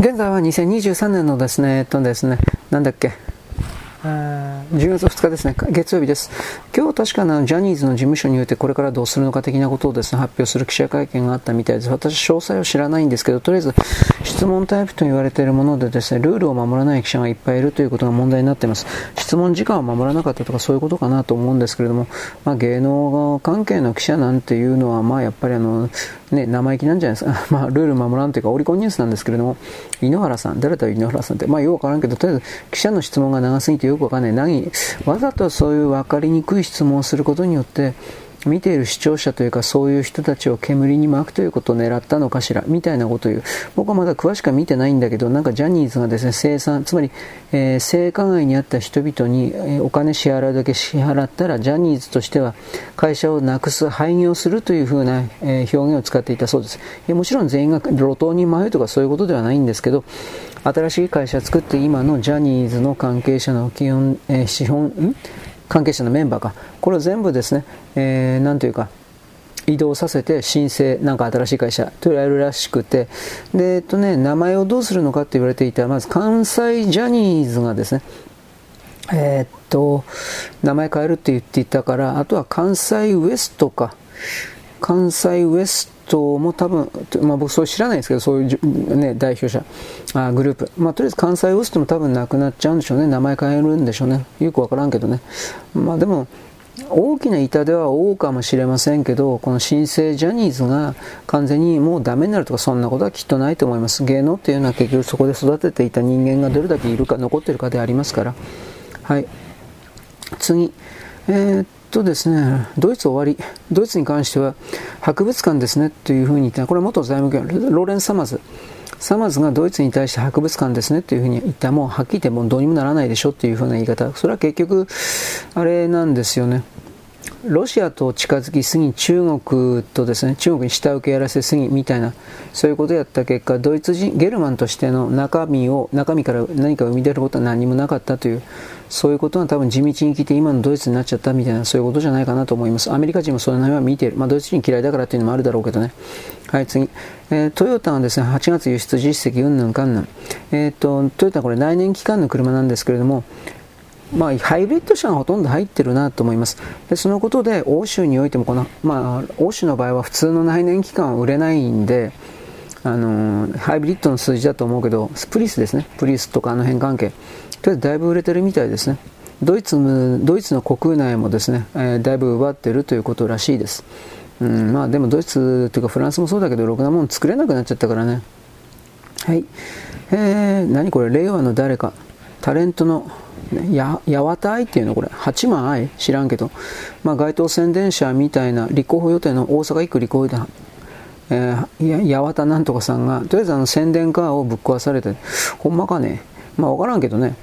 現在は2023年のですね、えっとですね、なんだっけ、10月2日ですね、月曜日です。今日確かなジャニーズの事務所においてこれからどうするのか的なことをですね、発表する記者会見があったみたいです。私、詳細を知らないんですけど、とりあえず質問タイプと言われているものでですね、ルールを守らない記者がいっぱいいるということが問題になっています。質問時間を守らなかったとかそういうことかなと思うんですけれども、まあ、芸能関係の記者なんていうのは、まあやっぱりあの、ね、生意気なんじゃないですか。まあ、ルール守らんというか、オリコンニュースなんですけれども、井ノ原さん、誰だ井ノ原さんって、まあ、よくわからんけど、とりあえず、記者の質問が長すぎてよくわかんない。わざとそういう分かりにくい質問をすることによって、見ている視聴者というかそういう人たちを煙に巻くということを狙ったのかしらみたいなことを言う。僕はまだ詳しくは見てないんだけどなんかジャニーズがですね生産つまり、えー、性加害にあった人々に、えー、お金支払うだけ支払ったらジャニーズとしては会社をなくす廃業するというふうな、えー、表現を使っていたそうです。もちろん全員が路頭に迷うとかそういうことではないんですけど新しい会社を作って今のジャニーズの関係者の基本、えー、資本ん？関係者のメンバーが、これを全部ですね、えー、なんというか、移動させて申請、なんか新しい会社とやるらしくて、で、えっとね、名前をどうするのかって言われていた、まず関西ジャニーズがですね、えー、っと、名前変えるって言っていたから、あとは関西ウエストか、関西ウエストも多分、まあ、僕そう知らないですけど、そういう、ね、代表者あ、グループ。まあ、とりあえず関西ウエストも多分なくなっちゃうんでしょうね。名前変えるんでしょうね。よくわからんけどね。まあでも、大きな痛手は多かもしれませんけど、この新生ジャニーズが完全にもうダメになるとかそんなことはきっとないと思います。芸能っていうのは結局そこで育てていた人間がどれだけいるか、残ってるかでありますから。はい。次。えー、とですね、ドイツ終わり、ドイツに関しては博物館ですねというふうに言った、これは元財務官、ローレン・サマズ。サマズがドイツに対して博物館ですねというふうに言った、もうはっきり言ってもうどうにもならないでしょというふうな言い方。それは結局、あれなんですよね。ロシアと近づきすぎ、中国とですね、中国に下請けやらせすぎみたいな、そういうことをやった結果、ドイツ人、ゲルマンとしての中身を、中身から何か生み出ることは何もなかったという、そういうことが多分地道に来て今のドイツになっちゃったみたいな、そういうことじゃないかなと思います。アメリカ人もその辺は見ている。まあ、ドイツ人嫌いだからっていうのもあるだろうけどね。はい、次。えー、トヨタはですね、8月輸出実績、うんぬんかんぬん。えっ、と、トヨタはこれ来年期間の車なんですけれども、まあ、ハイブリッド車がほとんど入ってるなと思います。で、そのことで、欧州においてもこの、まあ、欧州の場合は普通の内燃機関は売れないんで、あのー、ハイブリッドの数字だと思うけど、プリスですね。プリスとかあの辺関係。とりあえずだいぶ売れてるみたいですね。ドイツドイツの国内もですね、えー、だいぶ奪ってるということらしいです。うん、まあでもドイツというかフランスもそうだけど、ろくなもの作れなくなっちゃったからね。はい。えー、何これ、令和の誰か。タレントの、や、やわた愛っていうのこれ。八幡愛知らんけど。まあ街頭宣伝車みたいな立候補予定の大阪1区立候補で、えー、やわたなんとかさんが、とりあえずあの宣伝カーをぶっ壊されて、ほんまかね？まあわからんけどね。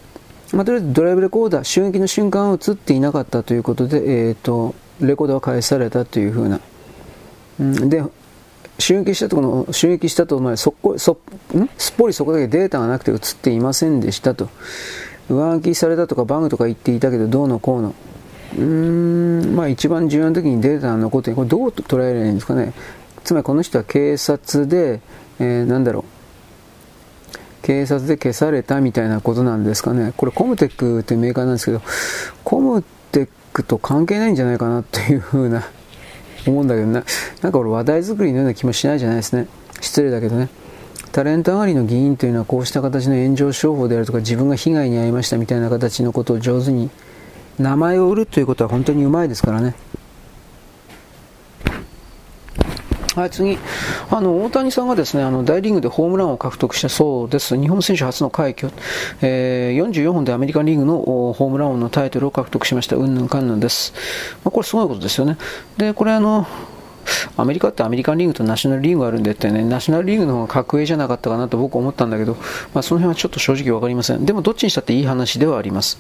まあ、とりあえずドライブレコーダー、襲撃の瞬間は映っていなかったということで、えーと、レコーダーは返されたというふうな。うん、で、襲撃したとこの、襲撃したと、まあ、そこ、そ、ん？すっぽりそこだけデータがなくて映っていませんでしたと。上書きされたとかバグとか言っていたけど、どうのこうの。うーん、まあ一番重要な時にデータが残ってこれどう捉えればいいんですかね。つまりこの人は警察で、えー、なんだろう。警察で消されたみたいなことなんですかね。これコムテックというメーカーなんですけど、コムテックと関係ないんじゃないかなっていうふうな、思うんだけどな、なんか俺話題作りのような気もしないじゃないですね。失礼だけどね。タレント上がりの議員というのはこうした形の炎上商法であるとか自分が被害に遭いましたみたいな形のことを上手に名前を売るということは本当にうまいですからね。はい、次。あの、大谷さんがですね、あの、大リーグでホームランを獲得したそうです。日本選手初の快挙。えー、44本でアメリカンリーグのホームラン王のタイトルを獲得しました。うんぬんかんぬんです。まあ、これすごいことですよね。で、これあの、アメリカってアメリカンリーグとナショナルリーグがあるんでってね、ナショナルリーグの方が格上じゃなかったかなと僕は思ったんだけど、まあ、その辺はちょっと正直わかりません。でもどっちにしたっていい話ではあります。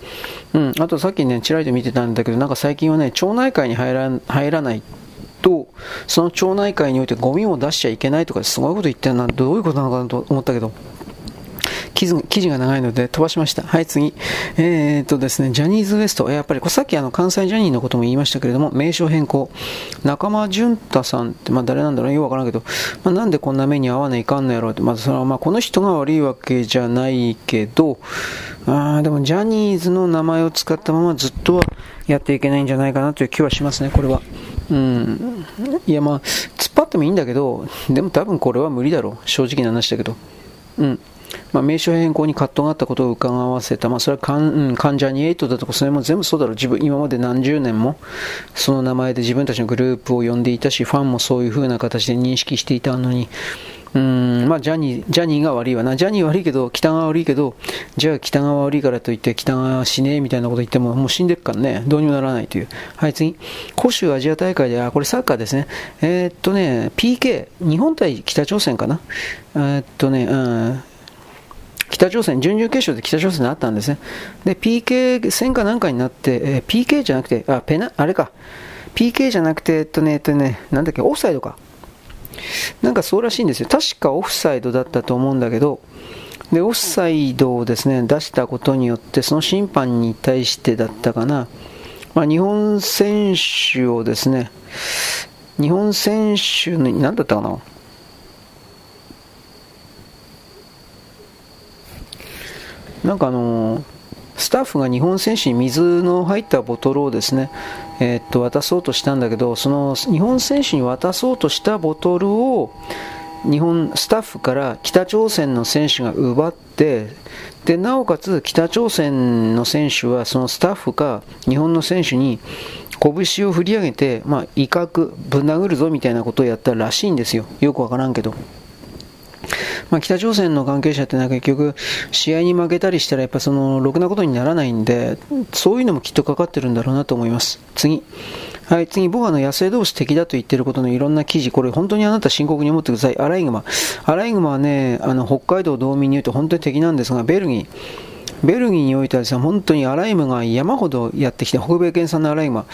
うん。あとさっきね、ちらりと見てたんだけど、なんか最近はね、町内会に入ら入らないと、その町内会においてゴミを出しちゃいけないとか、すごいこと言ってるな、どういうことなのかなと思ったけど、記事が長いので飛ばしました。はい、次。えー、っとですね、ジャニーズ WEST。やっぱり、さっきあの、関西ジャニーのことも言いましたけれども、名称変更。中間淳太さんって、まあ誰なんだろうよくわからんけど、まあ、なんでこんな目に遭わないかんのやろうって、まあそれはまあこの人が悪いわけじゃないけど、あでもジャニーズの名前を使ったままずっとはやっていけないんじゃないかなという気はしますね、これは。うん。いやまあ、突っ張ってもいいんだけど、でも多分これは無理だろう。正直な話だけど。うん。まあ、名称変更に葛藤があったことを伺わせた、まあ、それはカン、うん、関ジャニエイトだとか、それも全部そうだろう。自分、今まで何十年も、その名前で自分たちのグループを呼んでいたし、ファンもそういう風な形で認識していたのに、うん、まあ、ジャニー、ジャニーが悪いわな。ジャニー悪いけど、北川悪いけど、じゃあ北川悪いからといって、北川死ねえみたいなこと言っても、もう死んでっからね、どうにもならないという。はい、次。古州アジア大会で、あ、これサッカーですね。えー、っとね、PK、日本対北朝鮮かな。えー、っとね、うん、北朝鮮、準々決勝で北朝鮮になったんですね。で、PK 戦かなんかになって、えー、PK じゃなくて、あ、ペナ、あれか。PK じゃなくて、えっとね、えっとね、なんだっけ、オフサイドか。なんかそうらしいんですよ。確かオフサイドだったと思うんだけど、で、オフサイドをですね、出したことによって、その審判に対してだったかな、まあ、日本選手をですね、日本選手の、何だったかな、なんかあのースタッフが日本選手に水の入ったボトルをですね、えー、っと渡そうとしたんだけどその日本選手に渡そうとしたボトルを日本スタッフから北朝鮮の選手が奪ってでなおかつ北朝鮮の選手はそのスタッフか日本の選手に拳を振り上げて、まあ、威嚇ぶん殴るぞみたいなことをやったらしいんですよよくわからんけど。まあ、北朝鮮の関係者ってのは結局、試合に負けたりしたら、やっぱその、ろくなことにならないんで、そういうのもきっとかかってるんだろうなと思います。次。はい、次、僕はあの野生同士敵だと言ってることのいろんな記事、これ本当にあなた深刻に思ってください。アライグマ。アライグマはね、あの、北海道道民に言うと本当に敵なんですが、ベルギー、ベルギーにおいてはですね、本当にアライムが山ほどやってきて、北米原産のアライムは、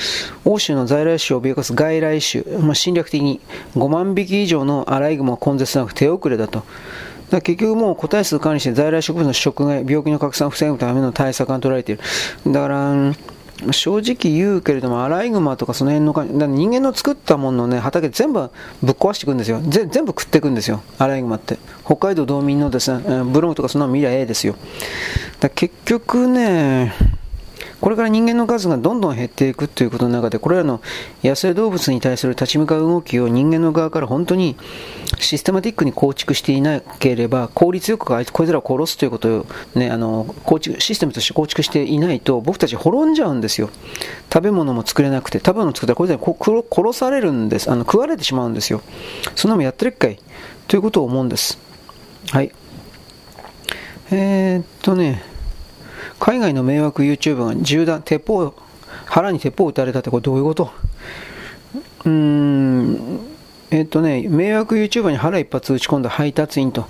欧州の在来種を脅かす外来種、まあ、侵略的に5万匹以上のアライグマ根絶なく手遅れだと。だ結局もう個体数管理して在来植物の食害、病気の拡散を防ぐための対策が取られている。だから、正直言うけれども、アライグマとかその辺のか、人間の作ったもののね、畑全部ぶっ壊していくんですよ。全部食っていくんですよ、アライグマって。北海道道民のですね、ブログとかそんなの見りゃええですよ。だ結局ね、これから人間の数がどんどん減っていくということの中で、これらの野生動物に対する立ち向かう動きを人間の側から本当にシステマティックに構築していなければ、効率よくこいつらを殺すということを、ね、あの構築システムとして構築していないと、僕たち滅んじゃうんですよ。食べ物も作れなくて、食べ物作ったらこいつらに殺されるんです。あの食われてしまうんですよ。そんなもやってるっかいということを思うんです。はい。えー、っとね、海外の迷惑 YouTuber が銃弾、鉄砲、腹に鉄砲を撃たれたってこれどういうこと？うーん、えっとね、迷惑 YouTuber に腹一発撃ち込んだ配達員と、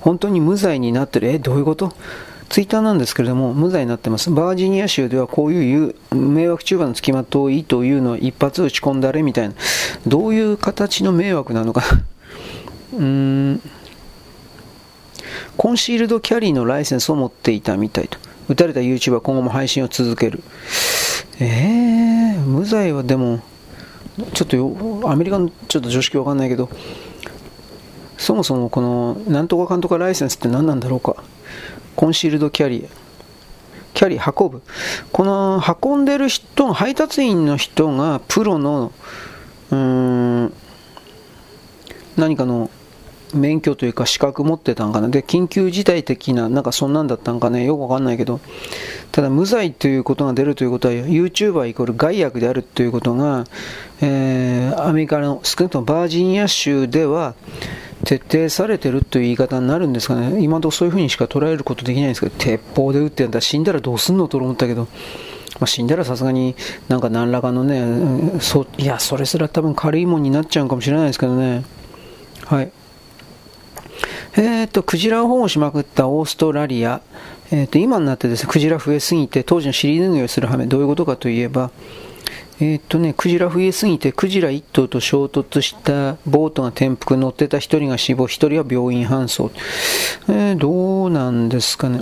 本当に無罪になってる。え、どういうこと？ツイッターなんですけれども、無罪になってます。バージニア州ではこういう迷惑中盤の付きまといというのは一発撃ち込んだれみたいな。どういう形の迷惑なのか うーん。コンシールドキャリーのライセンスを持っていたみたいと。撃たれた YouTuber は今後も配信を続ける。えー、無罪はでも、ちょっとよアメリカのちょっと常識わかんないけど、そもそもこのなんとかかんとかライセンスって何なんだろうか。コンシールドキャリア。キャリー運ぶ。この運んでる人、配達員の人がプロの、うーん、何かの免許というか資格持ってたんかな。で、緊急事態的な、なんかそんなんだったんかね。よくわかんないけど。ただ、無罪ということが出るということは、YouTuber イコール害悪であるということが、えー、アメリカの少なくともバージニア州では、徹底されてるという言い方になるんですかね。今のところそういうふうにしか捉えることできないんですけど、鉄砲で撃ってんだ死んだらどうすんのと思ったけど、まあ、死んだらさすがになんか何らかのね、そいや、それすら多分軽いもんになっちゃうかもしれないですけどね。はい。えーと、クジラを保護しまくったオーストラリア、えーと、今になってですね、クジラ増えすぎて当時の尻拭いをする羽目、どういうことかといえば、えー、っとね、クジラ増えすぎて、クジラ1頭と衝突したボートが転覆、乗ってた1人が死亡、1人は病院搬送。えー、どうなんですかね。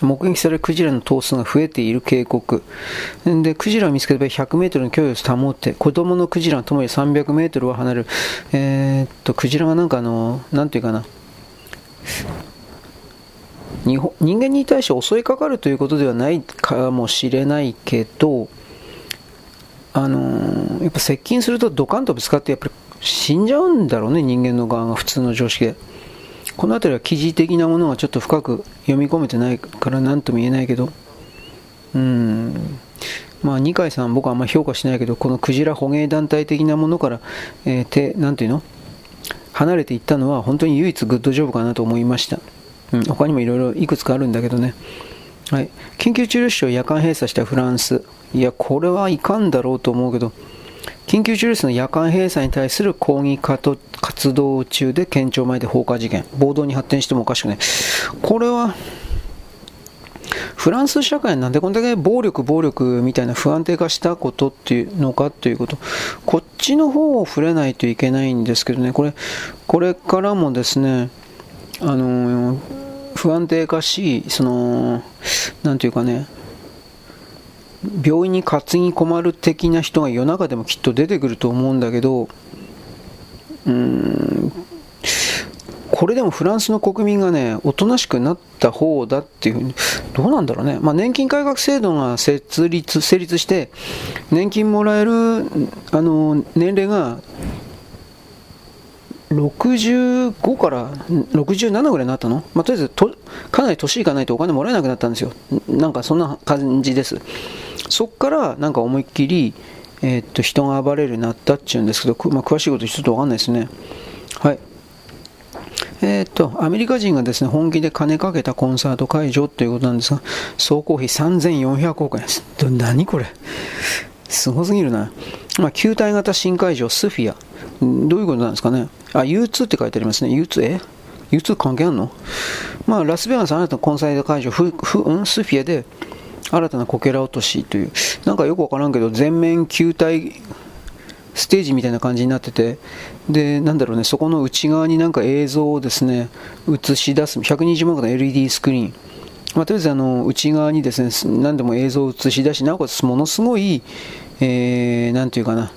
目撃されるクジラの頭数が増えている警告。で、クジラを見つけた場合100メートルの距離を保って、子供のクジラともに300メートルを離れる。えー、っと、クジラがなんかあの、なんていうかな。日本人間に対して襲いかかるということではないかもしれないけど、あのー、やっぱ接近するとドカンとぶつかってやっぱり死んじゃうんだろうね、人間の側が普通の常識で。この辺りは記事的なものはちょっと深く読み込めてないから何とも言えないけど、うん、まあ、二階さん、僕はあんま評価しないけど、このクジラ捕鯨団体的なものから、えー、てなんていうの？離れていったのは本当に唯一グッドジョブかなと思いました。うん、他にもいろいろいくつかあるんだけどね。はい、緊急治療室を夜間閉鎖したフランス。いや、これはいかんだろうと思うけど、緊急治療室の夜間閉鎖に対する抗議活動中で県庁前で放火事件、暴動に発展してもおかしくない。これは、フランス社会なんでこんだけ暴力、暴力みたいな不安定化したことっていうのかということ、こっちの方を触れないといけないんですけどね、これ、これからもですね、あの不安定化し、その、なんていうかね、病院に担ぎ込まる的な人が夜中でもきっと出てくると思うんだけど、うーん、これでもフランスの国民がね、おとなしくなった方だっていうふうに、どうなんだろうね。まあ、年金改革制度が設立、成立して、年金もらえる、あの、年齢が、65から67ぐらいになったの、まあ、とりあえずとかなり年いかないとお金もらえなくなったんですよ。なんかそんな感じです。そこからなんか思いっきり、えー、っと人が暴れるようになったっていうんですけど、まあ、詳しいことちょっとわかんないですね。はい。えー、っと、アメリカ人がですね、本気で金かけたコンサート会場ということなんですが、総工費3400億円です。何これ？すごすぎるな。まあ、球体型新会場、スフィア。どういうことなんですかね？あ、U2 って書いてありますね。U2、え ?U2 関係あんの？まあ、ラスベガス新たなコンサート会場、フフうん、スフィアで、新たなこけら落としという、なんかよくわからんけど、全面球体ステージみたいな感じになってて、で、なんだろうね、そこの内側になんか映像をですね、映し出す、120万個の LED スクリーン。まあ、とりあえずあの内側にですね、何でも映像を映し出し、なおかつものすごい、えー、なんていうかな、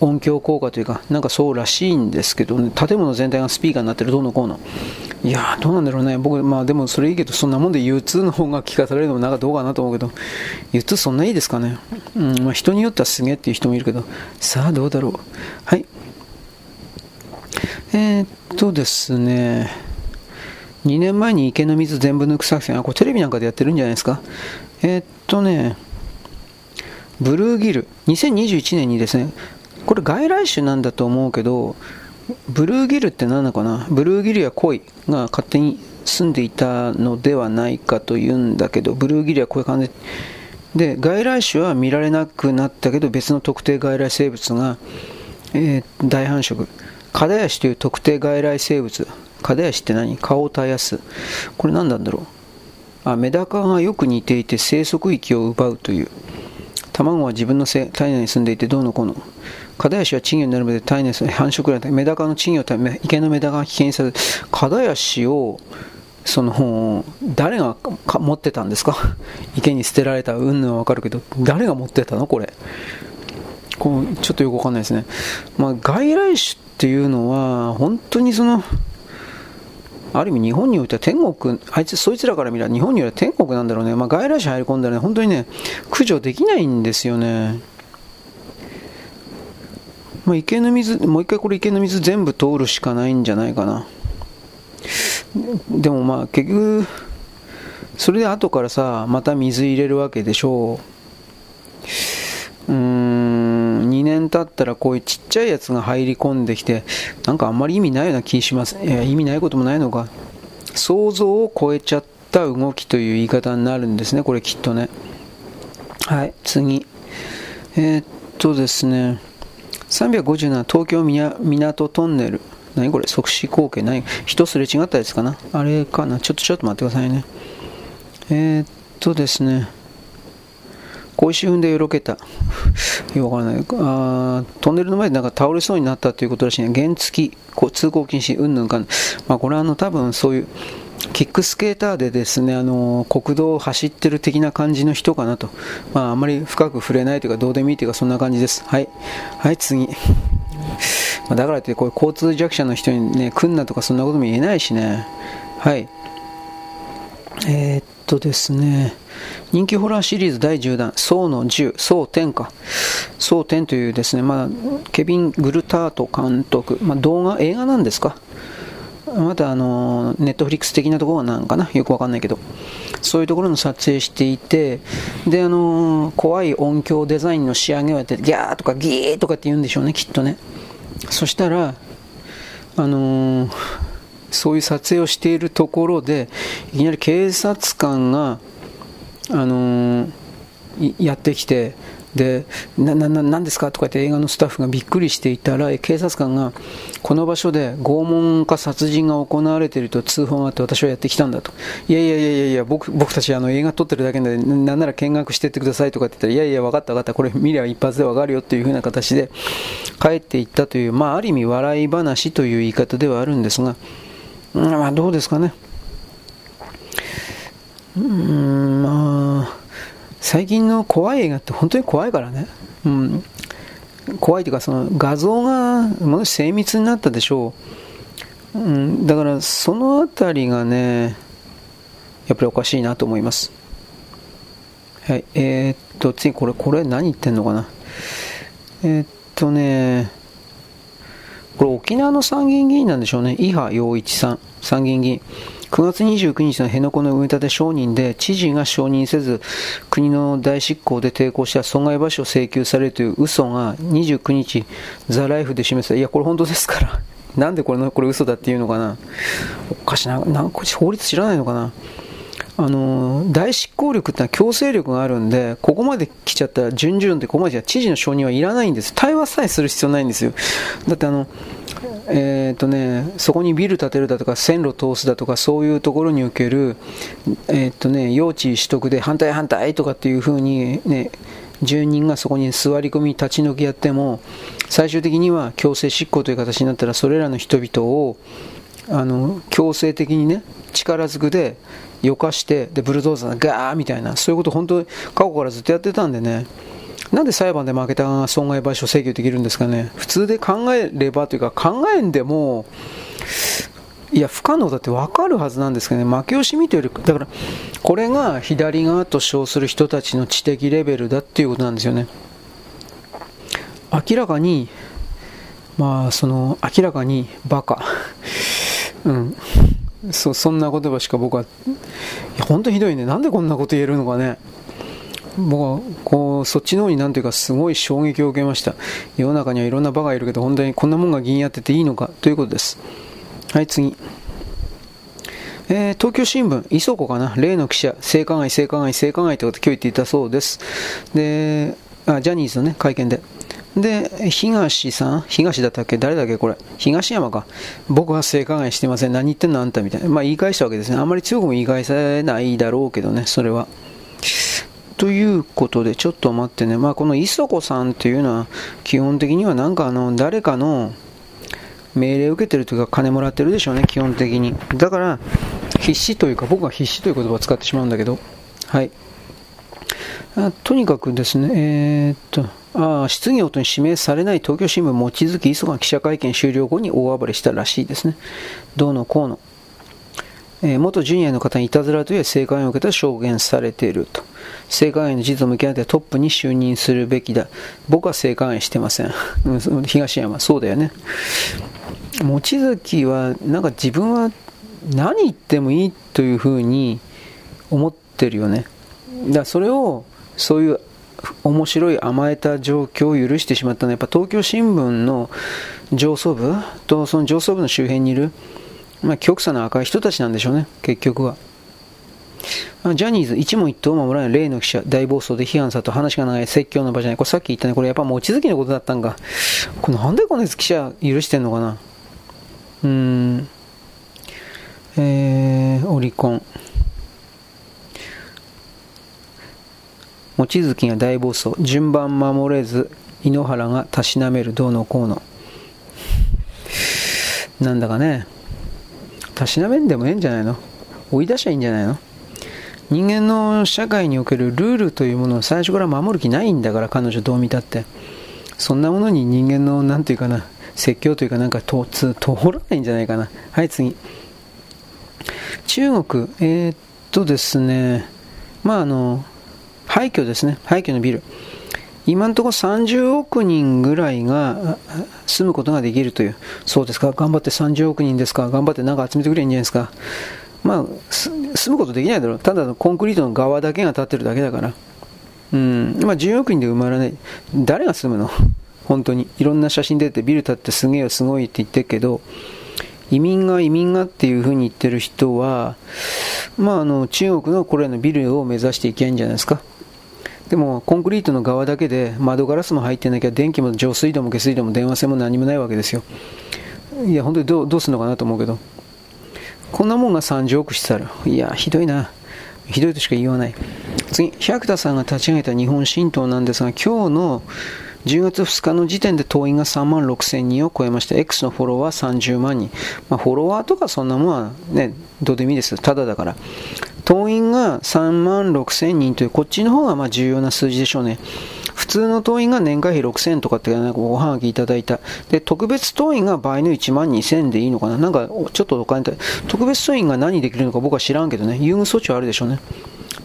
音響効果というか、なんかそうらしいんですけど、ね、建物全体がスピーカーになってるどうのこうの。いやー、どうなんだろうね。僕、まあでもそれいいけど、そんなもんで U2 の方が聞かされるのもなんかどうかなと思うけど、U2 そんないいですかね。うん、まあ人によってはすげえっていう人もいるけど、さあどうだろう。はい。えー、っとですね、2年前に池の水全部抜く作戦、あ、これテレビなんかでやってるんじゃないですか。えー、っとね、ブルーギル、2021年にですね、これ外来種なんだと思うけど、ブルーギルって何なのかな？ブルーギルやコイが勝手に住んでいたのではないかというんだけど、ブルーギルやコイ感じで、外来種は見られなくなったけど、別の特定外来生物が、えー、大繁殖。カダヤシという特定外来生物。カダヤシって何？顔を絶やす。これ何なんだろう？あ、メダカがよく似ていて生息域を奪うという。卵は自分の体内に住んでいてどうのこうの。カダヤシは稚魚になるまで体内で繁殖がメダカの稚魚ため池のメダカが危険されカダヤシをその誰が持ってたんですか？池に捨てられたうんぬんはわかるけど誰が持ってたの？これ。こうちょっとよくわかんないですね、まあ、外来種っていうのは本当にそのある意味日本においては天国、あいつ、そいつらから見れば日本においては天国なんだろうね。まあ、外来種入り込んだらね、本当にね、駆除できないんですよね。まあ、池の水、もう一回これ池の水全部通るしかないんじゃないかな。でもまあ結局、それで後からさ、また水入れるわけでしょう。うーん、2年経ったらこういうちっちゃいやつが入り込んできて、なんかあんまり意味ないような気します。いや、意味ないこともないのか。想像を超えちゃった動きという言い方になるんですね、これきっとね。はい、次。えー、っとですね。357東京港トンネル。何これ？即死光景何人すれ違ったやつかな？あれかな？ちょっとちょっと待ってくださいね。えー、っとですね。小石踏んでよろけた。よくわからない。あ。トンネルの前でなんか倒れそうになったということらしいね。原付き、通行禁止、うんぬんかん。まあ、これはあの多分そういう、キックスケーターでですね、あの国道を走ってる的な感じの人かなと。まあ、あまり深く触れないというか、どうでもいいというか、そんな感じです。はい。はい、次。ま、だからって、こういう交通弱者の人にね、来んなとかそんなことも言えないしね。はい。えー、っとですね、人気ホラーシリーズ第10弾、ソーの10、ソー10か。ソー10というですね、まあ、ケビン・グルタート監督、まあ、動画、映画なんですか。またあの、ネットフリックス的なところなんかな？よくわかんないけど。そういうところの撮影していて、で、あの、怖い音響デザインの仕上げをやって、ギャーとかギーとかって言うんでしょうね、きっとね。そしたら、あのそういう撮影をしているところで、いきなり警察官が、あのやってきて、でなななんですか？とかって映画のスタッフがびっくりしていたら警察官がこの場所で拷問か殺人が行われていると通報があって私はやってきたんだと。いやいやいやいやいや僕僕たちあの映画撮ってるだけでなんなら見学してってくださいとかって言ったらいやいや分かった分かった。これ見れば一発で分かるよっていう風な形で帰っていったというまあある意味笑い話という言い方ではあるんですが、まあどうですかね。うーんまあ最近の怖い映画って本当に怖いからね。うん。怖いというか、その画像がものす精密になったでしょう。うん、だからそのあたりがね、やっぱりおかしいなと思います。はい、えー、っと、次これ、これ何言ってんのかな。えー、っとね、これ沖縄の参議院議員なんでしょうね。伊波洋一さん、参議院議員。9月29日の辺野古の埋め立て承認で知事が承認せず国の大執行で抵抗した損害賠償を請求されるという嘘が29日ザ・ライフで示されいやこれ本当ですから。なんでこれのこれ嘘だっていうのかな。おかしな。なんこ法律知らないのかな。あの大執行力ってのは強制力があるんで、ここまで来ちゃったら、順々でここまでじゃ知事の承認はいらないんです。対話さえする必要ないんですよ。だってあの、えーとね、そこにビル建てるだとか線路通すだとかそういうところにおける、えーとね、用地取得で反対反対とかっていうふうに、ね、住人がそこに座り込み立ち退きやっても最終的には強制執行という形になったらそれらの人々をあの強制的にね力ずくでよかしてでブルドーザーガーみたいなそういうこと本当に過去からずっとやってたんでねなんで裁判で負けた損害賠償請求できるんですかね。普通で考えればというか考えんでも、いや、不可能だって分かるはずなんですけどね、負け惜しみというより、だから、これが左側と称する人たちの知的レベルだっていうことなんですよね。明らかに、まあ、その、明らかにバカ。うん。そそんな言葉しか僕は、本当ひどいね。なんでこんなこと言えるのかね。僕はこうそっちの方になんていうかすごい衝撃を受けました世の中にはいろんなバカがいるけど本当にこんなもんが議員やってていいのかということですはい次えー、東京新聞、磯子かな、例の記者、性加害、性加害、性加害と今日言っていたそうです。で、あジャニーズの、ね、会見で。で、東さん東だったっけ？誰だっけこれ？東山か。僕は性加害してません。何言ってんのあんたみたいな。まあ言い返したわけですね。あんまり強くも言い返せないだろうけどね、それは。ということで、ちょっと待ってね、まあ、この磯子さんっていうのは、基本的にはなんかあの、誰かの命令を受けてるというか、金もらってるでしょうね、基本的に。だから、必死というか、僕は必死という言葉を使ってしまうんだけど、はい。あとにかくですね、えー、っと、あ質疑応答に指名されない東京新聞望月磯が記者会見終了後に大暴れしたらしいですね。どうのこうの。えー、元ジュニアの方にいたずらという性加害を受けた証言されていると。性加害の事実を向き合ってトップに就任するべきだ。僕は性加害してません。東山、そうだよね。望月は、なんか自分は何言ってもいいというふうに思ってるよね。だそれを、そういう面白い甘えた状況を許してしまったのは、やっぱ東京新聞の上層部とその上層部の周辺にいるまあ、極左の赤い人たちなんでしょうね、結局は。ジャニーズ一問一答を守らない例の記者、大暴走で批判さと話が長い説教の場じゃない。これさっき言ったね、これやっぱ望月のことだったんか。これなんでこの記者許してんのかなうーん。えー、オリコン。望月が大暴走。順番守れず井ノ原がたしなめるどうのこうの。なんだかね。たしなめんでもええんじゃないの？追い出しゃいいんじゃないの？人間の社会におけるルールというものを最初から守る気ないんだから彼女どう見たって。そんなものに人間の何て言うかな説教というかなんか通通らないんじゃないかな。はい次。中国。えー、っとですね。まああの廃墟ですね。廃墟のビル。今のところ30億人ぐらいが住むことができるという、そうですか、頑張って30億人ですか、頑張ってなんか集めてくれんじゃないですか、まあ、住むことできないだろう、ただコンクリートの側だけが立ってるだけだから、うん、まあ、10億人で埋まらない、誰が住むの？本当に、いろんな写真出て、ビル建ってすげえよ、すごいって言ってるけど、移民が移民がっていうふうに言ってる人は、まあ、あの中国のこれらのビルを目指していけばいいんじゃないですか。でもコンクリートの側だけで窓ガラスも入ってなきゃ電気も上水道も下水道も電話線も何もないわけですよいや本当にどうどうするのかなと思うけどこんなもんが30億してたらいやひどいなひどいとしか言わない次百田さんが立ち上げた日本新党なんですが今日の10月2日の時点で党員が3万6000人を超えました。X のフォロワー30万人。まあ、フォロワーとかそんなもんはね、どうでもいいです。ただだから。党員が3万6000人という、こっちの方がまあ重要な数字でしょうね。普通の党員が年会費6000とかってなんかおはがきいただいた。で、特別党員が倍の1万2000でいいのかななんかちょっとお金特別党員が何できるのか僕は知らんけどね、優遇措置はあるでしょうね。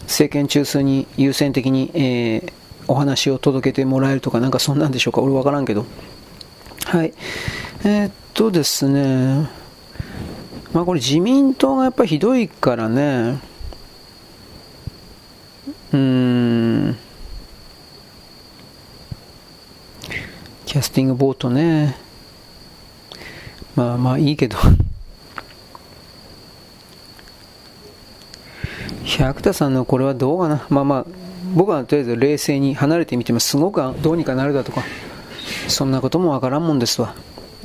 政権中枢に優先的に、えー、お話を届けてもらえるとか、なんかそんなんでしょうか、俺分からんけど。はい。えー、っとですね、まあこれ自民党がやっぱひどいからね、うーん、キャスティングボートね、まあまあいいけど。百田さんのこれはどうかな、まあまあ、僕はとりあえず冷静に離れてみてもすごくどうにかなるだとかそんなこともわからんもんですわ。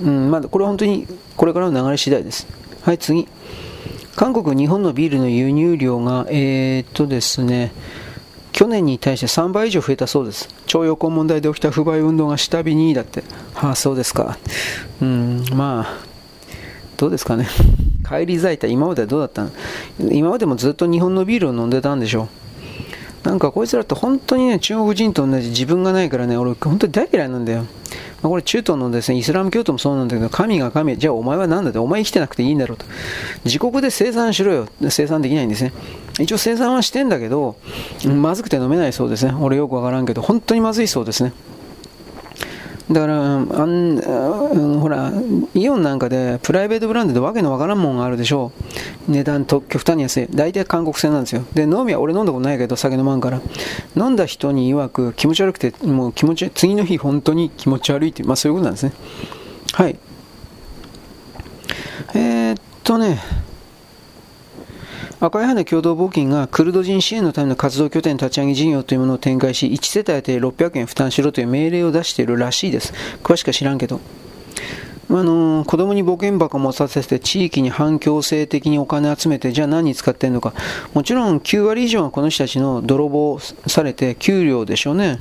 うんまだこれは本当にこれからの流れ次第です。はい次。韓国日本のビールの輸入量がえー、っとですね。去年に対して3倍以上増えたそうです。徴用工問題で起きた不買運動が下火にだって。はあそうですか。うんまあどうですかね。帰り咲いた今まではどうだったの？今までもずっと日本のビールを飲んでたんでしょう。なんかこいつらって本当にね、中国人と同じ自分がないからね、俺本当に大嫌いなんだよ。まあ、これ中東のですね、イスラム教徒もそうなんだけど、神が神、じゃあお前は何だって、お前生きてなくていいんだろうと。自国で生産しろよ。生産できないんですね。一応生産はしてんだけど、まずくて飲めないそうですね。俺よくわからんけど、本当にまずいそうですね。だからあん、ほら、イオンなんかでプライベートブランドでわけのわからんもんがあるでしょう。値段と極端に安い。大体韓国製なんですよ。で、飲みは俺飲んだことないけど、酒飲まんから。飲んだ人に曰く気持ち悪くて、もう気持ち、次の日本当に気持ち悪いって、まあそういうことなんですね。はい。えー、っとね、赤い羽共同募金がクルド人支援のための活動拠点立ち上げ事業というものを展開し、1世帯で600円負担しろという命令を出しているらしいです。詳しくは知らんけど。あの子供に募金箱を持たせて地域に反強制的にお金集めてじゃあ何に使ってんのか。もちろん9割以上はこの人たちの泥棒されて給料でしょうね。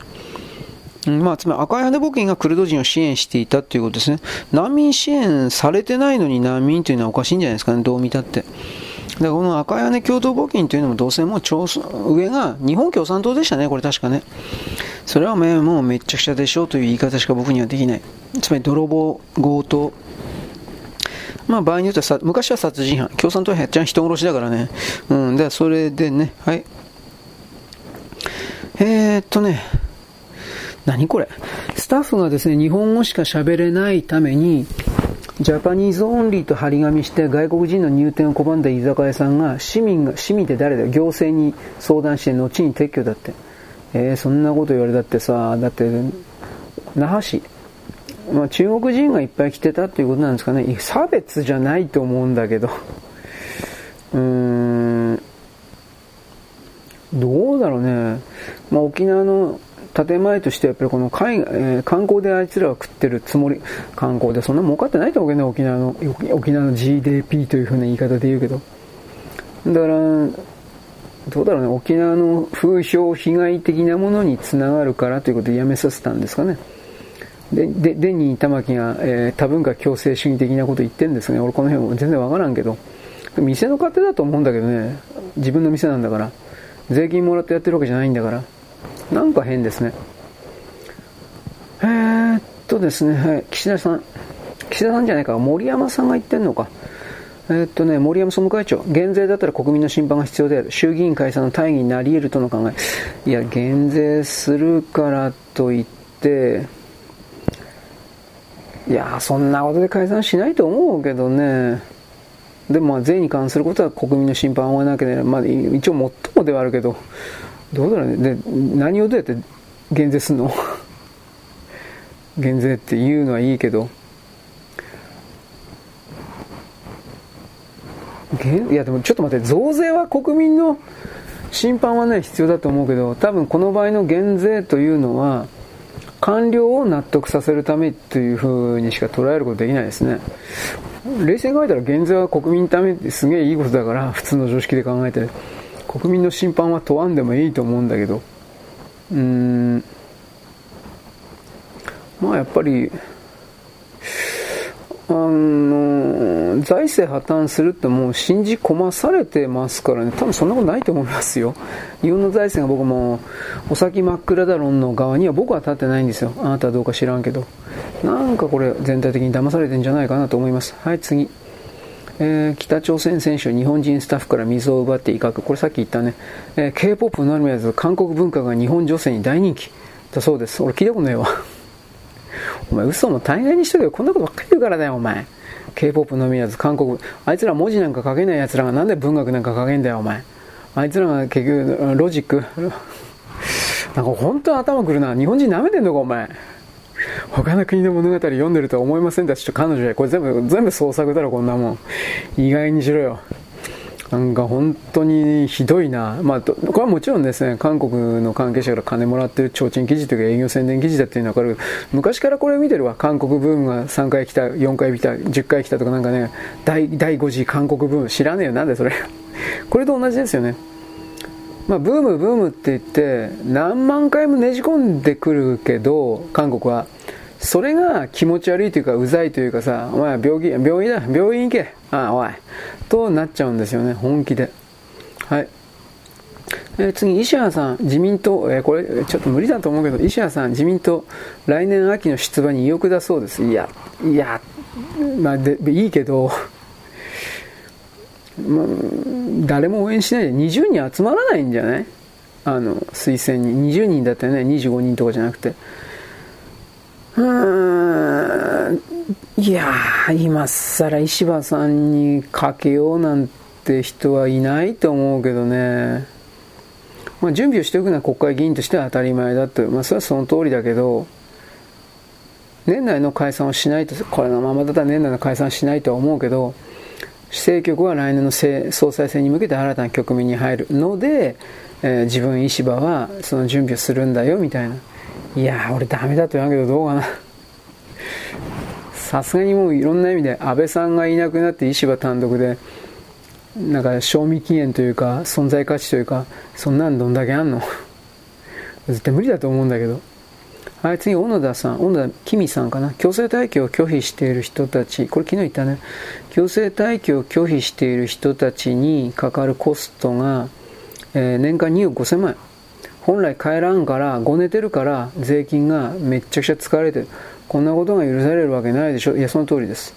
まあ、つまり赤い羽募金がクルド人を支援していたということですね。難民支援されてないのに難民というのはおかしいんじゃないですかね。どう見たって。でこの赤屋根共同募金というのもどうせもう上が日本共産党でしたね、これ確かね。それはもうめっちゃくちゃでしょうという言い方しか僕にはできない。つまり泥棒、強盗。まあ場合によっては昔は殺人犯、共産党はやっちゃん人殺しだからね。うん、でそれでね、はい。えー、っとね、何これスタッフがですね、日本語しか喋れないために、 Japanese only と張り紙して外国人の入店を拒んだ居酒屋さんが市民が、市民って誰だよ？行政に相談して後に撤去だって。えー、そんなこと言われたってさ、だって、那覇市、まあ、中国人がいっぱい来てたっていうことなんですかね。差別じゃないと思うんだけど。うーん、どうだろうね。まあ、沖縄の建前としてやっぱりこの海、えー、観光であいつらは食ってるつもり、観光でそんな儲かってないと思うけどね、沖縄の、沖縄の GDP というふうな言い方で言うけど。だから、どうだろうね、沖縄の風評被害的なものにつながるからということでやめさせたんですかね。で、で、デニー玉木が、えー、多文化共生主義的なこと言ってんですね。俺この辺も全然わからんけど。店の勝手だと思うんだけどね。自分の店なんだから。税金もらってやってるわけじゃないんだから。なんか変ですね。えー、っとですね、はい、岸田さん。岸田さんじゃないか、森山さんが言ってんのか。え、っとね、森山総務会長、減税だったら国民の審判が必要である。衆議院解散の大義になり得るとの考え。いや、減税するからといって、いや、そんなことで解散しないと思うけどね。でも、まあ、税に関することは国民の審判を追わなければ、まあ、一応最もではあるけど、どうだろうね。で、何をどうやって減税すんの？減税って言うのはいいけど、いやでもちょっと待って、増税は国民の審判はね、必要だと思うけど、多分この場合の減税というのは、官僚を納得させるためというふうにしか捉えることできないですね。冷静に考えたら減税は国民のためってすげえいいことだから、普通の常識で考えて、国民の審判は問わんでもいいと思うんだけど、うーん、まあやっぱり、あの、財政破綻するってもう信じ込まされてますからね、多分そんなことないと思いますよ。日本の財政が僕も、お先真っ暗だろんの側には僕は立ってないんですよ。あなたはどうか知らんけど。なんかこれ全体的に騙されてんじゃないかなと思います。はい、次。えー、北朝鮮選手日本人スタッフから水を奪って威嚇。これさっき言ったね。えー、K-POP のみならず韓国文化が日本女性に大人気。だそうです。俺聞いたことないわ。お前嘘も大概にしとけよ。こんなことばっかり言うからだよ、お前。K-POP のみならず韓国、あいつら文字なんか書けない奴らがなんで文学なんか書けんだよ、お前。あいつらが結局、ロジック。なんか本当頭くるな。日本人舐めてんのか、お前。他の国の物語読んでるとは思いませんでした。彼女や。これ全部、全部創作だろ、こんなもん。意外にしろよ。なんか本当にひどいな。まあ、これはもちろんですね、韓国の関係者から金もらってる提灯記事というか営業宣伝記事だっていうのはわかる。昔からこれを見てるわ。韓国ブームが3回来た、4回来た、10回来たとかなんかね、第第5次韓国ブーム知らねえよ。なんでそれ。これと同じですよね。まあ、ブームブームって言って何万回もねじ込んでくるけど韓国は。それが気持ち悪いというかうざいというかさお前病気病院だ病院行け。ああおい。となっちゃうんですよね本気で。はい。えー、次、石原さん、自民党、えー、これ、ちょっと無理だと思うけど、石原さん、自民党、来年秋の出馬に意欲だそうです。いや、いや、まあ、で、いいけど、まあ、誰も応援しないで20人集まらないんじゃない？あの、推薦に。20人だったよね、25人とかじゃなくて。うーん、いやー、今更石破さんにかけようなんて人はいないと思うけどね。まあ、準備をしておくのは国会議員としては当たり前だと。まあ、それはその通りだけど、年内の解散をしないと、これのままだったら年内の解散しないとは思うけど、政局は来年の総裁選に向けて新たな局面に入るので、えー、自分石破はその準備をするんだよみたいな。いや俺ダメだと言わんけどどうかな。さすがにもういろんな意味で安倍さんがいなくなって石破単独でなんか賞味期限というか存在価値というかそんなんどんだけあんの？絶対無理だと思うんだけどはい、次、小野田さん、小野田君さんかな。強制退去を拒否している人たち、これ昨日言ったね。強制退去を拒否している人たちにかかるコストが、えー、年間2億5000万円。本来帰らんから、ごねてるから税金がめっちゃくちゃ使われてる。こんなことが許されるわけないでしょ。いや、その通りです。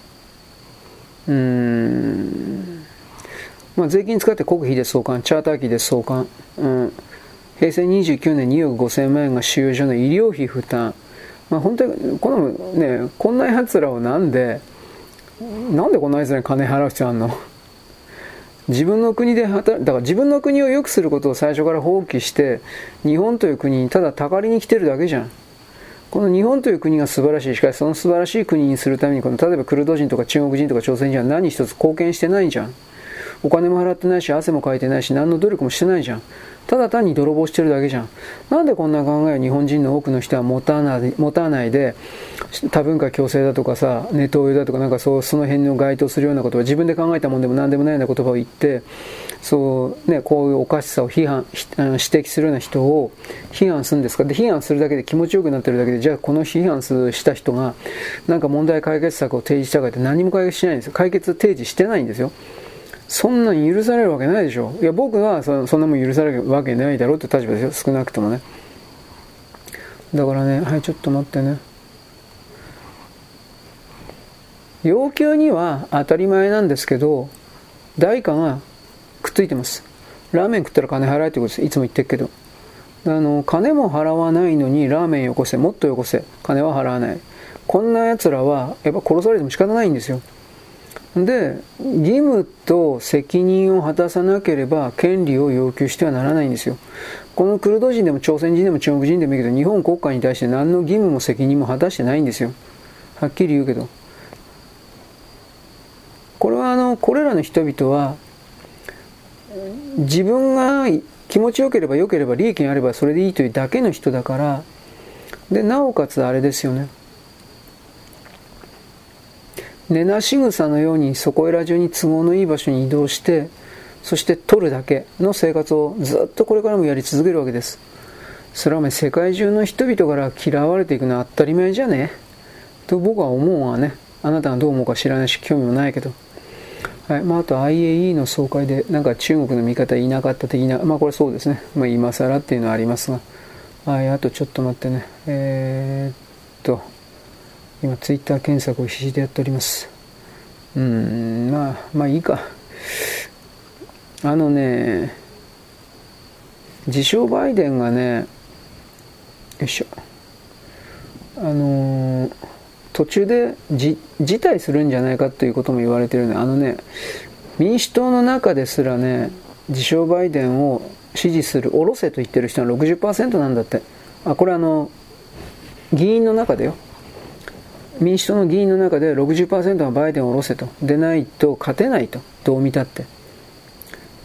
うーん。まあ、税金使って国費で送還、チャーター機で送還。うん平成29年2億5000万円が収容所の医療費負担。まあ、本当に、このね、こんな奴らをなんで、なんでこんな奴らに金払う必要あんの？自分の国で働だから自分の国を良くすることを最初から放棄して、日本という国にただたかりに来てるだけじゃん。この日本という国が素晴らしい。しかしその素晴らしい国にするために、この例えばクルド人とか中国人とか朝鮮人は何一つ貢献してないじゃん。お金も払ってないし、汗もかいてないし、何の努力もしてないじゃん。ただ単に泥棒してるだけじゃん。なんでこんな考えを日本人の多くの人は持たない持たないで、多文化共生だとかさ、ネトウヨだとかなんかそうその辺の該当するようなことは自分で考えたもんでも何でもないような言葉を言って、そうね、こういうおかしさを批判、指摘するような人を批判するんですか？で、批判するだけで気持ちよくなってるだけで、じゃあこの批判した人がなんか問題解決策を提示したかって何も解決しないんですよ。解決提示してないんですよ。そんなん許されるわけないでしょ。いや、僕はそそんなもん許されるわけないだろうって立場ですよ。少なくともね。だからね、はい、ちょっと待ってね。要求には当たり前なんですけど、代価がくっついてます。ラーメン食ったら金払えってことです。いつも言ってるけど。あの、金も払わないのにラーメンよこせ、もっとよこせ、金は払わない。こんな奴らは、やっぱ殺されても仕方ないんですよ。で義務と責任を果たさなければ権利を要求してはならないんですよ。このクルド人でも朝鮮人でも中国人でもいいけど日本国家に対して何の義務も責任も果たしてないんですよ。はっきり言うけど。これはあのこれらの人々は自分が気持ちよければよければ利益があればそれでいいというだけの人だからでなおかつあれですよね。寝なし草のようにそこいら中に都合のいい場所に移動してそして取るだけの生活をずっとこれからもやり続けるわけです。それはお前世界中の人々から嫌われていくのは当たり前じゃね？と僕は思うわね。あなたがどう思うか知らないし興味もないけど。はい。まあ、あと IAE の総会でなんか中国の味方いなかった的なまあこれそうですね、まあ、今更っていうのはありますが。はい。あとちょっと待ってね。えー、っと。今ツイッター検索を必死でやっております。うんまあまあいいか。あのね自称バイデンがねよいしょ。あのー、途中で辞退するんじゃないかということも言われてるね。あのね民主党の中ですらね自称バイデンを支持する下ろせと言ってる人は60%なんだって。あこれあの議員の中でよ。民主党の議員の中で60%がバイデンを下ろせと。でないと勝てないと。どう見たって。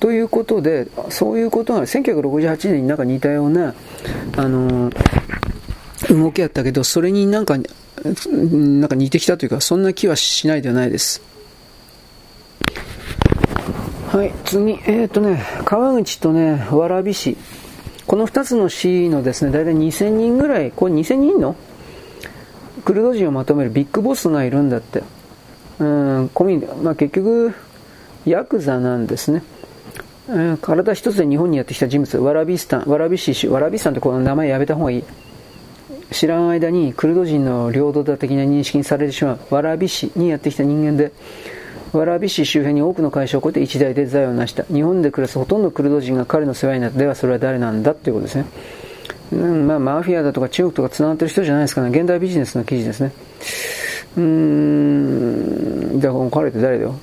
ということで、そういうことが1968年になんか似たような、あの動きやったけど、それになんか、なんか似てきたというか、そんな気はしないではないです。はい、次、えっ、ー、とね、川口とね、蕨市。この2つの市のですね、大体2000人ぐらい、これ2000人のクルド人をまとめるビッグボスがいるんだって。うん、コミまあ、結局、ヤクザなんですね。うん、体一つで日本にやってきた人物、ワラビスタン、ワラビシシ、ワラビスタンってこの名前やめた方がいい。知らん間にクルド人の領土だ的な認識にされてしまう、ワラビシにやってきた人間で、ワラビ市周辺に多くの会社を超えて一代で財を成した。日本で暮らすほとんどクルド人が彼の世話になった。ではそれは誰なんだということですね。うんまあ、マフィアだとか中国とか繋がってる人じゃないですかね。現代ビジネスの記事ですね。うーん、じゃあ、この彼って誰だよ？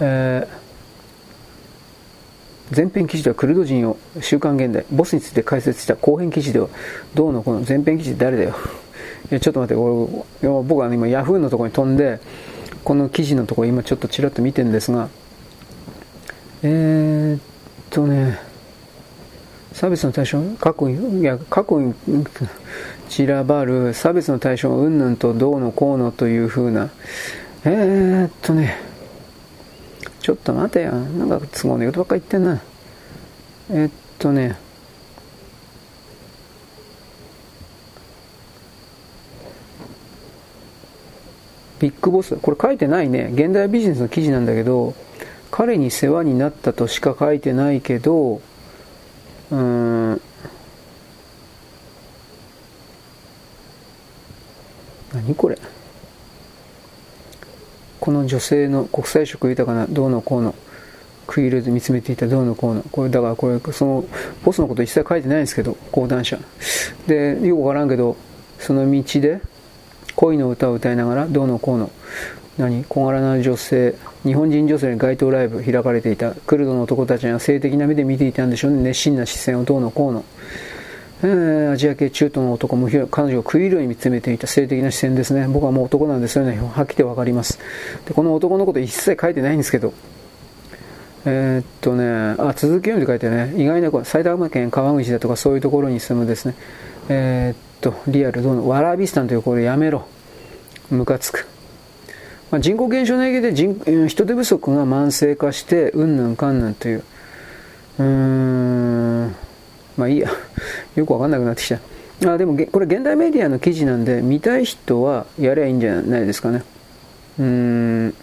えー、前編記事ではクルド人を週刊現代、ボスについて解説した後編記事では、どうのこの前編記事誰だよ？いや、ちょっと待って、これ僕は今ヤフーのところに飛んで、この記事のところ今ちょっとちらっと見てるんですが、えー、っとね、差別の対象、過去に、いや、過去に散らばる差別の対象、うんぬんとどうのこうのというふうな、えー、っとね、ちょっと待てよ。なんか都合のいいことばっか言ってんな。えっとね、ビッグボス、これ書いてないね。現代ビジネスの記事なんだけど、彼に世話になったとしか書いてないけど、うーん、何これ？この女性の国際色豊かなどうのこうの食い入れず見つめていたどうのこうのこれだからこれそのボスのこと一切書いてないんですけど講談社。でよくわからんけどその道で恋の歌を歌いながらどうのこうの。何？小柄な女性。日本人女性に街頭ライブ開かれていたクルドの男たちが性的な目で見ていたんでしょうね熱心な視線をどうのこうの、えー、アジア系中東の男も彼女を食い入るように見つめていた性的な視線ですね。僕はもう男なんですよね。はっきりわかります。で、この男のこと一切書いてないんですけど、えー、っとね、あ、続き読んで書いてね、意外な埼玉県川口だとかそういうところに住むですね、えー、っと、リアルどうの、ワラビスタンというこれやめろ。ムカつく。まあ、人口減少の影響で人人手不足が慢性化して、うんぬんかんぬんという、うーん、まあいいや。よくわかんなくなってきた。あ、でも、これ現代メディアの記事なんで、見たい人はやりゃいいんじゃないですかね。うーん。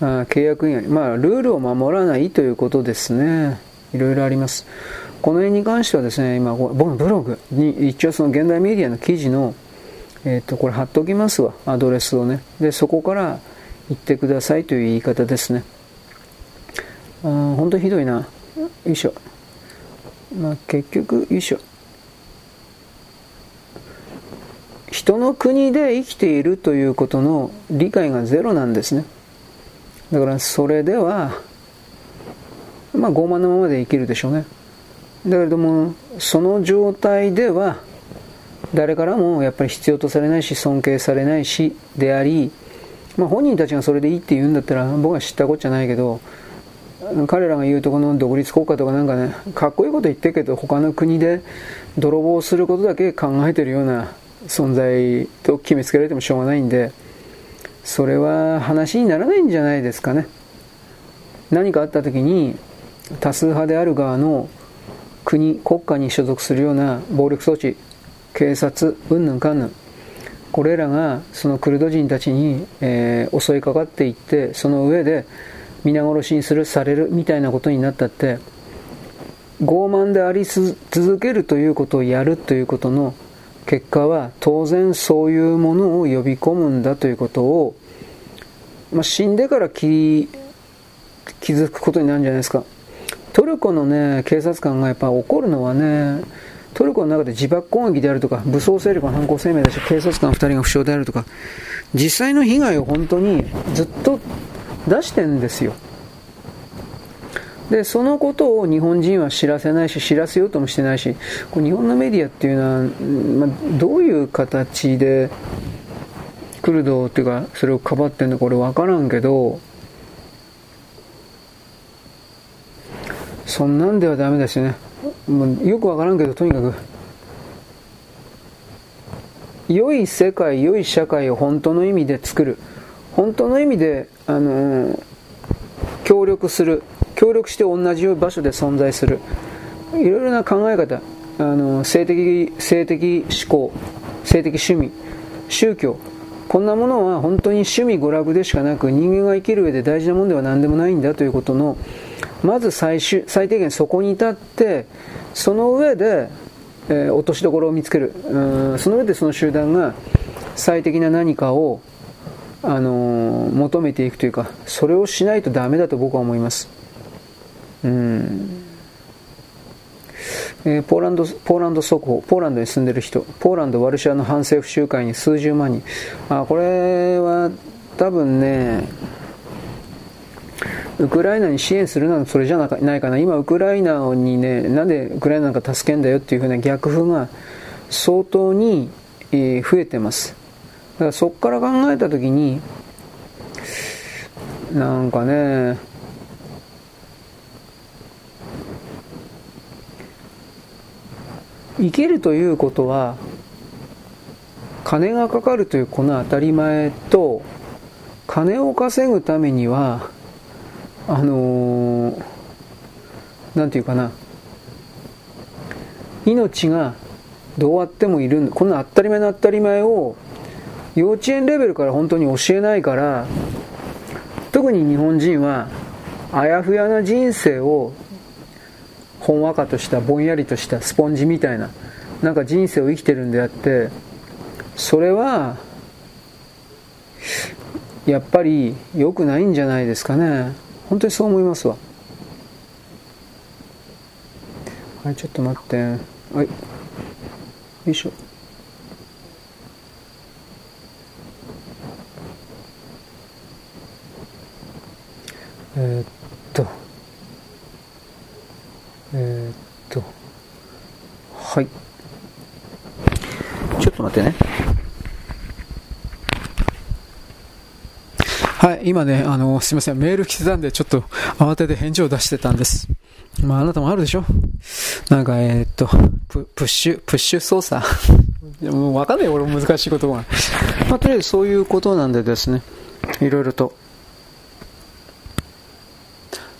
あ契約以外、まあ、ルールを守らないということですね。いろいろあります。この辺に関してはですね、今、僕のブログに一応その現代メディアの記事の、えっ、ー、と、これ貼っておきますわ、アドレスをね。で、そこから言ってくださいという言い方ですね。あ本当ひどいな。よいしょ。まあ、結局、よいしょ。人の国で生きているということの理解がゼロなんですね。だからそれでは、まあ傲慢なままで生きるでしょうね。だけれども、その状態では、誰からもやっぱり必要とされないし、尊敬されないし、であり、まあ本人たちがそれでいいって言うんだったら、僕は知ったこっちゃないけど、彼らが言うとこの独立国家とかなんかね、かっこいいこと言ってるけど、他の国で泥棒することだけ考えてるような存在と決めつけられてもしょうがないんで、それは話にならないんじゃないですかね。何かあった時に多数派である側の国、国家に所属するような暴力装置、警察、うんぬんかんぬん、これらがそのクルド人たちに、えー、襲いかかっていって、その上で皆殺しにする、されるみたいなことになったって、傲慢であり続けるということをやるということの結果は当然そういうものを呼び込むんだということを、まあ、死んでから気気づくことになるんじゃないですか。トルコのね、警察官がやっぱ怒るのはね、トルコの中で自爆攻撃であるとか、武装勢力の犯行声明だし、警察官2人が負傷であるとか、実際の被害を本当にずっと出してるんですよ。で、そのことを日本人は知らせないし、知らせようともしてないし、こ日本のメディアっていうのは、まあ、どういう形で、クルドっていうか、それをかばってんのか俺分からんけど、そんなんではダメですよね。もうよくわからんけど、とにかく、良い世界、良い社会を本当の意味で作る。本当の意味で、あのー、協力する。協力して同じ場所で存在するいろいろな考え方あの性的性的思考性的趣味宗教こんなものは本当に趣味娯楽でしかなく人間が生きる上で大事なものでは何でもないんだということのまず最終最低限そこに至ってその上で、えー、落としどころを見つける。うんその上でその集団が最適な何かを、あのー、求めていくというかそれをしないとダメだと僕は思います。うん。えー、ポーランド、ポーランド速報、ポーランドに住んでる人、ポーランド・ワルシャワの反政府集会に数十万人。あ、これは多分ね、ウクライナに支援するのはそれじゃないかな。今、ウクライナにね、なんでウクライナなんか助けんだよっていうふうな逆風が相当に、え増えてます。だからそこから考えたときに、なんかね、生きるということは金がかかるというこの当たり前と金を稼ぐためにはあのー、なんていうかな。命がどうあってもいるこの当たり前の当たり前を幼稚園レベルから本当に教えないから特に日本人はあやふやな人生をほんわかとしたぼんやりとしたスポンジみたいななんか人生を生きてるんであってそれはやっぱり良くないんじゃないですかね。本当にそう思いますわ。はいちょっと待って。はい。よいしょ。えー、っと。えー、っと。はい。ちょっと待ってね。はい、今ね、あの、すいません、メール来てたんで、ちょっと慌てて返事を出してたんです。まあ、あなたもあるでしょなんか、えー、っと、ププッシュ、プッシュ操作 もうわかんない俺も難しいことが。まあ、とりあえずそういうことなんでですね、いろいろと。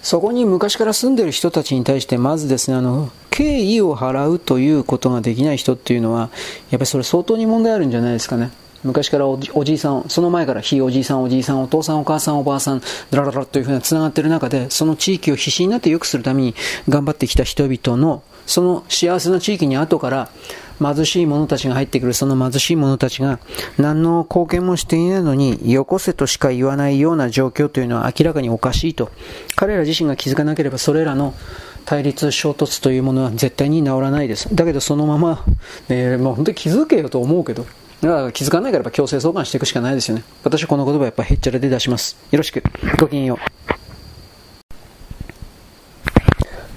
そこに昔から住んでる人たちに対して、まずですね、あの、敬意を払うということができない人っていうのは、やっぱりそれ相当に問題あるんじゃないですかね。昔からおじいさん、その前からひいおじいさん、おじいさん、お父さん、お母さん、おばあさん、ダラララというふうな繋がっている中で、その地域を必死になって良くするために頑張ってきた人々の、その幸せな地域に後から貧しい者たちが入ってくる、その貧しい者たちが何の貢献もしていないのに、よこせとしか言わないような状況というのは明らかにおかしいと。彼ら自身が気づかなければ、それらの対立衝突というものは絶対に治らないです。だけどそのまま、ね、もう本当に気づけよと思うけど、だから気づかないから強制送還していくしかないですよね。私はこの言葉やっぱへっちゃらで出します。よろしく。ごきげんよう。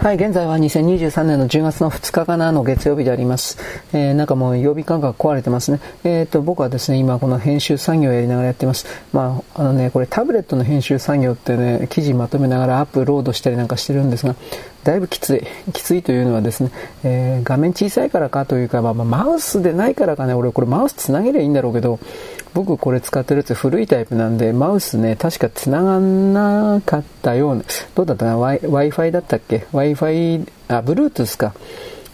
はい、現在は2023年の10月の2日かなの月曜日であります。えー、なんかもう曜日感覚壊れてますね。えっ、ー、と、僕はですね、今この編集作業をやりながらやってます。まあ、あのね、これタブレットの編集作業ってね、記事まとめながらアップロードしたりなんかしてるんですが、だいぶきつい。きついというのはですね、えー、画面小さいからかというか、まあ、マウスでないからかね、俺これマウスつなげりゃいいんだろうけど、僕これ使ってるやつ古いタイプなんで、マウスね、確か繋がんなかったような、どうだったかな ?Wi-Fi だったっけ ?Wi-Fi、あ、Bluetooth か。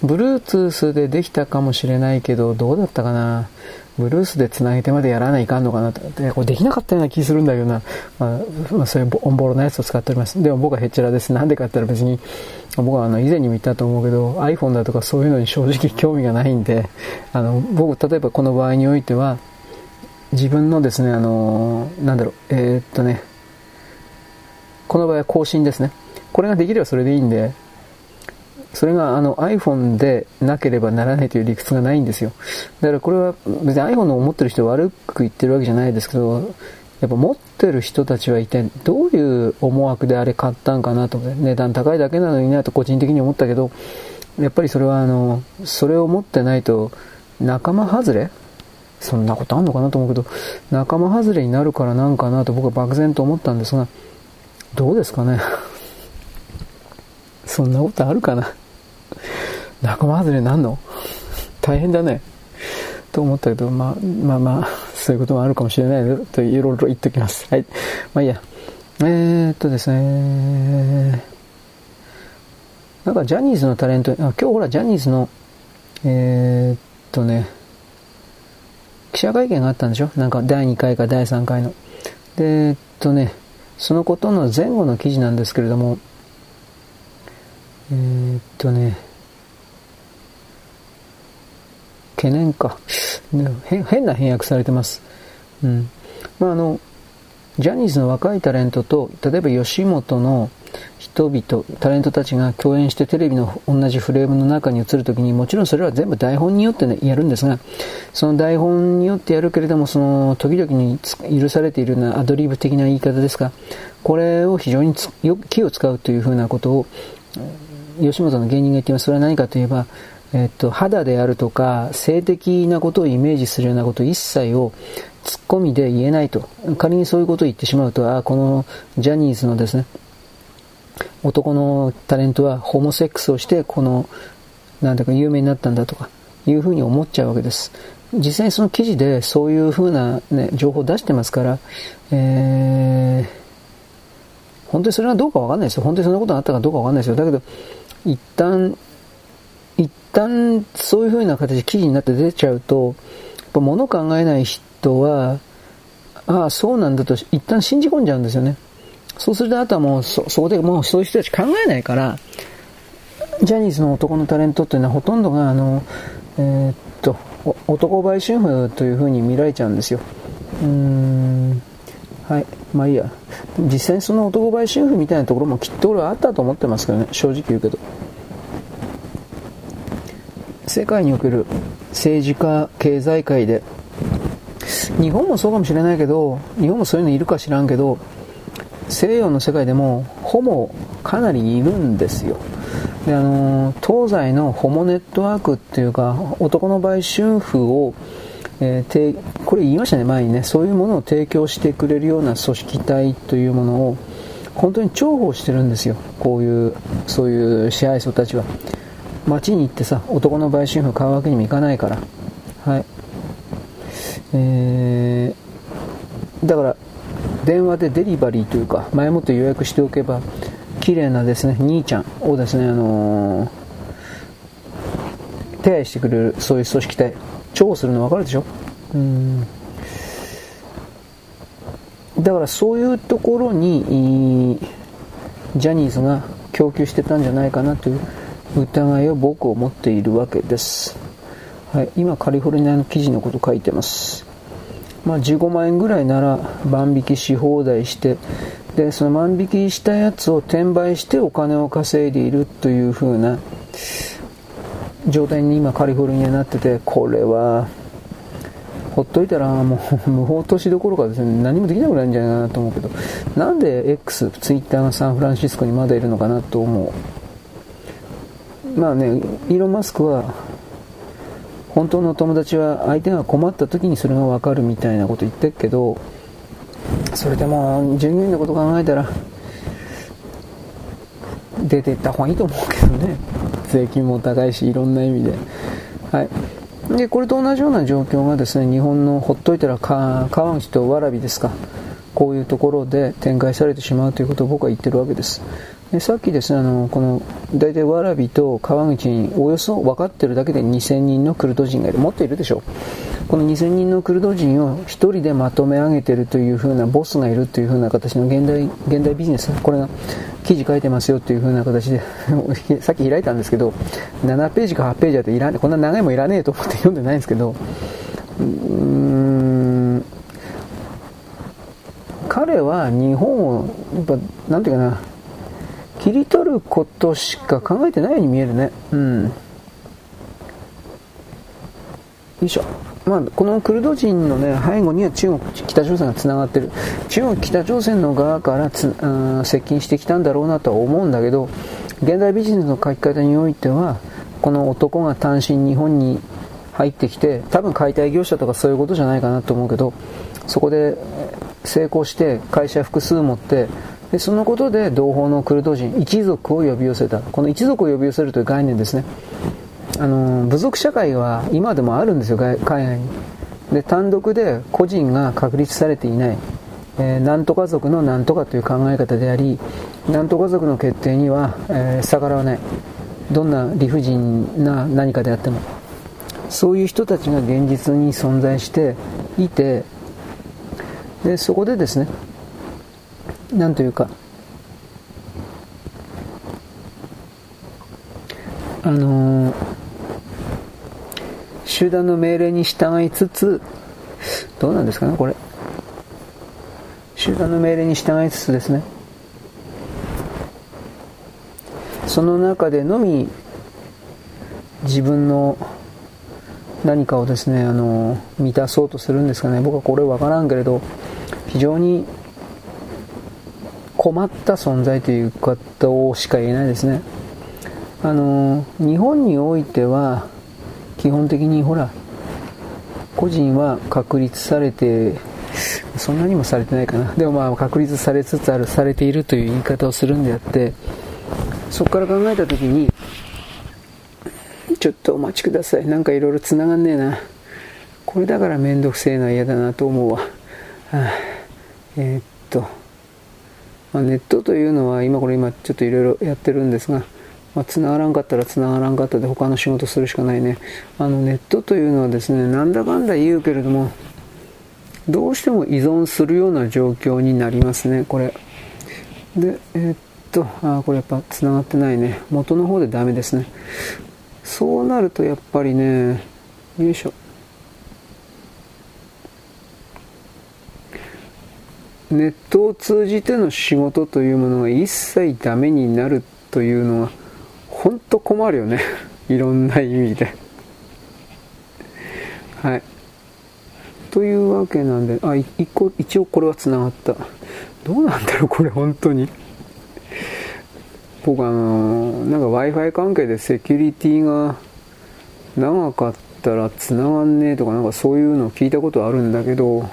Bluetooth でできたかもしれないけど、どうだったかな？ブルースで繋げてまでやらないかんのかなと。で、これできなかったような気するんだけどな。まあ、そういうオンボロなやつを使っております。でも僕はヘッチラです。なんでかって言ったら別に、僕はあの以前にも言ったと思うけど、iPhone だとかそういうのに正直興味がないんで、あの、僕、例えばこの場合においては、自分のですね、あの、なんだろう、えー、っとね、この場合は更新ですね。これができればそれでいいんで、それがあの iPhone でなければならないという理屈がないんですよ。だからこれは別に iPhone の思ってる人悪く言ってるわけじゃないですけど、やっぱ持ってる人たちは一体どういう思惑であれ買ったんかなと、値段高いだけなのになと個人的に思ったけど、やっぱりそれはあの、それを持ってないと仲間外れそんなことあんのかなと思うけど、仲間外れになるからなんかなと僕は漠然と思ったんですが、どうですかね？そんなことあるかな？仲間外れなんの？大変だね。と思ったけど、まあ、まあまあ、そういうこともあるかもしれないといろいろ言っておきます。はい。まあいいや。えー、っとですね。なんかジャニーズのタレント、あ今日ほらジャニーズの、えー、っとね、記者会見があったんでしょ？なんか第2回か第3回の。で、えっとね、そのことの前後の記事なんですけれども、えー、っとね、懸念か。変な翻訳されてます。うん。まあ、あの、ジャニーズの若いタレントと、例えば吉本の人々、タレントたちが共演してテレビの同じフレームの中に映るときに、もちろんそれは全部台本によって、ね、やるんですが、その台本によってやるけれども、その時々に許されているようなアドリブ的な言い方ですが、これを非常によく気を使うというふうなことを、吉本の芸人が言っています。それは何かといえば、えっと、肌であるとか、性的なことをイメージするようなこと一切をツッコミで言えないと。仮にそういうことを言ってしまうと、ああこのジャニーズのですね、男のタレントはホモセックスをして、この、なんだか有名になったんだとか、いうふうに思っちゃうわけです。実際にその記事でそういうふうな、ね、情報を出してますから、えー、本当にそれはどうかわかんないですよ。本当にそんなことがあったかどうかわかんないですよ。だけど、一旦、一旦そういうふうな形で記事になって出ちゃうと、やっぱ物考えない人は、ああ、そうなんだと一旦信じ込んじゃうんですよね。そうするとあとはもうそ、そこでもうそういう人たち考えないから、ジャニーズの男のタレントっていうのはほとんどが、あの、えー、っと、男売春婦というふうに見られちゃうんですよ。うーん。はい。まあいいや。実際にその男売春婦みたいなところもきっと俺はあったと思ってますけどね。正直言うけど。世界における政治家、経済界で、日本もそうかもしれないけど、日本もそういうのいるか知らんけど、西洋の世界でもホモかなりいるんですよ。であの東西のホモネットワークっていうか男の売春婦を、えー、これ言いましたね前にね。そういうものを提供してくれるような組織体というものを本当に重宝してるんですよ。こういうそういう支配層たちは。街に行ってさ男の売春婦買うわけにもいかないから。はい。えー、だから電話でデリバリーというか前もって予約しておけば綺麗なですね兄ちゃんをですねあのー、手配してくれるそういう組織体。重宝するの分かるでしょ？うん。だからそういうところにジャニーズが供給してたんじゃないかなという疑いを僕は持っているわけです、はい、今カリフォルニアの記事のこと書いてます。まあ、15万円ぐらいなら万引きし放題してでその万引きしたやつを転売してお金を稼いでいるという風な状態に今カリフォルニアになっててこれはほっといたらもう 無法投資どころかですね。何もできなくなるんじゃないかなと思うけど。なんで X、ツイッターがサンフランシスコにまだいるのかなと思う。まあねイーロン・マスクは本当の友達は相手が困った時にそれが分かるみたいなこと言ってるけどそれでも従業員のこと考えたら出ていった方がいいと思うけどね。税金も高いしいろんな意味ではいでこれと同じような状況がですね日本のほっといたら川口と蕨ですかこういうところで展開されてしまうということを僕は言ってるわけですでさっきですねあのこの大体蕨と川口におよそ分かってるだけで2000人のクルド人がいる。もっといるでしょう。この2000人のクルド人を1人でまとめ上げてるという風なボスがいるという風な形の現代現代ビジネス。これが記事書いてますよという風な形で。さっき開いたんですけど7ページか8ページだといらこんな長いもいらねえと思って読んでないんですけど。うん。彼は日本をやっぱなんていうかな。切り取ることしか考えてないように見えるね。うん。よいしょ。まあ、このクルド人の、ね、背後には中国、北朝鮮がつながってる。中国、北朝鮮の側からつ、うん、接近してきたんだろうなとは思うんだけど、現代ビジネスの書き方においては、この男が単身日本に入ってきて、多分解体業者とかそういうことじゃないかなと思うけど、そこで成功して会社複数持って、でそのことで同胞のクルド人一族を呼び寄せた。この一族を呼び寄せるという概念ですね。あの部族社会は今でもあるんですよ海外に。で単独で個人が確立されていない、えー、なんとか族のなんとかという考え方でありなんとか族の決定には、えー、逆らわない。どんな理不尽な何かであっても。そういう人たちが現実に存在していてでそこでですねなんというかあのー、集団の命令に従いつつどうなんですかねこれ。集団の命令に従いつつですね。その中でのみ自分の何かをですねあの満たそうとするんですかね。僕はこれ分からんけれど非常に困った存在ということしか言えないですね。あの、日本においては、基本的にほら、個人は確立されて、そんなにもされてないかな。でもまあ確立されつつある、されているという言い方をするんであって、そこから考えたときに、ちょっとお待ちください。なんかいろいろ繋がんねえな。これだからめんどくせえのは嫌だなと思うわ。はあ、えー、まあ、ネットというのは今これ今ちょっといろいろやってるんですが、まあ、繋がらんかったら繋がらんかったで他の仕事するしかないね。あのネットというのはですねなんだかんだ言うけれどもどうしても依存するような状況になりますねこれ。でえー、っとあこれやっぱ繋がってないね。元の方でダメですね。そうなるとやっぱりねよいしょ。ネットを通じての仕事というものが一切ダメになるというのは本当困るよね。いろんな意味で。はい。というわけなんであ一個一応これはつながった。どうなんだろうこれ本当に。僕あのなんか Wi-Fi 関係でセキュリティが長かったら繋がんねえとかなんかそういうのを聞いたことあるんだけど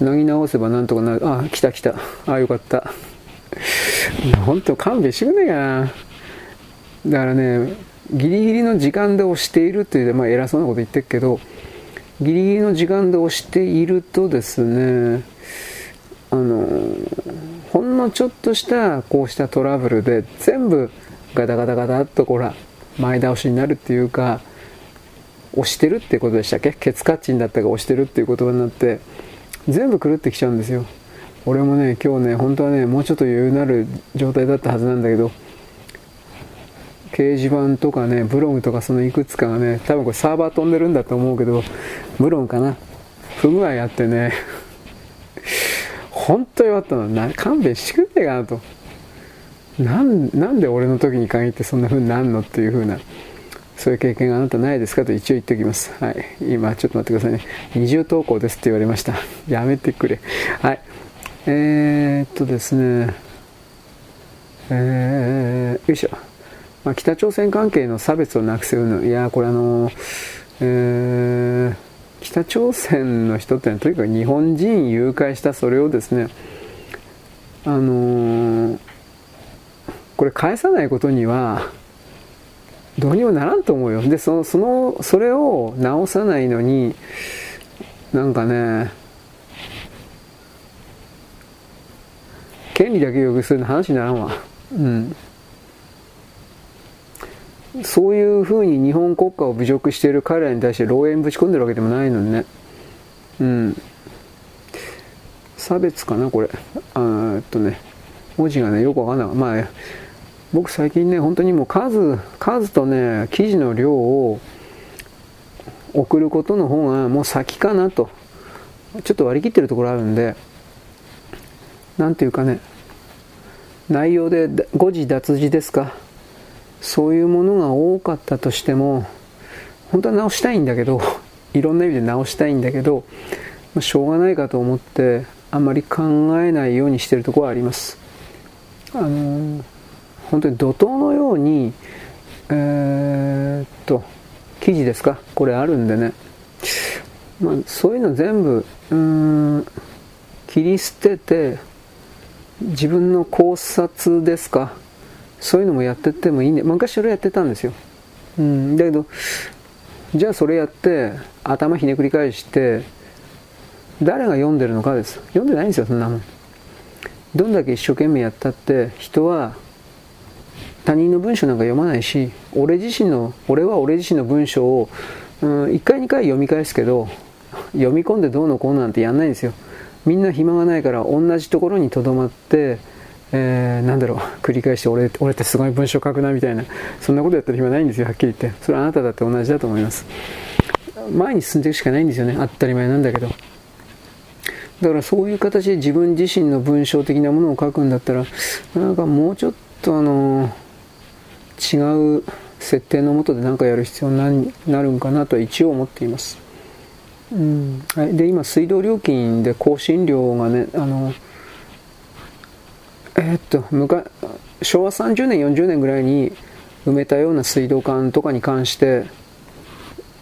繋ぎ直せばなんとかなる。あ来た来た。あよかった。本当勘弁してくんねえかな。だからねギリギリの時間で押しているっていう、まあ、偉そうなこと言ってるけどギリギリの時間で押しているとですねあのほんのちょっとしたこうしたトラブルで全部ガタガタガタっとこら前倒しになるっていうか押してるってことでしたっけ？ケツカッチンだったか押してるっていう言葉になって全部狂ってきちゃうんですよ。俺もね今日ね本当はねもうちょっと余裕のある状態だったはずなんだけど掲示板とかねブログとかそのいくつかがね多分これサーバー飛んでるんだと思うけどブログかな。不具合やってね本当弱ったの。な勘弁してくんねえかなと。なんなんで俺の時に限ってそんな風になんのっていう風な。そういう経験があなたないですかと一応言っておきます。はい。今、ちょっと待ってくださいね。二重投稿ですって言われました。やめてくれ。はい。えー、っとですね。えー、よいしょ。まあ、北朝鮮関係の差別をなくせるの。いやこれあのえー、北朝鮮の人ってのはとにかく日本人誘拐したそれをですね、あのー、これ返さないことには、どうにもならんと思うよ。で、その、その、それを直さないのに、なんかね、権利だけ要求するの話にならんわ。うん。そういうふうに日本国家を侮辱している彼らに対して漏洩ぶち込んでるわけでもないのにね。うん。差別かな、これ。あっとね、文字がね、よくわかんない。まあ、僕最近ね、本当にもう数、数とね、記事の量を送ることの方がもう先かなと。ちょっと割り切ってるところあるんで、なんていうかね、内容で誤字脱字ですか。そういうものが多かったとしても、本当は直したいんだけど、いろんな意味で直したいんだけど、しょうがないかと思って、あんまり考えないようにしてるところはあります。あのー本当に怒涛のように、えー、っと、記事ですか？これあるんでね。まあ、そういうの全部、うん、切り捨てて、自分の考察ですか？そういうのもやってってもいいね。昔それやってたんですよ。うん、だけど、じゃあそれやって、頭ひねくり返して、誰が読んでるのかです。読んでないんですよ、そんなもん。どんだけ一生懸命やったって、人は他人の文章なんか読まないし俺自身の俺は俺自身の文章を、うん、1回2回読み返すけど読み込んでどうのこうのなんてやんないんですよ。みんな暇がないから同じところにとどまってえー、なんだろう繰り返して俺俺ってすごい文章書くなみたいなそんなことやってる暇ないんですよはっきり言って。それあなただって同じだと思います。前に進んでいくしかないんですよね。当たり前なんだけど。だからそういう形で自分自身の文章的なものを書くんだったらなんかもうちょっとあのー違う設定のもとで何かやる必要になるんかなと一応思っています。うん、で今水道料金で更新料がねあのえー、っと昭和30年40年ぐらいに埋めたような水道管とかに関して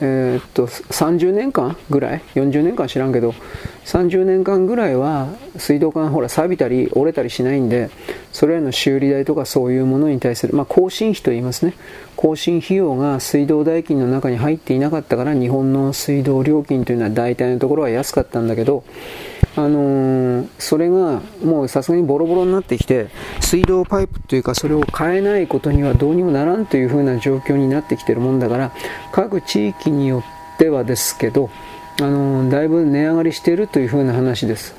えー、っと30年間ぐらい？40年間知らんけど。30年間ぐらいは水道管ほら錆びたり折れたりしないんでそれらの修理代とかそういうものに対する、まあ、更新費と言いますね。更新費用が水道代金の中に入っていなかったから日本の水道料金というのは大体のところは安かったんだけどあのー、それがもうさすがにボロボロになってきて水道パイプというかそれを変えないことにはどうにもならんというふうな状況になってきてるもんだから各地域によってはですけどあのだいぶ値上がりしているというふうな話です。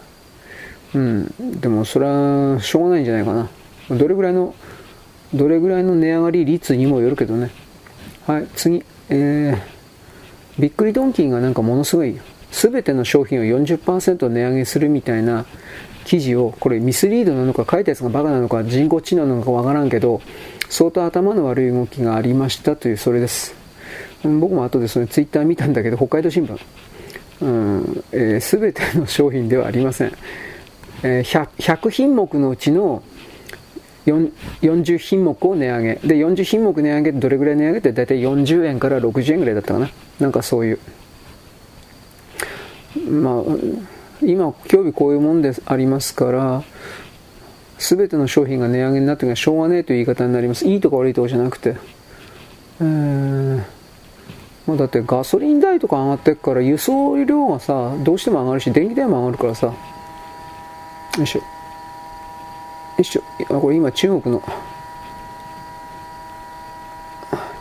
うん、でもそれはしょうがないんじゃないかな。どれぐらいの、どれぐらいの値上がり率にもよるけどね。はい、次。えー、びっくりドンキーがなんかものすごい、すべての商品を40%値上げするみたいな記事を、これミスリードなのか書いたやつがバカなのか人工知能なのかわからんけど、相当頭の悪い動きがありましたというそれです。僕も後でそれツイッター見たんだけど、北海道新聞。うんえー、全ての商品ではありません、えー、100, 100, 品目のうちの40品目を値上げ。で、40品目値上げてどれぐらい値上げって大体40円から60円ぐらいだったかな。なんかそういう。まあ、今、今日こういうもんでありますから、すべての商品が値上げになってるのはしょうがねえという言い方になります。いいとか悪いとかじゃなくて。えー、だってガソリン代とか上がってくから輸送量がさ、どうしても上がるし、電気代も上がるからさ。よいしょ。よいしょ。あ、これ今中国の、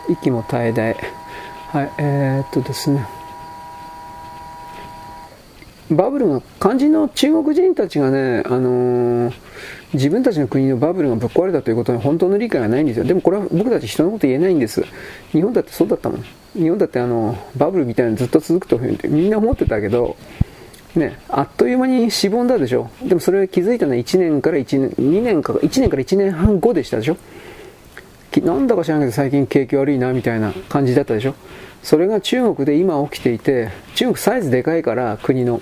息も絶え絶え。はい、えー、っとですね。バブルが、肝心の中国人たちがね、あのー、自分たちの国のバブルがぶっ壊れたということに本当の理解がないんですよ。でもこれは僕たち人のこと言えないんです。日本だってそうだったもん。日本だってあの、バブルみたいなのずっと続くとみんな思ってたけど、ね、あっという間にしぼんだでしょ。でもそれ気づいたのは1年から1年、2年か、1年から1年半後でしたでしょ。なんだか知らんけど最近景気悪いなみたいな感じだったでしょ。それが中国で今起きていて、中国サイズでかいから国の、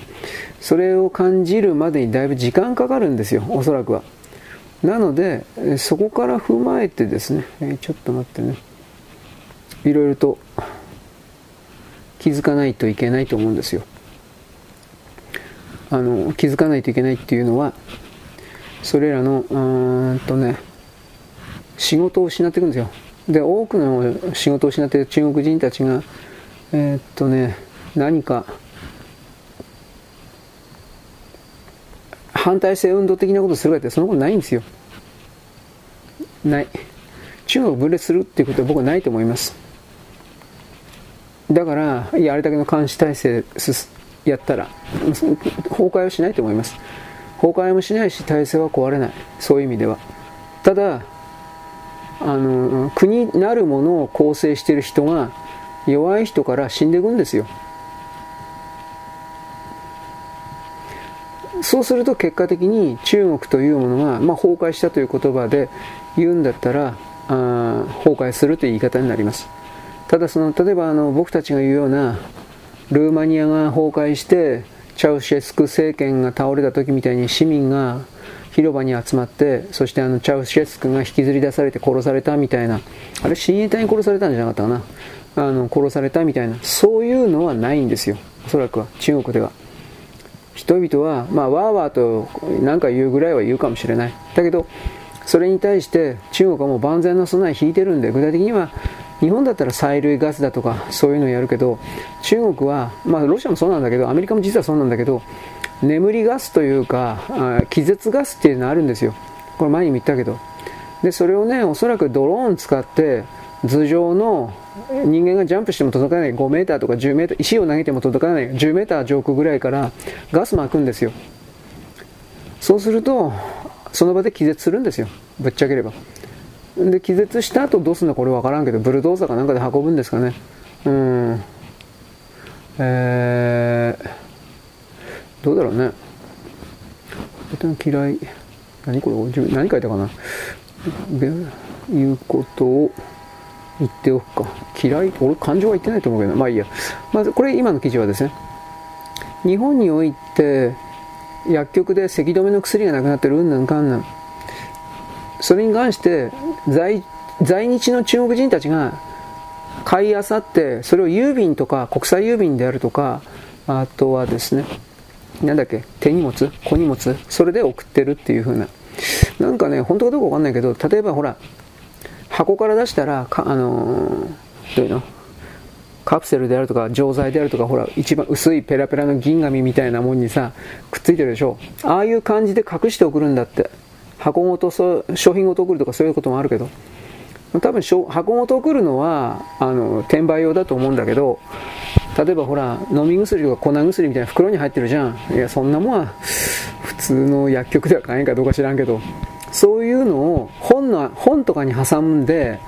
それを感じるまでにだいぶ時間かかるんですよ、おそらくは。なので、そこから踏まえてですねえ、ちょっと待ってね、いろいろと気づかないといけないと思うんですよ。あの気づかないといけないっていうのは、それらの、うーんとね、仕事を失っていくんですよ。で、多くの仕事を失っている中国人たちが、えー、っとね、何か、反体制運動的なことするかってそのことないんですよ。ない。中国分裂するっていうことは僕はないと思います。だから、いや、あれだけの監視体制やったら、崩壊はしないと思います。崩壊もしないし、体制は壊れない。そういう意味では。ただ、あの、国なるものを構成している人が弱い人から死んでいくんですよ。そうすると結果的に中国というものが、まあ、崩壊したという言葉で言うんだったらあ崩壊するという言い方になりますただその例えばあの僕たちが言うようなルーマニアが崩壊してチャウシェスク政権が倒れた時みたいに市民が広場に集まってそしてあのチャウシェスクが引きずり出されて殺されたみたいなあれ親衛隊に殺されたんじゃなかったかな？あの殺されたみたいな。そういうのはないんですよ。おそらくは。中国では。人々は、まあ、わーわーと何か言うぐらいは言うかもしれない。だけど、それに対して中国はもう万全の備え引いてるんで、具体的には日本だったら催涙ガスだとかそういうのをやるけど、中国は、まあロシアもそうなんだけど、アメリカも実はそうなんだけど、眠りガスというか、気絶ガスっていうのがあるんですよ。これ前にも言ったけど。で、それをね、おそらくドローン使って、頭上の人間がジャンプしても届かない5メーターとか10メーター、石を投げても届かない10メーター上空ぐらいからガス巻くんですよ。そうすると、その場で気絶するんですよ。ぶっちゃければ。で、気絶した後どうすんのこれ分からんけど、ブルドーザーかなんかで運ぶんですかね。うん。えー、どうだろうね。嫌い。何これ？何書いたかな？いうことを言っておくか。嫌い？俺感情は言ってないと思うけど、まあいいや。まず、これ今の記事はですね、日本において、薬局で咳止めの薬がなくなってるうんぬんかんぬん。それに関して在、在日の中国人たちが買いあさって、それを郵便とか国際郵便であるとか、あとはですね、なんだっけ、手荷物小荷物それで送ってるっていう風な。なんかね、本当かどうかわかんないけど、例えばほら、箱から出したら、かあのー、どういうの？カプセルであるとか錠剤であるとかほら一番薄いペラペラの銀紙みたいなもんにさくっついてるでしょ。ああいう感じで隠して送るんだって。箱ごとそ商品ごと送るとかそういうこともあるけど。多分箱ごと送るのはあの転売用だと思うんだけど例えばほら飲み薬とか粉薬みたいな袋に入ってるじゃん。いやそんなもんは普通の薬局では買えんかどうか知らんけど。そういうのを本の本とかに挟んで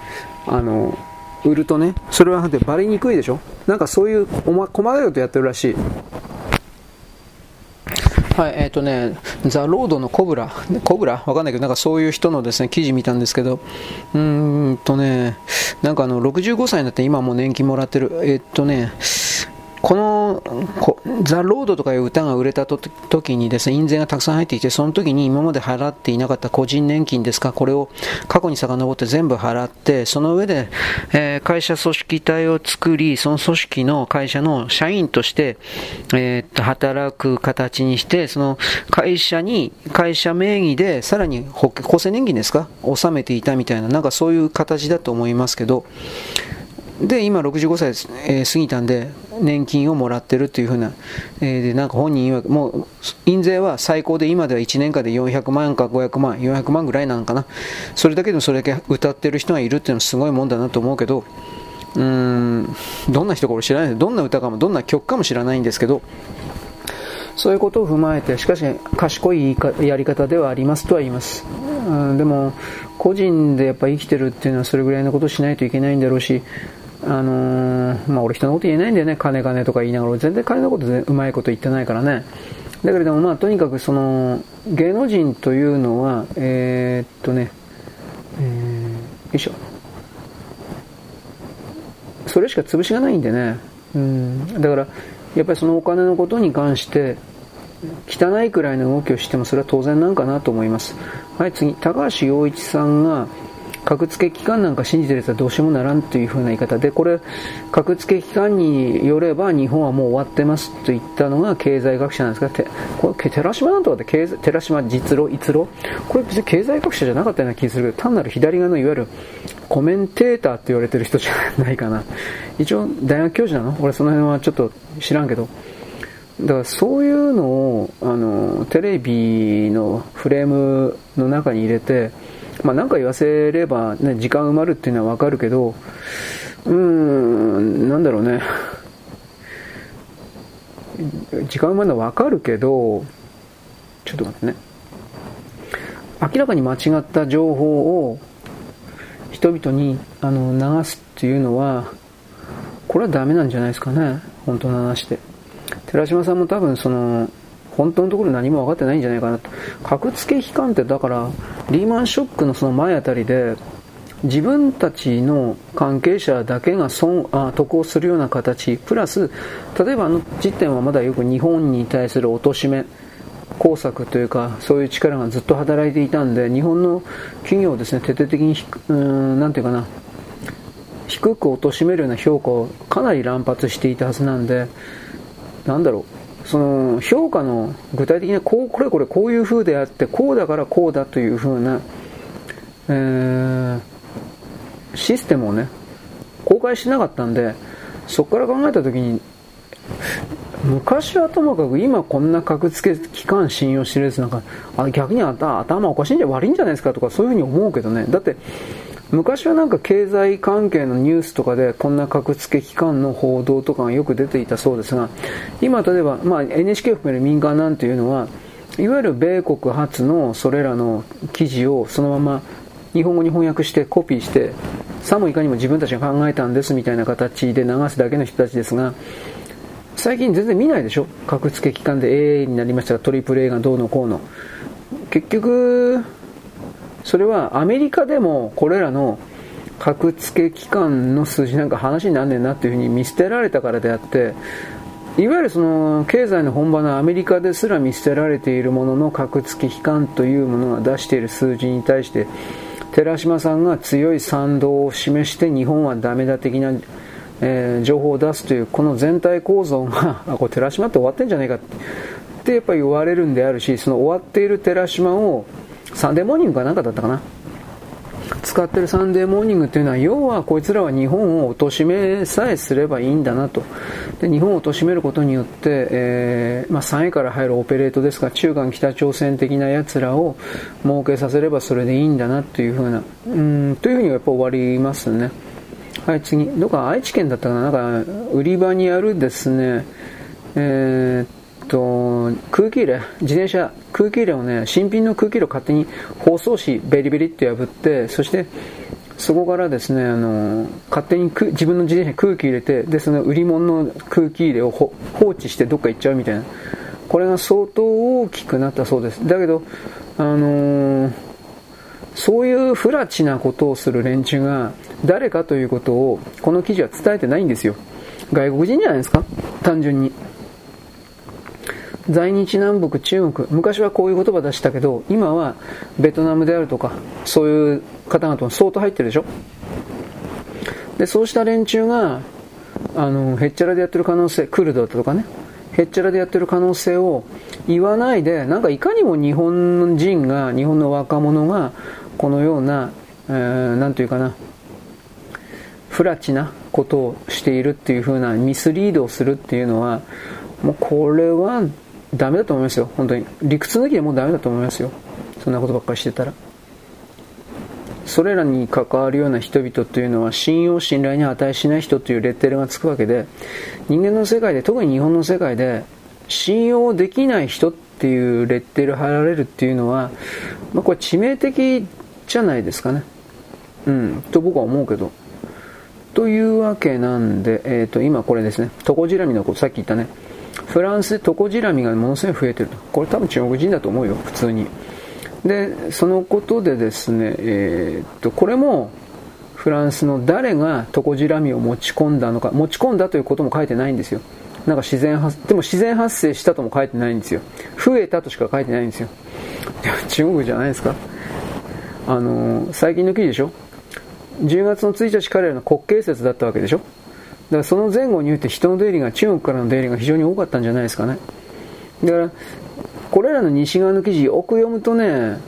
あの売るとねそれはバレにくいでしょ？なんかそういう細かいことやってるらしい。はい、えっ、ー、とね、ザ・ロードのコブラ、コブラ？わかんないけど、なんかそういう人のですね、記事見たんですけど、うーんとね、なんかあの、65歳になって今も年金もらってる、えっ、ー、とね、このザ・ロードとかいう歌が売れた時にですね、印税がたくさん入っていて、その時に今まで払っていなかった個人年金ですか、これを過去に遡って全部払って、その上で、えー、会社組織体を作り、その組織の会社の社員として、えー、っと、働く形にして、その会社に、会社名義で、さらに厚生年金ですか、納めていたみたいな、なんかそういう形だと思いますけど、で、今65歳、えー、過ぎたんで、年金をもらってるっていうふうな、えー、で、なんか本人は、もう、印税は最高で今では1年間で400万か500万、400万ぐらいなのかな。それだけでもそれだけ歌ってる人がいるっていうのはすごいもんだなと思うけど、うーん、どんな人か俺知らないどんな歌かも、どんな曲かも知らないんですけど、そういうことを踏まえて、しかし賢いやり方ではありますとは言います。うん、でも、個人でやっぱ生きてるっていうのはそれぐらいのことをしないといけないんだろうし、あのー、まあ俺人のこと言えないんだよね、金金とか言いながら、全然金のことでうまいこと言ってないからね。だけれどもまあとにかくその、芸能人というのは、えー、っとね、えー、よいしょ。それしか潰しがないんでね。うん、だから、やっぱりそのお金のことに関して、汚いくらいの動きをしてもそれは当然なんかなと思います。はい、次、高橋洋一さんが、格付け機関なんか信じてるやつはどうしようもならんという風な言い方で、これ、格付け機関によれば日本はもう終わってますと言ったのが経済学者なんですが、てこれ寺島なんとかって経済、寺島実郎、逸郎？これ別に経済学者じゃなかったような気がするけど、単なる左側のいわゆるコメンテーターって言われてる人じゃないかな。一応大学教授なの？俺その辺はちょっと知らんけど。だからそういうのをあのテレビのフレームの中に入れて、まあ、何か言わせれば、ね、時間埋まるっていうのはわかるけど、うーん、なんだろうね。時間埋まるのはわかるけど、ちょっと待ってね。明らかに間違った情報を人々にあの流すっていうのは、これはダメなんじゃないですかね。本当の話で。寺島さんも多分その、本当のところ何も分かってないんじゃないかなと。格付け機関ってだから、リーマンショックのその前あたりで、自分たちの関係者だけが損あ得をするような形、プラス、例えばあの時点はまだよく日本に対する貶め、工作というか、そういう力がずっと働いていたんで、日本の企業をですね、徹底的に、うん、なんていうかな、低く貶めるような評価をかなり乱発していたはずなんで、なんだろう、その評価の具体的なこうこれこれこういう風であってこうだからこうだという風な、えー、システムをね公開しなかったんでそこから考えた時に昔はともかく今こんな格付け機関信用してるやつなんかあ逆に頭おかしいんじゃ悪いんじゃないですかとかそういう風に思うけどね。だって昔はなんか経済関係のニュースとかでこんな格付け機関の報道とかがよく出ていたそうですが、今例えば、まあ、NHK を含める民間なんていうのは、いわゆる米国発のそれらの記事をそのまま日本語に翻訳してコピーして、さもいかにも自分たちが考えたんですみたいな形で流すだけの人たちですが、最近全然見ないでしょ？格付け機関で AA になりましたが、トリプル A がどうのこうの。結局、それはアメリカでもこれらの格付け機関の数字なんか話になんねんなっていうふうに見捨てられたからであっていわゆるその経済の本場のアメリカですら見捨てられているものの格付け機関というものが出している数字に対して寺島さんが強い賛同を示して日本はダメだ的な、えー、情報を出すというこの全体構造が あこれ寺島って終わってんじゃないかってやっぱり言われるんであるしその終わっている寺島をサンデーモーニングかなんかだったかな。使ってるサンデーモーニングっていうのは、要はこいつらは日本を貶めさえすればいいんだなと。で日本を貶めることによって、えー、まあ、3位から入るオペレートですが、中間北朝鮮的な奴らを儲けさせればそれでいいんだなというふうな、うん、というふうにやっぱ終わりますね。はい、次。どっか愛知県だったかななんか、売り場にあるですね、えーと、空気入れ、自転車、空気入れをね、新品の空気入れを勝手に包装紙ベリベリって破って、そして、そこからですね、あの、勝手に自分の自転車に空気入れて、で、その売り物の空気入れを放置してどっか行っちゃうみたいな。これが相当大きくなったそうです。だけど、あのー、そういう不埒なことをする連中が誰かということをこの記事は伝えてないんですよ。外国人じゃないですか？単純に。在日南北中国、昔はこういう言葉出したけど、今はベトナムであるとか、そういう方々も相当入ってるでしょ？で、そうした連中が、あの、へっちゃらでやってる可能性、クルドだとかね、へっちゃらでやってる可能性を言わないで、なんかいかにも日本人が、日本の若者が、このような、えー、なんというかな、不ラチなことをしているっていう風なミスリードをするっていうのは、もうこれはダメだと思いますよ。本当に。理屈抜きでもうダメだと思いますよ。そんなことばっかりしてたら。それらに関わるような人々というのは信用信頼に値しない人というレッテルがつくわけで人間の世界で特に日本の世界で信用できない人っていうレッテル貼られるっていうのは、まあ、これ致命的じゃないですかねうんと僕は思うけどというわけなんで、えー、と今これですねトコジラミのことさっき言ったねフランスでトコジラミがものすごい増えてると。これ多分中国人だと思うよ普通に。でそのことでですね、えー、っとこれもフランスの誰がトコジラミを持ち込んだのか持ち込んだということも書いてないんですよ。なんか自然発でも自然発生したとも書いてないんですよ。増えたとしか書いてないんですよ。中国じゃないですか。あの最近の記事でしょ？10月の1日彼らの国慶節だったわけでしょ？からその前後において人の出入りが中国からの出入りが非常に多かったんじゃないですかね。だからこれらの西側の記事よく読むとね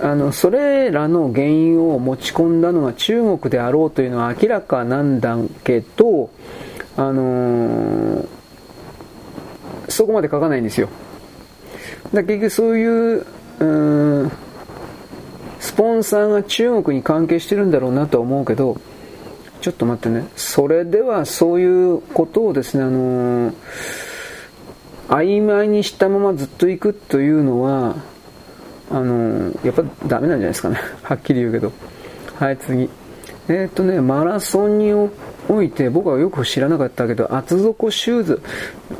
あのそれらの原因を持ち込んだのが中国であろうというのは明らかなんだけど、あのー、そこまで書かないんですよ。だ結局そういううんスポンサーが中国に関係してるんだろうなとは思うけどちょっと待ってねそれではそういうことをですねあのー曖昧にしたままずっと行くというのは、あの、やっぱダメなんじゃないですかね。はっきり言うけど。はい、次。えー、っとね、マラソンにおいて僕はよく知らなかったけど、厚底シューズ、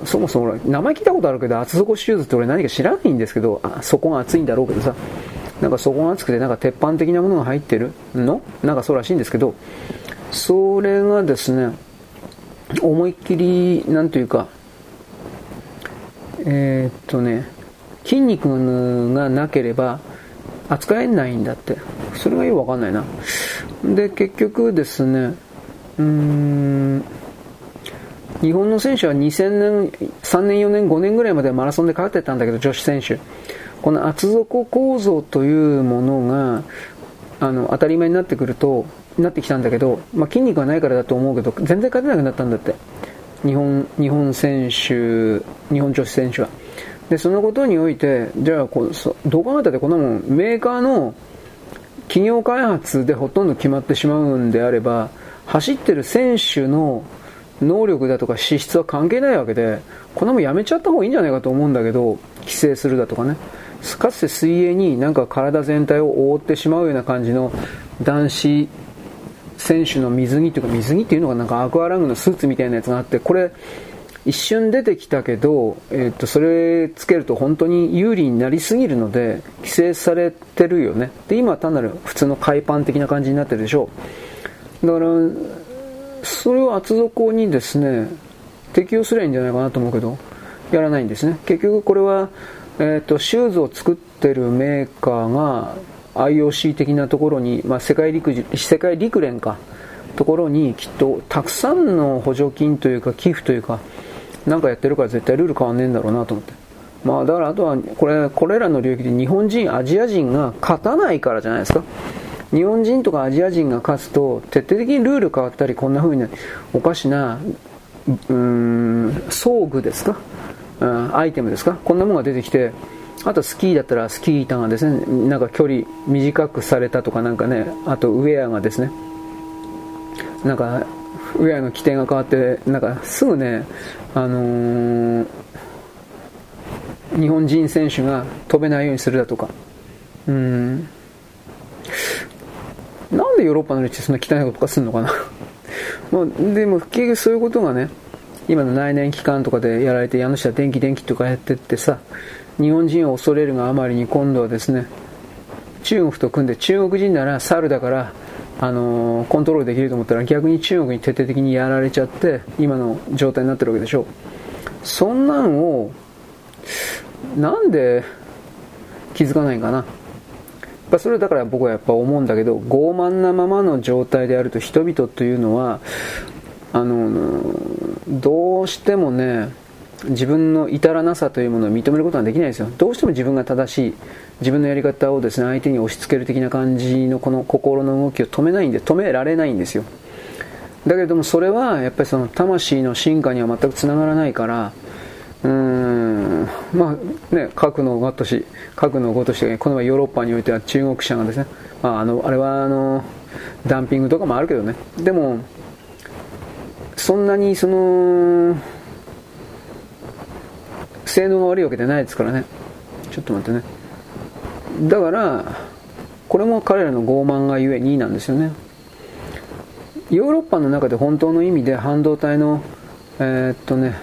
そもそも名前聞いたことあるけど、厚底シューズって俺何か知らないんですけど、あ、そこが厚いんだろうけどさ、なんかそこが厚くてなんか鉄板的なものが入ってるの？なんかそうらしいんですけど、それがですね、思いっきり、なんというか、えー、っとね、筋肉がなければ扱えないんだって。それがよくわかんないな。で、結局ですね、うーん、日本の選手は2000年、3年、4年、5年ぐらいまでマラソンで勝ってたんだけど、女子選手。この厚底構造というものが、あの、当たり前になってくると、なってきたんだけど、まあ、筋肉がないからだと思うけど、全然勝てなくなったんだって。日本日本選手、日本女子選手は。で、そのことにおいて、じゃあこう、どう考えたってこんなもん、メーカーの企業開発でほとんど決まってしまうんであれば、走ってる選手の能力だとか資質は関係ないわけで、こんなもんやめちゃった方がいいんじゃないかと思うんだけど、規制するだとかね。かつて水泳になんか体全体を覆ってしまうような感じの男子選手の水着っていうか水着っていうのがなんかアクアラングのスーツみたいなやつがあってこれ一瞬出てきたけど、えー、とそれつけると本当に有利になりすぎるので規制されてるよね。で今は単なる普通の海パン的な感じになってるでしょう。だからそれを厚底にですね適用すればいいんじゃないかなと思うけどやらないんですね。結局これは、えーとシューズを作ってるメーカーが IOC 的なところに、まあ、世界陸世界陸連かところにきっとたくさんの補助金というか寄付というかなんかやってるから絶対ルール変わんねえんだろうなと思って。まあだからあとはこれこれらの領域で日本人アジア人が勝たないからじゃないですか。日本人とかアジア人が勝つと徹底的にルール変わったりこんな風におかしなうーん装具ですか、うん、アイテムですか？こんなものが出てきてあとスキーだったらスキー板がですね、なんか距離短くされたとかなんかね、あとウェアがですね、なんかウェアの規定が変わって、なんかすぐね、あのー、日本人選手が飛べないようにするだとか、うん、なんでヨーロッパの歴史そんな汚いこととかするのかな。もうでも結局そういうことがね、今の内燃機関とかでやられて、家主は電気電気とかやってってさ、日本人を恐れるがあまりに今度はですね中国と組んで中国人なら猿だからあのコントロールできると思ったら逆に中国に徹底的にやられちゃって今の状態になってるわけでしょそんなんをなんで気づかないかな。ぱそれだから僕はやっぱ思うんだけど傲慢なままの状態であると人々というのはあのどうしてもね自分の至らなさというものを認めることはできないですよ。どうしても自分が正しい自分のやり方をですね相手に押し付ける的な感じのこの心の動きを止めないんで止められないんですよ。だけれどもそれはやっぱりその魂の進化には全くつながらないからうーんまあね核のごとし核のごとしこの前ヨーロッパにおいては中国車がですね、まあ、あのあれはあのダンピングとかもあるけどね。でもそんなにその性能が悪いわけじゃないですからね。ちょっと待ってね。だからこれも彼らの傲慢がゆえになんですよね。ヨーロッパの中で本当の意味で半導体のえー、っとね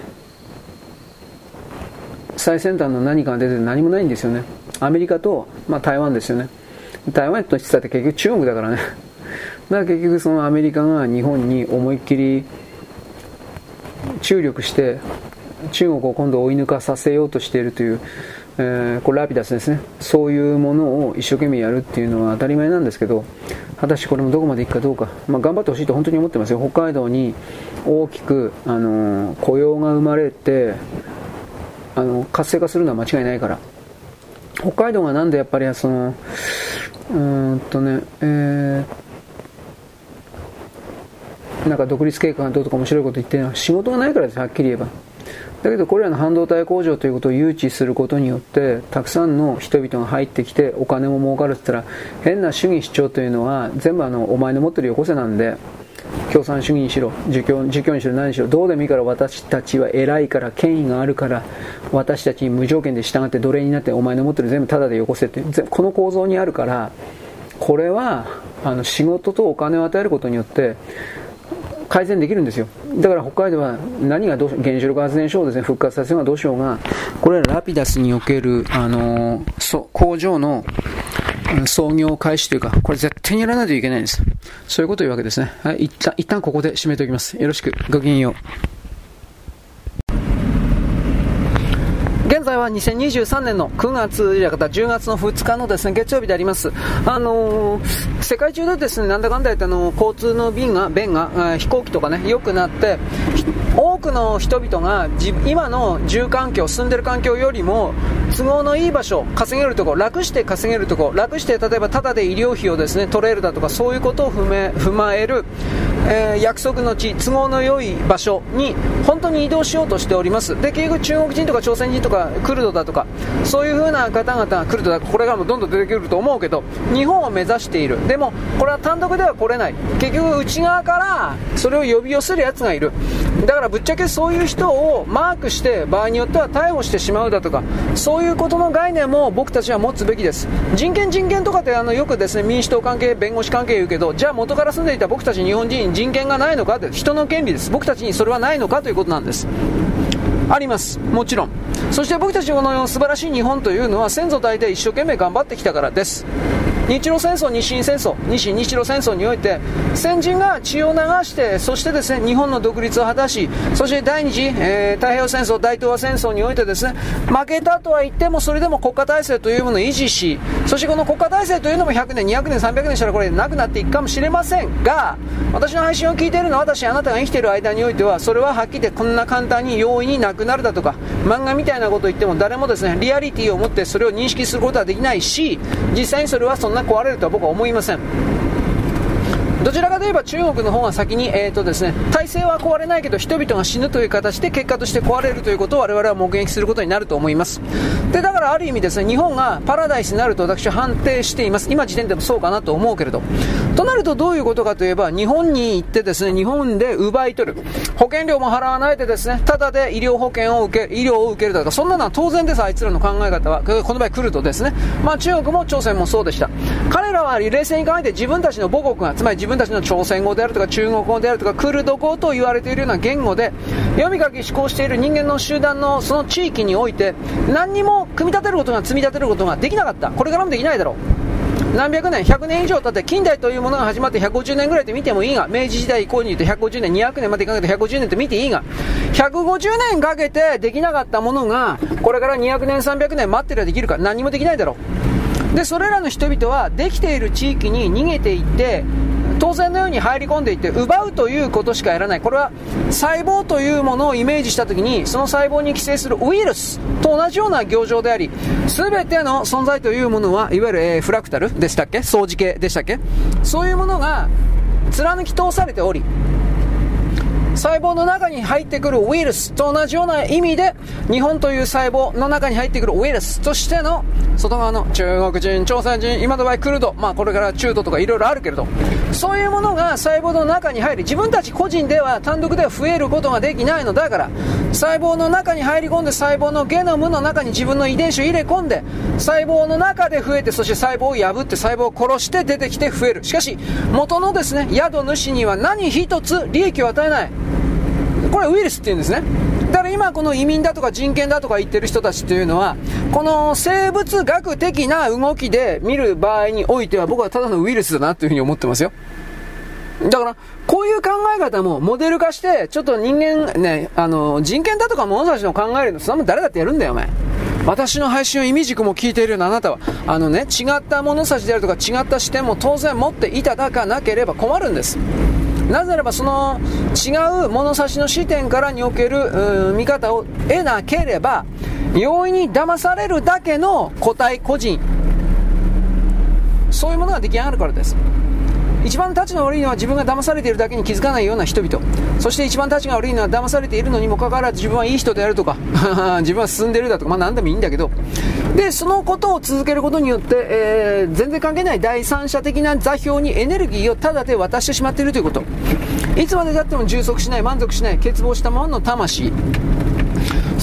最先端の何かが出て何もないんですよね。アメリカと、まあ、台湾ですよね。台湾としてって結局中国だからね。だから結局そのアメリカが日本に思いっきり注力して中国を今度追い抜かさせようとしているという、えー、これラピダスですね。そういうものを一生懸命やるっていうのは当たり前なんですけど果たしてこれもどこまでいくかどうか、まあ、頑張ってほしいと本当に思ってますよ。北海道に大きく、あのー、雇用が生まれてあの活性化するのは間違いないから。北海道がなんでやっぱりそのうんとねえー、なんか独立計画がどうとか面白いこと言ってるのは仕事がないからですはっきり言えば。だけどこれらの半導体工場ということを誘致することによってたくさんの人々が入ってきてお金も儲かるって言ったら変な主義主張というのは全部あのお前の持ってるよこせなんで共産主義にしろ儒教儒教にしろ何にしろどうでもいいから私たちは偉いから権威があるから私たちに無条件で従って奴隷になってお前の持ってる全部タダでよこせってこの構造にあるからこれはあの仕事とお金を与えることによって改善できるんですよだから北海道は何がどう原子力発電所をですね復活させようがどうしようがこれらラピダスにおけるあの工場の創業開始というか、これ絶対にやらないといけないんです。そういうことを言うわけですね。はい、一旦、一旦ここで締めておきます。よろしく。ごきげんよう。現在は2023年の9月や方10月の2日のですね月曜日であります。あのー、世界中でですねなんだかんだ言ってあの交通の便が便が飛行機とかね良くなって多くの人々が今の住環境住んでる環境よりも都合のいい場所稼げるところ楽して稼げるところ楽して例えばタダで医療費をですね取れるだとかそういうことを踏め踏まえる、えー、約束の地都合の良い場所に本当に移動しようとしておりますで結局中国人とか朝鮮人とかクルドだとかそういう風な方々クルドだこれからもどんどん出てくると思うけど日本を目指している。でもこれは単独では来れない。結局内側からそれを呼び寄せるやつがいる。だからぶっちゃけそういう人をマークして場合によっては逮捕してしまうだとかそういうことの概念も僕たちは持つべきです。人権人権とかってあのよくですね民主党関係弁護士関係言うけどじゃあ元から住んでいた僕たち日本人に人権がないのかって人の権利です。僕たちにそれはないのかということなんです。あります。もちろん。そして僕たちこの素晴らしい日本というのは先祖代々一生懸命頑張ってきたからです。日露戦争、日清戦争、日清日露戦争において、先人が血を流して、そしてですね、日本の独立を果たし、そして第二次、えー、太平洋戦争、大東亜戦争においてですね、負けたとは言っても、それでも国家体制というものを維持し、そしてこの国家体制というのも100年、200年、300年したらこれなくなっていくかもしれませんが、私の配信を聞いているのは、私、あなたが生きている間においては、それははっきり言ってこんな簡単に容易になくなるだとか、漫画みたいなことを言っても誰もですね、リアリティを持ってそれを認識することはできないし、実際にそれはそんな壊れるとは僕は思いません。どちらかといえば中国の方が先に、えーとですね、体制は壊れないけど人々が死ぬという形で結果として壊れるということを我々は目撃することになると思います。でだからある意味ですね日本がパラダイスになると私は判定しています。今時点でもそうかなと思うけれど。となるとどういうことかといえば日本に行ってですね日本で奪い取る。保険料も払わないでですねただで医療保険を受け医療を受けるだとかそんなのは当然です。あいつらの考え方は。この場合来るとですね。まあ中国も朝鮮もそうでした。彼らは冷静に考えて自分たちの母国がつまり自分分たちの朝鮮語であるとか中国語であるとかクルド語と言われているような言語で読み書き思考している人間の集団のその地域において何にも組み立てることが積み立てることができなかった。これからもできないだろう。何百年、100年以上経って近代というものが始まって150年ぐらいと見てもいいが、明治時代以降に言って150年、200年までかけて150年と見ていいが、150年かけてできなかったものが、これから200年、300年待ってりゃできるか、何もできないだろう。で、それらの人々はできている地域に逃げていって、当然のように入り込んでいって奪うということしかやらない。これは細胞というものをイメージした時にその細胞に寄生するウイルスと同じような行状であり全ての存在というものはいわゆる、えー、フラクタルでしたっけ？相似形でしたっけ？そういうものが貫き通されており細胞の中に入ってくるウイルスと同じような意味で日本という細胞の中に入ってくるウイルスとしての外側の中国人、朝鮮人、今の場合クルド、まあこれから中東とかいろいろあるけれど、そういうものが細胞の中に入り、自分たち個人では単独では増えることができないのだから、細胞の中に入り込んで細胞のゲノムの中に自分の遺伝子を入れ込んで、細胞の中で増えて、そして細胞を破って細胞を殺して出てきて増える。しかし、元のですね、宿主には何一つ利益を与えない。これウイルスって言うんですね。だから今この移民だとか人権だとか言ってる人たちっていうのは、この生物学的な動きで見る場合においては僕はただのウイルスだなというふうに思ってますよ。だから、こういう考え方もモデル化して、ちょっと人間ね、あの、人権だとか物差しの考えるの、そんなもん誰だってやるんだよ、お前。私の配信を意味軸も聞いているようなあなたは、あのね、違った物差しであるとか違った視点も当然持っていただかなければ困るんです。なぜならばその違う物差しの視点からにおける見方を得なければ容易に騙されるだけの個体個人。そういうものが出来上がるからです。一番立ちの悪いのは自分が騙されているだけに気づかないような人々。そして一番立ちが悪いのは騙されているのにもかかわらず自分はいい人であるとか。自分は進んでるだとか。まあ何でもいいんだけど。でそのことを続けることによって、えー、全然関係ない第三者的な座標にエネルギーをただで渡してしまっているということ。いつまでたっても充足しない満足しない欠乏したままの魂。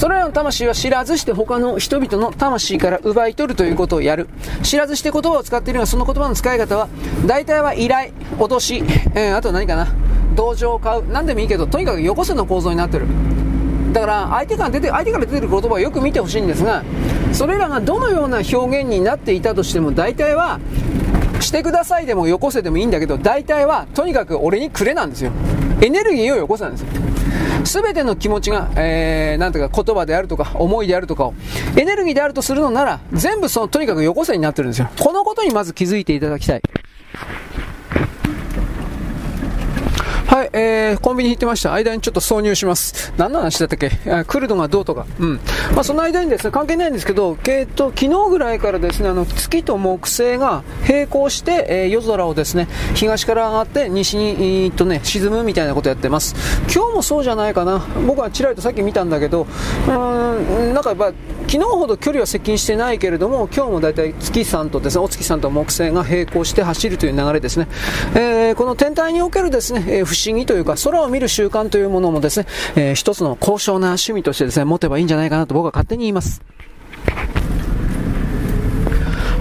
それらの魂は知らずして他の人々の魂から奪い取るということをやる。知らずして言葉を使っているが、その言葉の使い方は、大体は依頼、脅し、えー、あと何かな、同情を買う、何でもいいけど、とにかくよこせの構造になってる。だから相手から出て相手から出てる言葉をよく見てほしいんですがそれらがどのような表現になっていたとしても大体はしてくださいでもよこせでもいいんだけど大体はとにかく俺にくれなんですよエネルギーをよこせなんですよ全ての気持ちが、えー、なんていうか言葉であるとか思いであるとかをエネルギーであるとするのなら全部そのとにかく横線になってるんですよ。このことにまず気づいていただきたい。はい、えー、コンビニ行ってました。間にちょっと挿入します。何の話だったっけ？クルドがどうとか。うん。まあ、その間にですね、関係ないんですけど、えっと、昨日ぐらいからですね、あの、月と木星が並行して、えー、夜空をですね、東から上がって西に、えー、っとね、沈むみたいなことやってます。今日もそうじゃないかな。僕はちらりとさっき見たんだけど、うん、なんかやっぱ、昨日ほど距離は接近してないけれども、今日もだいたい月さんとですね、お月さんと木星が並行して走るという流れですね。えー、この天体におけるですね、えー、不思議というか、空を見る習慣というものもですね、えー、一つの高尚な趣味としてですね、持てばいいんじゃないかなと僕は勝手に言います。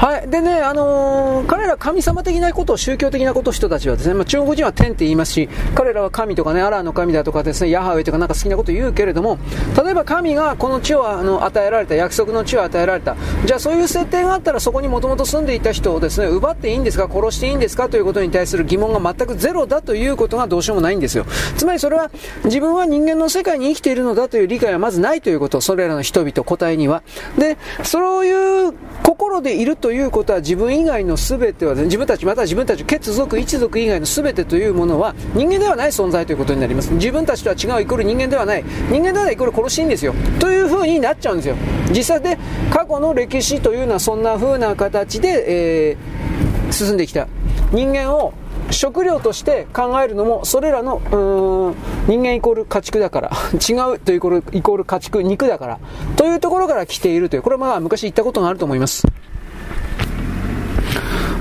はい。でね、あのー、彼ら神様的なこと、宗教的なこと、人たちはですね、まあ、中国人は天って言いますし、彼らは神とかね、アラーの神だとかですね、ヤハウェとかなんか好きなこと言うけれども、例えば神がこの地をあの与えられた、約束の地を与えられた。じゃあそういう設定があったらそこにもともと住んでいた人をですね、奪っていいんですか、殺していいんですかということに対する疑問が全くゼロだということがどうしようもないんですよ。つまりそれは自分は人間の世界に生きているのだという理解はまずないということ、それらの人々、個体には。で、そういう心でいるということは自分以外の全ては、自分たちまたは自分たち血族一族以外の全てというものは人間ではない存在ということになります。自分たちとは違うイコール人間ではない。人間ではないイコール殺しいんですよ。という風になっちゃうんですよ。実際で過去の歴史というのはそんな風な形で、えー、進んできた。人間を食料として考えるのもそれらの人間イコール家畜だから。違うというイコール家畜肉だから。というところから来ているという。これはまあ昔言ったことがあると思います。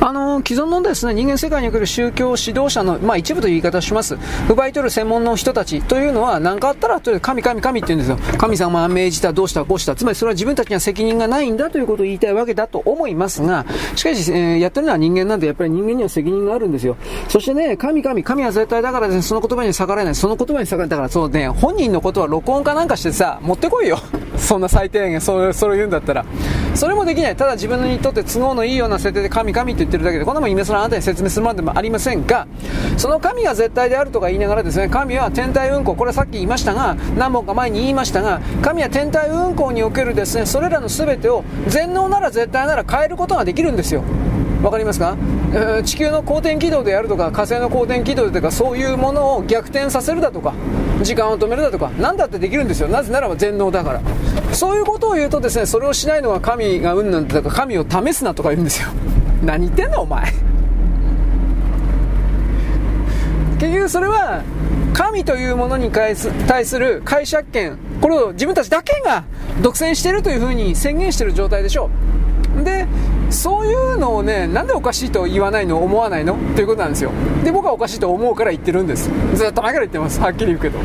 あの既存のですね人間世界における宗教指導者の、まあ、一部という言い方をします。奪い取る専門の人たちというのは何かあったらとりあえず神神神って言うんですよ。神様が命じたどうしたこうした。つまりそれは自分たちには責任がないんだということを言いたいわけだと思いますがしかし、えー、やってるのは人間なんでやっぱり人間には責任があるんですよ。そしてね神神神は絶対だからねその言葉に逆らえない。その言葉に逆らえない。だからそうね本人のことは録音かなんかしてさ持ってこいよ。そんな最低限それを言うんだったら。それもできない。ただ自分にとって都合のいいような設定で神神って言ってるだけで、こんなもん今更あなたに説明するまでもありませんが、その神が絶対であるとか言いながらですね、神は天体運行、これはさっき言いましたが、何本か前に言いましたが、神は天体運行におけるですね、それらの全てを全能なら絶対なら変えることができるんですよ。わかりますか、え、地球の公転軌道であるとか火星の公転軌道でとかそういうものを逆転させるだとか時間を止めるだとか何だってできるんですよ。なぜならば全能だから。そういうことを言うとですねそれをしないのは神がうんなんてとか神を試すなとか言うんですよ。何言ってんのお前。結局それは神というものに対する解釈権。これを自分たちだけが独占しているというふうに宣言してる状態でしょ。うでそういうのをね、なんでおかしいと言わないの、思わないのということなんですよ。で、僕はおかしいと思うから言ってるんです。ずっと前から言ってます。はっきり言うけど。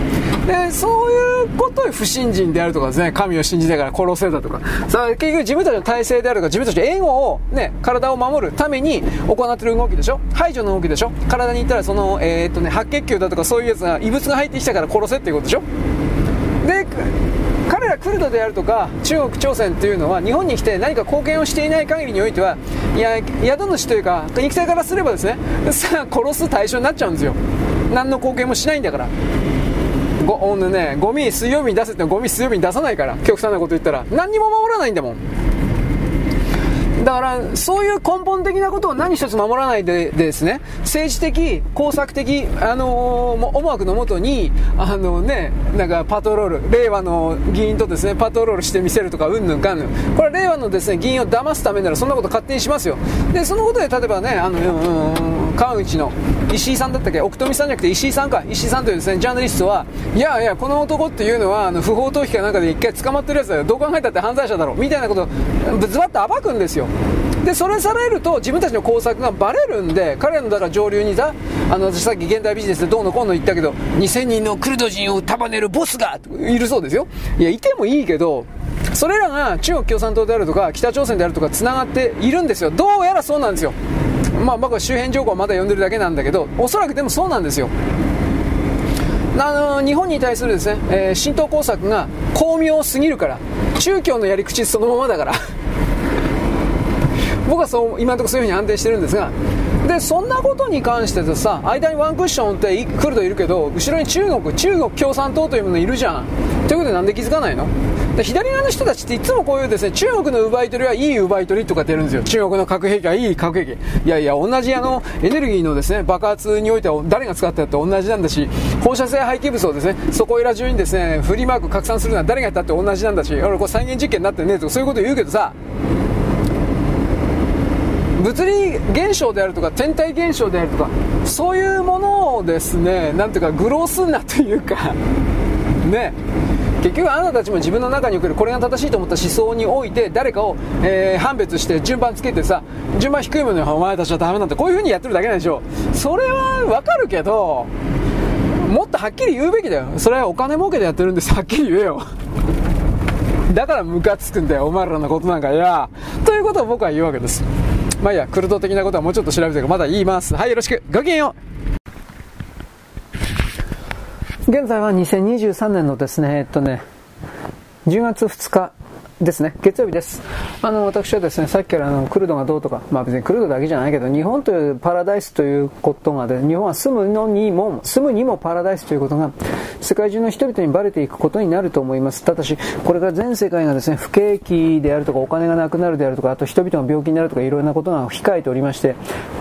で、そういうことを不信心であるとかですね、神を信じながら殺せだとか、さあ結局自分たちの体制であるとか、自分たちのエゴを、ね、体を守るために行ってる動きでしょ？排除の動きでしょ？体に行ったらその、えー、っとね、白血球だとかそういうやつが、異物が入ってきたから殺せっていうことでしょ？で、彼らクルドであるとか中国朝鮮というのは日本に来て何か貢献をしていない限りにおいてはいや宿主というか肉体からすればですねさあ 殺す対象になっちゃうんですよ。何の貢献もしないんだから。ご,、ね、ゴミ水曜日に出せってゴミ水曜日に出さないから極端なこと言ったら。何にも守らないんだもん。だから、そういう根本的なことを何一つ守らないでですね、政治的、工作的、あのー、思惑のもとに、あのね、なんかパトロール、令和の議員とですね、パトロールしてみせるとか、うんぬんかんぬん。これは令和のですね、議員を騙すためならそんなこと勝手にしますよ。で、そのことで例えばね、あの、うん、川口の石井さんだったっけ、奥富さんじゃなくて石井さんか、石井さんというですね、ジャーナリストは、いやいや、この男っていうのは、あの、不法投棄かなんかで一回捕まってるやつだよ。どう考えたって犯罪者だろ。みたいなことを、ズバッと暴くんですよ。でそれされると自分たちの工作がバレるんで彼らのだから上流にさあの私さっき現代ビジネスでどうのこうの言ったけど2000人のクルド人を束ねるボスがいるそうですよいやいてもいいけどそれらが中国共産党であるとか北朝鮮であるとかつながっているんですよどうやらそうなんですよまあ僕は周辺情報はまだ読んでるだけなんだけどおそらくでもそうなんですよ。あの日本に対するですね、えー、浸透工作が巧妙すぎるから宗教のやり口そのままだから。僕はそう今のところそういうふうに安定してるんですがでそんなことに関してさ間にワンクッションって来るといるけど後ろに中国中国共産党というものいるじゃん。ということでなんで気づかないの？で左側の人たちっていつもこういうですね中国の奪い取りはいい奪い取りとかってやるんですよ。中国の核兵器はいい核兵器。いやいや同じあのエネルギーのですね爆発においては誰が使ったって同じなんだし放射性廃棄物をですねそこいら中にですねフリーマーク拡散するのは誰がやったって同じなんだし俺これ再現実験になってねとかそういうこと言うけどさ物理現象であるとか天体現象であるとかそういうものをですねなんていうか愚弄すんなというか。ね。結局あなたたちも自分の中におけるこれが正しいと思った思想において誰かを、えー、判別して順番つけてさ順番低いものにお前たちはダメなんてこういう風にやってるだけなんでしょそれはわかるけどもっとはっきり言うべきだよ。それはお金儲けでやってるんです。はっきり言えよ。だからムカつくんだよお前らのことなんか。いや。ということを僕は言うわけです。まあいいや、クルト的なことはもうちょっと調べてからまだ言います。はい、よろしく。ごきげんよう。現在は2023年のですね、えっとね、10月2日ですね、月曜日です。あの、私はですね、さっきからあの、クルドがどうとか、まあ別にクルドだけじゃないけど、日本というパラダイスということがで、日本は住むのにも、住むにもパラダイスということが、世界中の人々にバレていくことになると思います。ただし、これから全世界がですね、不景気であるとか、お金がなくなるであるとか、あと人々が病気になるとか、いろいろなことが控えておりまして、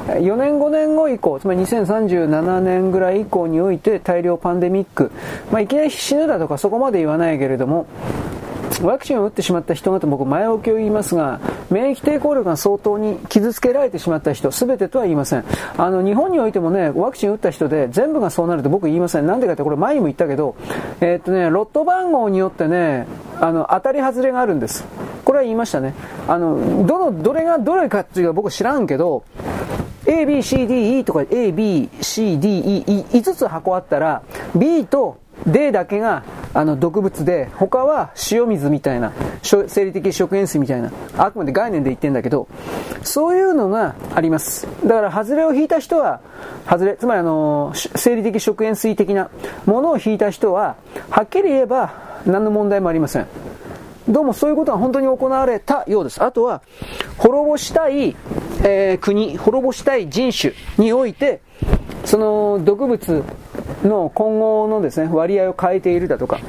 4年5年後以降、つまり2037年ぐらい以降において、大量パンデミック、まあいきなり死ぬだとか、そこまで言わないけれども、ワクチンを打ってしまった人方、僕前置きを言いますが、免疫抵抗力が相当に傷つけられてしまった人、すべてとは言いません。あの、日本においてもね、ワクチン打った人で全部がそうなると僕言いません。なんでかってこれ前にも言ったけど、えー、っとね、ロット番号によってね、あの、当たり外れがあるんです。これは言いましたね。あの、どの、どれがどれかっていうのは僕知らんけど、A, B, C, D, E とか A, B, C, D, E、5つ箱あったら、B と D だけがあの毒物で、他は塩水みたいな、生理的食塩水みたいな、あくまで概念で言ってんだけど、そういうのがあります。だから、外れを引いた人は、外れ、つまりあの、生理的食塩水的なものを引いた人は、はっきり言えば、何の問題もありません。どうもそういうことが本当に行われたようです。あとは、滅ぼしたい、えー、国、滅ぼしたい人種において、その毒物の今後のですね、割合を変えているだとか、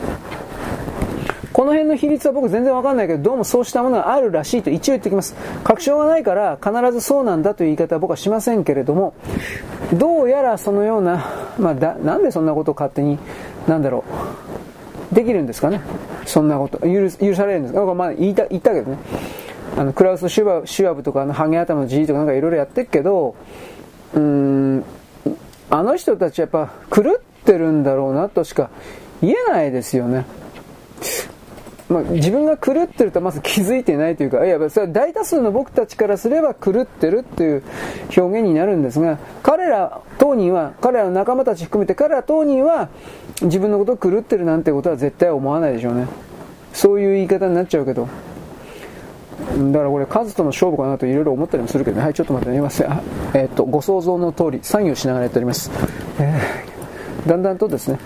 この辺の比率は僕全然わかんないけど、どうもそうしたものがあるらしいと一応言ってきます。確証がないから必ずそうなんだという言い方は僕はしませんけれども、どうやらそのような、まあだ、なんでそんなことを勝手に、なんだろう、できるんですかね。そんなこと、許許されるんですかまあ言いた、言ったけどね。あの、クラウス・シュワブとか、あの、ハゲ頭のじいとかなんかいろいろやってるけど、うーん、あの人たちやっぱ狂ってるんだろうなとしか言えないですよね。まあ、自分が狂ってるとまず気づいてないというか、いや、それは大多数の僕たちからすれば狂ってるっていう表現になるんですが、彼ら当人は、彼らの仲間たち含めて彼ら当人は自分のことを狂ってるなんてことは絶対思わないでしょうね。そういう言い方になっちゃうけど。だからこれ数との勝負かなといろいろ思ったりもするけどね。はい、ちょっと待ってね。すえー、っと、ご想像の通り、作業しながらやっております。えー、だんだんとですね、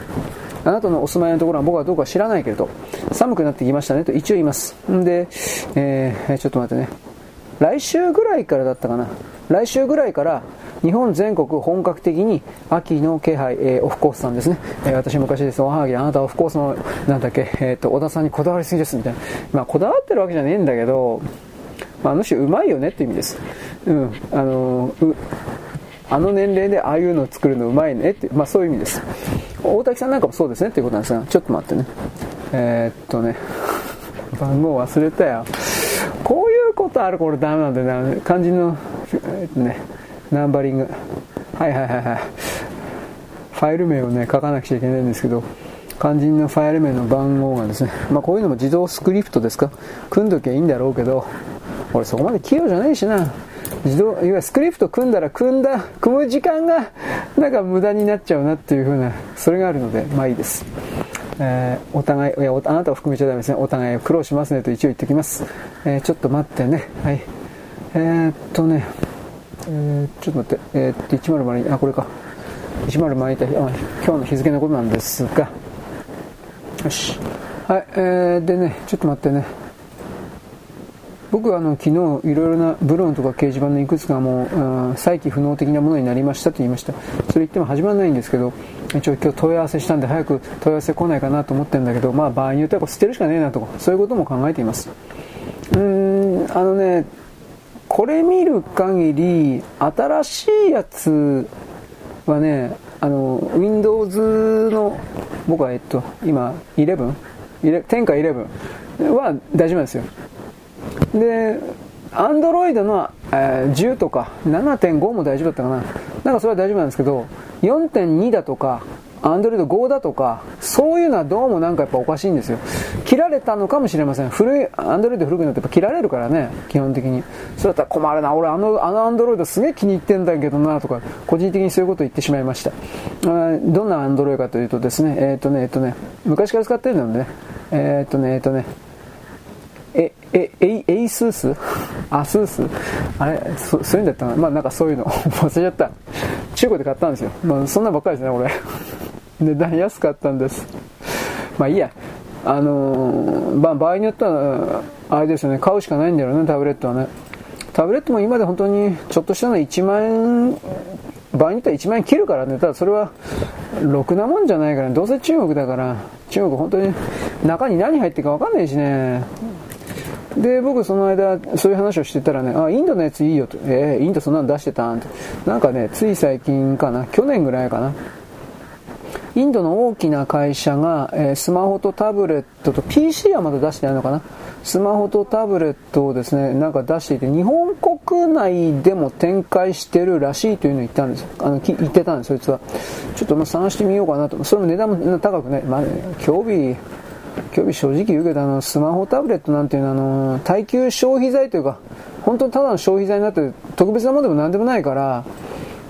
あなたのお住まいのところは僕はどうか知らないけれど、寒くなってきましたねと一応言います。んで、えー、ちょっと待ってね。来週ぐらいからだったかな。来週ぐらいから日本全国本格的に秋の気配、えー、オフコースさんですね。えー、私昔です、おはぎ、あなたオフコースの、なんだっけ、えっ、ー、と、小田さんにこだわりすぎです、みたいな。まあ、こだわってるわけじゃねえんだけど、まあ、あの人うまいよねって意味です。うん。あのー、あの年齢でああいうのを作るのうまいねって、まあそういう意味です。大滝さんなんかもそうですねっていうことなんですが、ちょっと待ってね。えー、っとね、番号忘れたよ。こういうことあるこれダメなんだよね。肝心の、え、っとね、ナンバリング。はいはいはいはい。ファイル名をね、書かなくちゃいけないんですけど、肝心のファイル名の番号がですね、まあこういうのも自動スクリプトですか？組んどきゃいいんだろうけど、俺そこまで器用じゃないしな。自動、いわゆるスクリプト組んだら組んだ、組む時間がなんか無駄になっちゃうなっていう風な、それがあるので、まあいいです。えー、お互い、いや、あなたを含めちゃダメですね。お互い苦労しますねと一応言ってきます。えー、ちょっと待ってね。はい。えー、っとね、えー、ちょっと待って、えー、っと、102、あ、これか。102た日、あ、今日の日付のことなんですが、よし。はい、えー、でね、ちょっと待ってね。僕はあの昨日いろいろなブログとか掲示板のいくつかもう再起不能的なものになりましたと言いましたそれ言っても始まらないんですけど一応今日問い合わせしたんで早く問い合わせ来ないかなと思ってるんだけどまあ場合によっては捨てるしかねえなとかそういうことも考えていますうーんあのねこれ見る限り新しいやつはねあの Windows の僕はえっと今 11? 10か11は大丈夫なんですよで、アンドロイドの、えー、10とか7.5も大丈夫だったかな。なんかそれは大丈夫なんですけど、4.2だとか、アンドロイド5だとか、そういうのはどうもなんかやっぱおかしいんですよ。切られたのかもしれません。古い、アンドロイド古くなってやっぱ切られるからね、基本的に。それだったら困るな。俺あの、あのアンドロイドすげえ気に入ってんだけどな、とか、個人的にそういうことを言ってしまいました。あどんなアンドロイドかというとですね、えっ、ー、とね、えっ、ー、とね、昔から使ってるのでね、えっ、ー、とね、えっ、とね、え、え、え、エイスース？アスース？あれ？そ、そういうんだったな。まあなんかそういうの。忘れちゃった。中古で買ったんですよ。まあそんなばっかりですね、俺。値段安かったんです。まあいいや。あのー、まあ場合によっては、あれですよね、買うしかないんだよね、タブレットはね。タブレットも今で本当にちょっとしたの1万円、場合によっては1万円切るからね。ただそれは、ろくなもんじゃないからね。どうせ中国だから、中国本当に中に何入ってるかわかんないしね。で、僕その間、そういう話をしてたらね、あ、インドのやついいよと。えー、インドそんなの出してたんって。なんかね、つい最近かな、去年ぐらいかな。インドの大きな会社が、えー、スマホとタブレットと PC はまだ出してないのかなスマホとタブレットをですね、なんか出していて、日本国内でも展開してるらしいというのを言ったんです。あの、言ってたんです、そいつは。ちょっとまあ探してみようかなと。それも値段も高くね、まあ、ね、興味、興味正直言うけど、あの、スマホタブレットなんていうのは、あの、耐久消費財というか、本当にただの消費財になって特別なものでも何でもないから、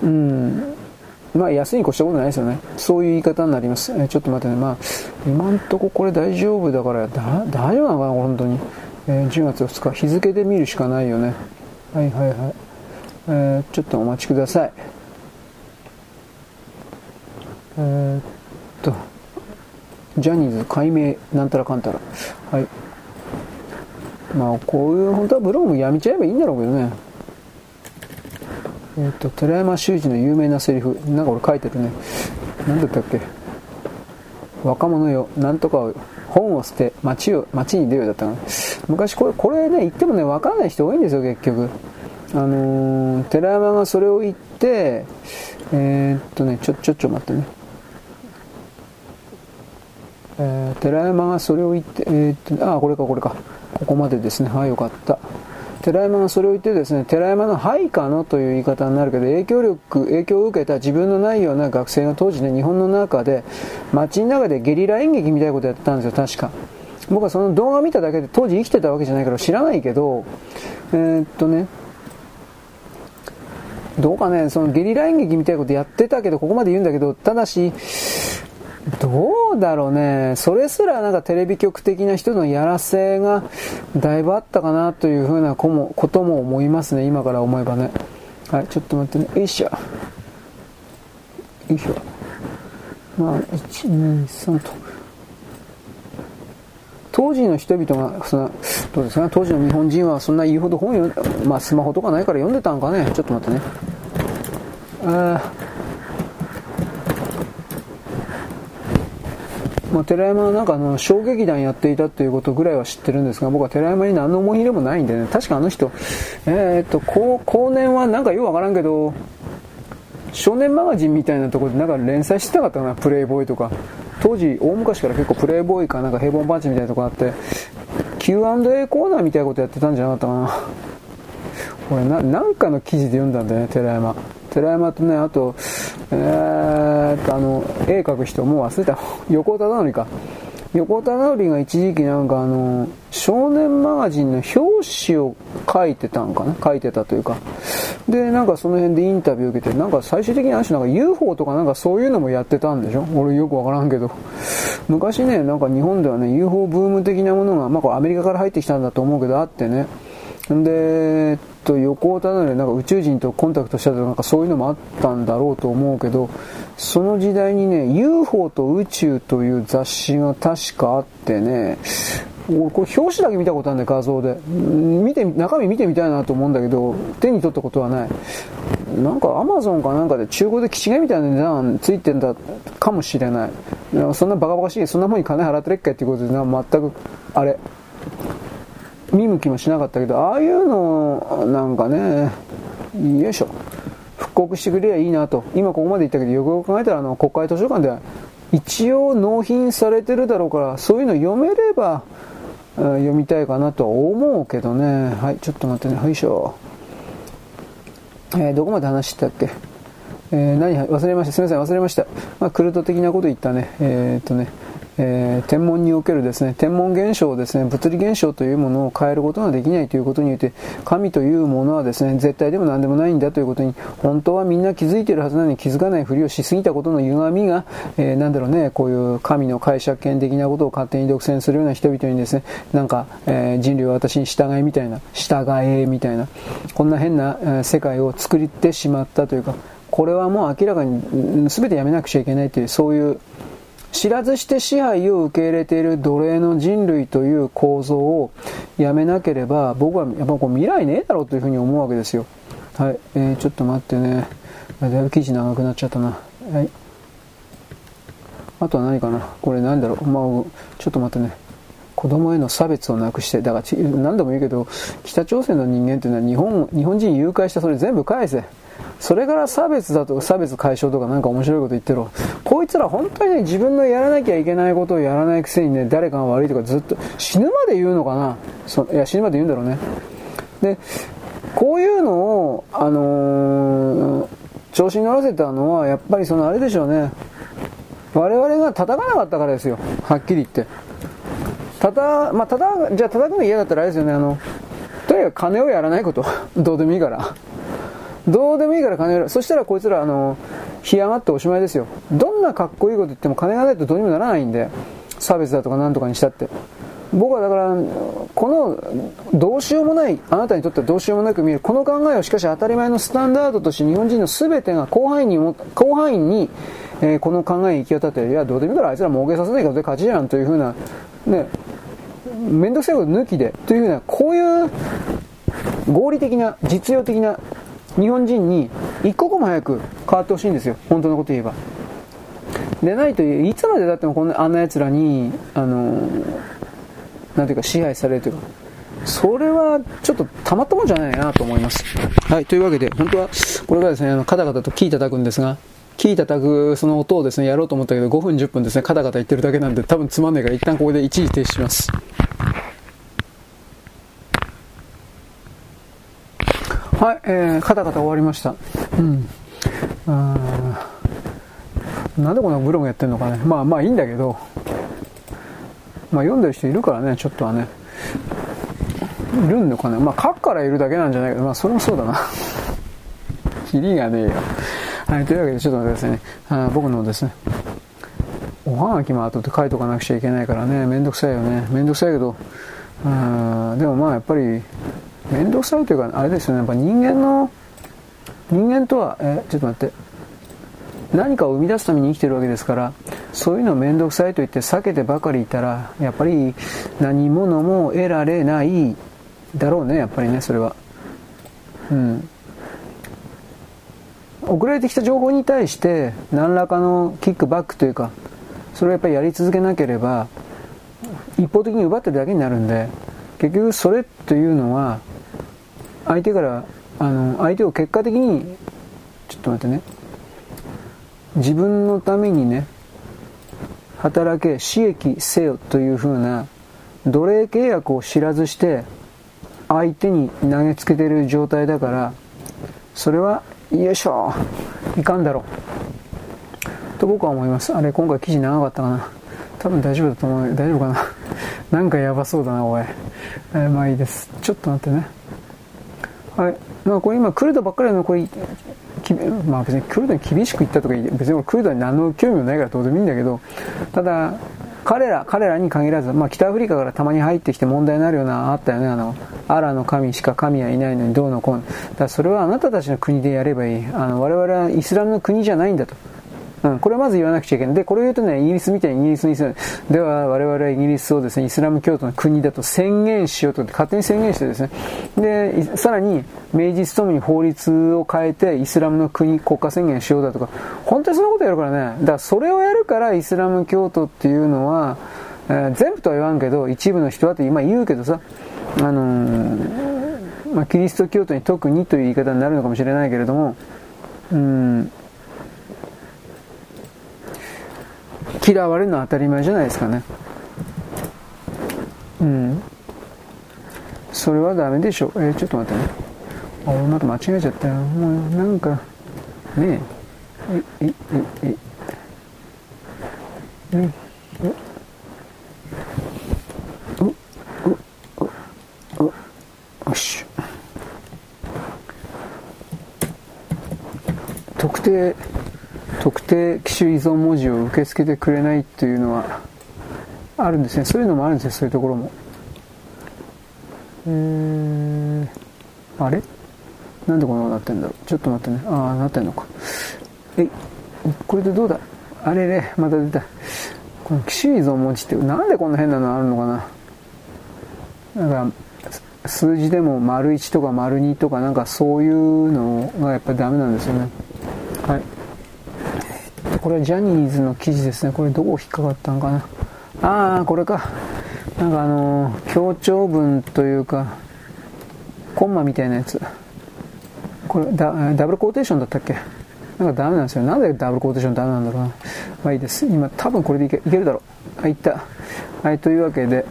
うん、まあ安いに越したことないですよね。そういう言い方になります。えちょっと待ってね、まあ、今んとここれ大丈夫だから、大丈夫なのかな、本当に。えー、10月2日、日付で見るしかないよね。はいはいはい。えー、ちょっとお待ちください。えー、っと、ジャニーズ解明なんたらかんたら。はい。まあこういう本当はブログもやめちゃえばいいんだろうけどね。えっ、ー、と寺山修司の有名なセリフ。なんか俺書いてるね。何だったっけ。若者よ。なんとかを本を捨て街を街に出ようだったかな。昔これこれね言ってもね分かんない人多いんですよ結局。あのー、寺山がそれを言ってえー、っとねちょちょちょ待ってね。寺山がそれを言って、えー、っとあこれかこれか。ここまでですね。はいよかった。寺山がそれを言ってですね、寺山の配下のという言い方になるけど、影響力、影響を受けた自分のないような学生が当時ね、日本の中で、街の中でゲリラ演劇みたいなことやってたんですよ、確か。僕はその動画を見ただけで、当時生きてたわけじゃないから知らないけど、えー、っとね、どうかね、そのゲリラ演劇みたいなことやってたけど、ここまで言うんだけど、ただし、どうだろうね。それすらなんかテレビ局的な人のやらせがだいぶあったかなというふうなことも思いますね。今から思えばね。はい、ちょっと待ってね。よいしょ。よいしょ。まあ、1、2、3と。当時の人々が、その、どうですかね当時の日本人はそんな言うほど本読んまあスマホとかないから読んでたんかね。ちょっと待ってね。あ。まあ、寺山はなんかあの小劇団やっていたっていうことぐらいは知ってるんですが僕は寺山に何の思い入れもないんでね確かあの人えー、っと後年はなんかよくわからんけど少年マガジンみたいなところでなんか連載してたかったかなプレイボーイとか。当時大昔から結構プレイボーイかなんか平凡パンチみたいなとこあって Q&A コーナーみたいなことやってたんじゃなかったかな。これななんかの記事で読んだんだよね寺山。寺山とねあとえー、っとあの絵描く人もう忘れた。横尾忠則か。横尾忠則が一時期なんかあの少年マガジンの表紙を書いてたんかな。書いてたというか。でなんかその辺でインタビュー受けてなんか最終的にあの人なんか UFO とかなんかそういうのもやってたんでしょ。俺よくわからんけど。昔ねなんか日本ではね UFO ブーム的なものがまあこれアメリカから入ってきたんだと思うけどあってね。んで、と、横尾忠則なんか宇宙人とコンタクトしたとかなんかそういうのもあったんだろうと思うけど、その時代にね、UFO と宇宙という雑誌が確かあってね、俺これ表紙だけ見たことあるんだよ、画像で。見て、中身見てみたいなと思うんだけど、手に取ったことはない。なんかアマゾンかなんかで中古でキ違いみたいな値段ついてんだかもしれない。そんなバカバカしい、そんなもんに金払ってるっけっていうことでな、全く、あれ。見向きもしなかったけど、ああいうの、なんかね、よいしょ。復刻してくれりゃいいなと。今ここまで言ったけど、よくよく考えたら、あの、国会図書館では、一応納品されてるだろうから、そういうの読めれば、読みたいかなとは思うけどね。はい、ちょっと待ってね。よいしょ。えー、どこまで話してたっけ？えー、何忘れました。すみません、忘れました。まあ、クルト的なこと言ったね。えー、っとね。えー、天文におけるですね、天文現象をですね、物理現象というものを変えることができないということによって、神というものはですね、絶対でも何でもないんだということに、本当はみんな気づいてるはずなのに気づかないふりをしすぎたことの歪みが、えー、なんだろうね、こういう神の解釈権的なことを勝手に独占するような人々にですね、なんか、えー、人類は私に従いみたいな、従えみたいな、こんな変な、えー、世界を作ってしまったというか、これはもう明らかに全てやめなくちゃいけないという、そういう、知らずして支配を受け入れている奴隷の人類という構造をやめなければ僕はやっぱこう未来ねえだろうというふうに思うわけですよ。はい、えー、ちょっと待ってね。だいぶ記事長くなっちゃったな。はい。あとは何かな？これ何だろう？まあちょっと待ってね。子供への差別をなくして、だから何度も言うけど、北朝鮮の人間っていうのは日本日本人誘拐したそれ全部返せ。それから差別だとか差別解消とかなんか面白いこと言ってろ。こいつら本当にね、自分のやらなきゃいけないことをやらないくせにね、誰かが悪いとかずっと死ぬまで言うのかなそいや、死ぬまで言うんだろうね。で、こういうのを、あのー、調子に乗らせたのは、やっぱりそのあれでしょうね。我々が叩かなかったからですよ。はっきり言って。叩、まあ、叩、じゃあ叩くの嫌だったらあれですよね、あの、とにかく金をやらないこと。どうでもいいから。どうでもいいから金やる。そしたらこいつら、あの、干上がっておしまいですよ。どんなかっこいいこと言っても金がないとどうにもならないんで、差別だとかなんとかにしたって。僕はだから、このどうしようもない、あなたにとってはどうしようもなく見える、この考えをしかし当たり前のスタンダードとして日本人の全てが広範囲に、広範囲に、えー、この考えに行き渡って、いや、どうでもいいからあいつら儲けさせないからで勝ちじゃんというふうな、ね、めんどくさいこと抜きで、というふうな、こういう合理的な、実用的な日本人に一刻も早く変わってほしいんですよ。本当のこと言えば。でないと、いつまでだってもこんな、あんな奴らに、あの、なんていうか支配されるというか、それはちょっとたまったもんじゃないなと思います。はい、というわけで、本当は、これからですね、あの、カタカタとキー叩くんですが、キー叩くその音をですね、やろうと思ったけど、5分10分ですね、カタカタ言ってるだけなんで、多分つまんねえから、一旦ここで一時停止します。はい、えー、カタカタ終わりました。うん。あなんでこんなブログやってんのかね。まあまあいいんだけど、まあ読んでる人いるからね、ちょっとはね。いるんのかなまあ書くからいるだけなんじゃないけど、まあそれもそうだな。キリがねえよ。はい、というわけでちょっと待ってくださいね。あ僕のですね、おはがきも後で書いとかなくちゃいけないからね、めんどくさいよね。めんどくさいけど、あでもまあやっぱり、めんどくさいというか、あれですよね、やっぱ人間の、人間とは、え、ちょっと待って。何かを生み出すために生きてるわけですからそういうのを面倒くさいと言って避けてばかりいたらやっぱり何者も得られないだろうねやっぱりねそれは。うん。送られてきた情報に対して何らかのキックバックというかそれをやっぱりやり続けなければ一方的に奪ってるだけになるんで結局それというのは相手からあの相手を結果的にちょっと待ってね。自分のためにね働け刺激せよというふうな奴隷契約を知らずして相手に投げつけてる状態だからそれはよいしょいかんだろう。と僕は思います。あれ今回記事長かったかな。多分大丈夫だと思う。大丈夫かな。なんかやばそうだなおい、えー、まあいいです。ちょっと待ってね。はいまあこれ今クルドばっかりのこれまあ別にクルドに厳しく言ったとか別にクルドに何の興味もないからどうでもいいんだけどただ彼ら、彼らに限らず、まあ、北アフリカからたまに入ってきて問題になるようなあったよね、あの、アラの神しか神はいないのにどうのこうの。だそれはあなたたちの国でやればいい。あの、我々はイスラムの国じゃないんだと。うん、これはまず言わなくちゃいけない。で、これを言うとね、イギリスみたいにイギリスにする。では、我々はイギリスをですね、イスラム教徒の国だと宣言しようと勝手に宣言してですね。で、さらに、明治ともに法律を変えて、イスラムの国、国家宣言しようだとか、本当にそんなことやるからね。だから、それをやるから、イスラム教徒っていうのは、えー、全部とは言わんけど、一部の人はと今言うけどさ、あのー、まあ、キリスト教徒に特にという言い方になるのかもしれないけれども、うん、嫌われるのは当たり前じゃないですかね。うん。それはダメでしょ。えー、ちょっと待ってね。あ、俺また間違えちゃったよ。もうなんか、ねえ。え、え、え、え、え、よし。特定特定機種依存文字を受け付けてくれないっていうのはあるんですね。そういうのもあるんですよそういうところも。えー、あれ？なんでこんなことなってんだろう？ちょっと待ってね。ああなってんのか。えこれでどうだ？あれれまた出た。この機種依存文字ってなんでこんな変なのあるのかな？なんか数字でも丸1とか丸2とかなんかそういうのがやっぱりダメなんですよね。はいこれはジャニーズの記事ですね。これどこ引っかかったんかな。ああこれか。なんかあのー、強調文というかコンマみたいなやつ。これダダブルコーテーションだったっけ。なんかダメなんですよ。なんでダブルコーテーションダメなんだろうな。まあいいです。今多分これでいけいけるだろう。はいいった。はいというわけで。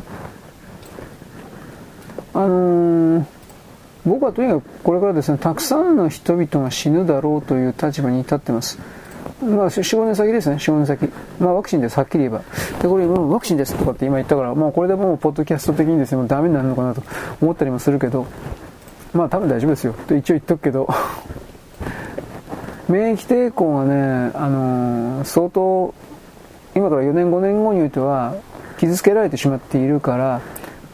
あのー、僕はとにかくこれからですねたくさんの人々が死ぬだろうという立場に立ってます。まあ、4、5年先ですね、4、5年先。まあ、ワクチンです、はっきり言えば。で、これ、ワクチンですとかって今言ったから、もうこれでもう、ポッドキャスト的にですね、もうダメになるのかなと思ったりもするけど、まあ、多分大丈夫ですよ。と一応言っとくけど、免疫抵抗がね、あのー、相当、今から4年、5年後においては、傷つけられてしまっているから、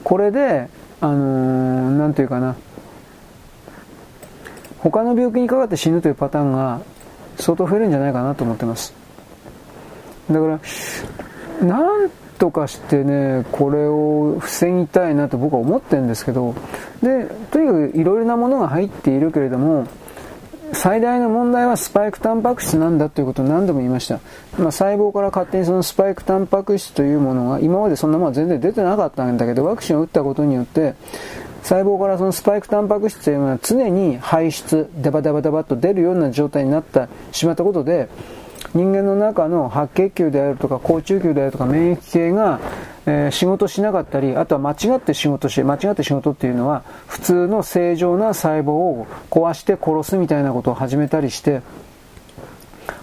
これで、あのー、なんていうかな、他の病気にかかって死ぬというパターンが相当増えるんじゃないかなと思ってますだからなんとかしてね、これを防ぎたいなと僕は思ってるんですけど、で、とにかくいろいろなものが入っているけれども、最大の問題はスパイクタンパク質なんだということを何度も言いました。まあ、細胞から勝手にそのスパイクタンパク質というものが、今までそんなものは全然出てなかったんだけど、ワクチンを打ったことによって、細胞からそのスパイクタンパク質というのは常に排出、ダバダバダバと出るような状態になってしまったことで、人間の中の白血球であるとか高中球であるとか免疫系が、えー、仕事しなかったり、あとは間違って仕事して、間違って仕事っていうのは普通の正常な細胞を壊して殺すみたいなことを始めたりして、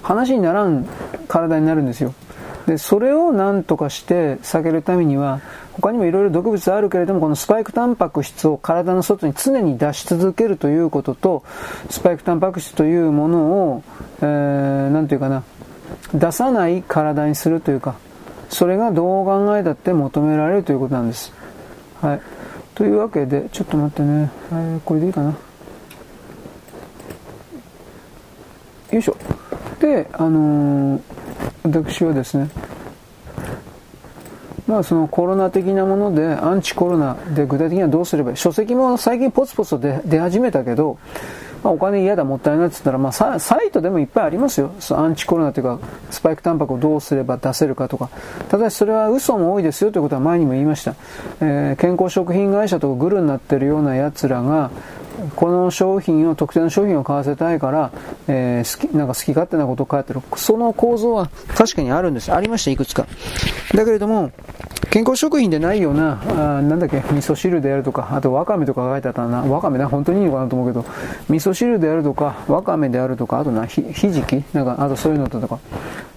話にならん体になるんですよ。で、それを何とかして避けるためには、他にもいろいろ毒物あるけれども、このスパイクタンパク質を体の外に常に出し続けるということと、スパイクタンパク質というものを、えー、なんていうかな、出さない体にするというか、それがどう考えたって求められるということなんです。はい。というわけで、ちょっと待ってね。えー、これでいいかな。よいしょ。で、あのー、私はですね、まあそのコロナ的なもので、アンチコロナで具体的にはどうすればいい？書籍も最近ポツポツと出始めたけど、まあ、お金嫌だ、もったいないって言ったら、まあサ、イトでもいっぱいありますよ。アンチコロナというか、スパイクタンパクをどうすれば出せるかとか。ただしそれは嘘も多いですよということは前にも言いました。えー、健康食品会社とかグルになってるような奴らが、この商品を、特定の商品を買わせたいから、えー、好き、なんか好き勝手なことを書いてる。その構造は確かにあるんです。ありました、いくつか。だけれども、健康食品でないような、あなんだっけ、味噌汁であるとか、あとわかめとか書いてあったな。わかめな、本当にいいのかなと思うけど、味噌汁であるとか、わかめであるとか、あとな、ひ、ひじき？なんか、あとそういうのとか、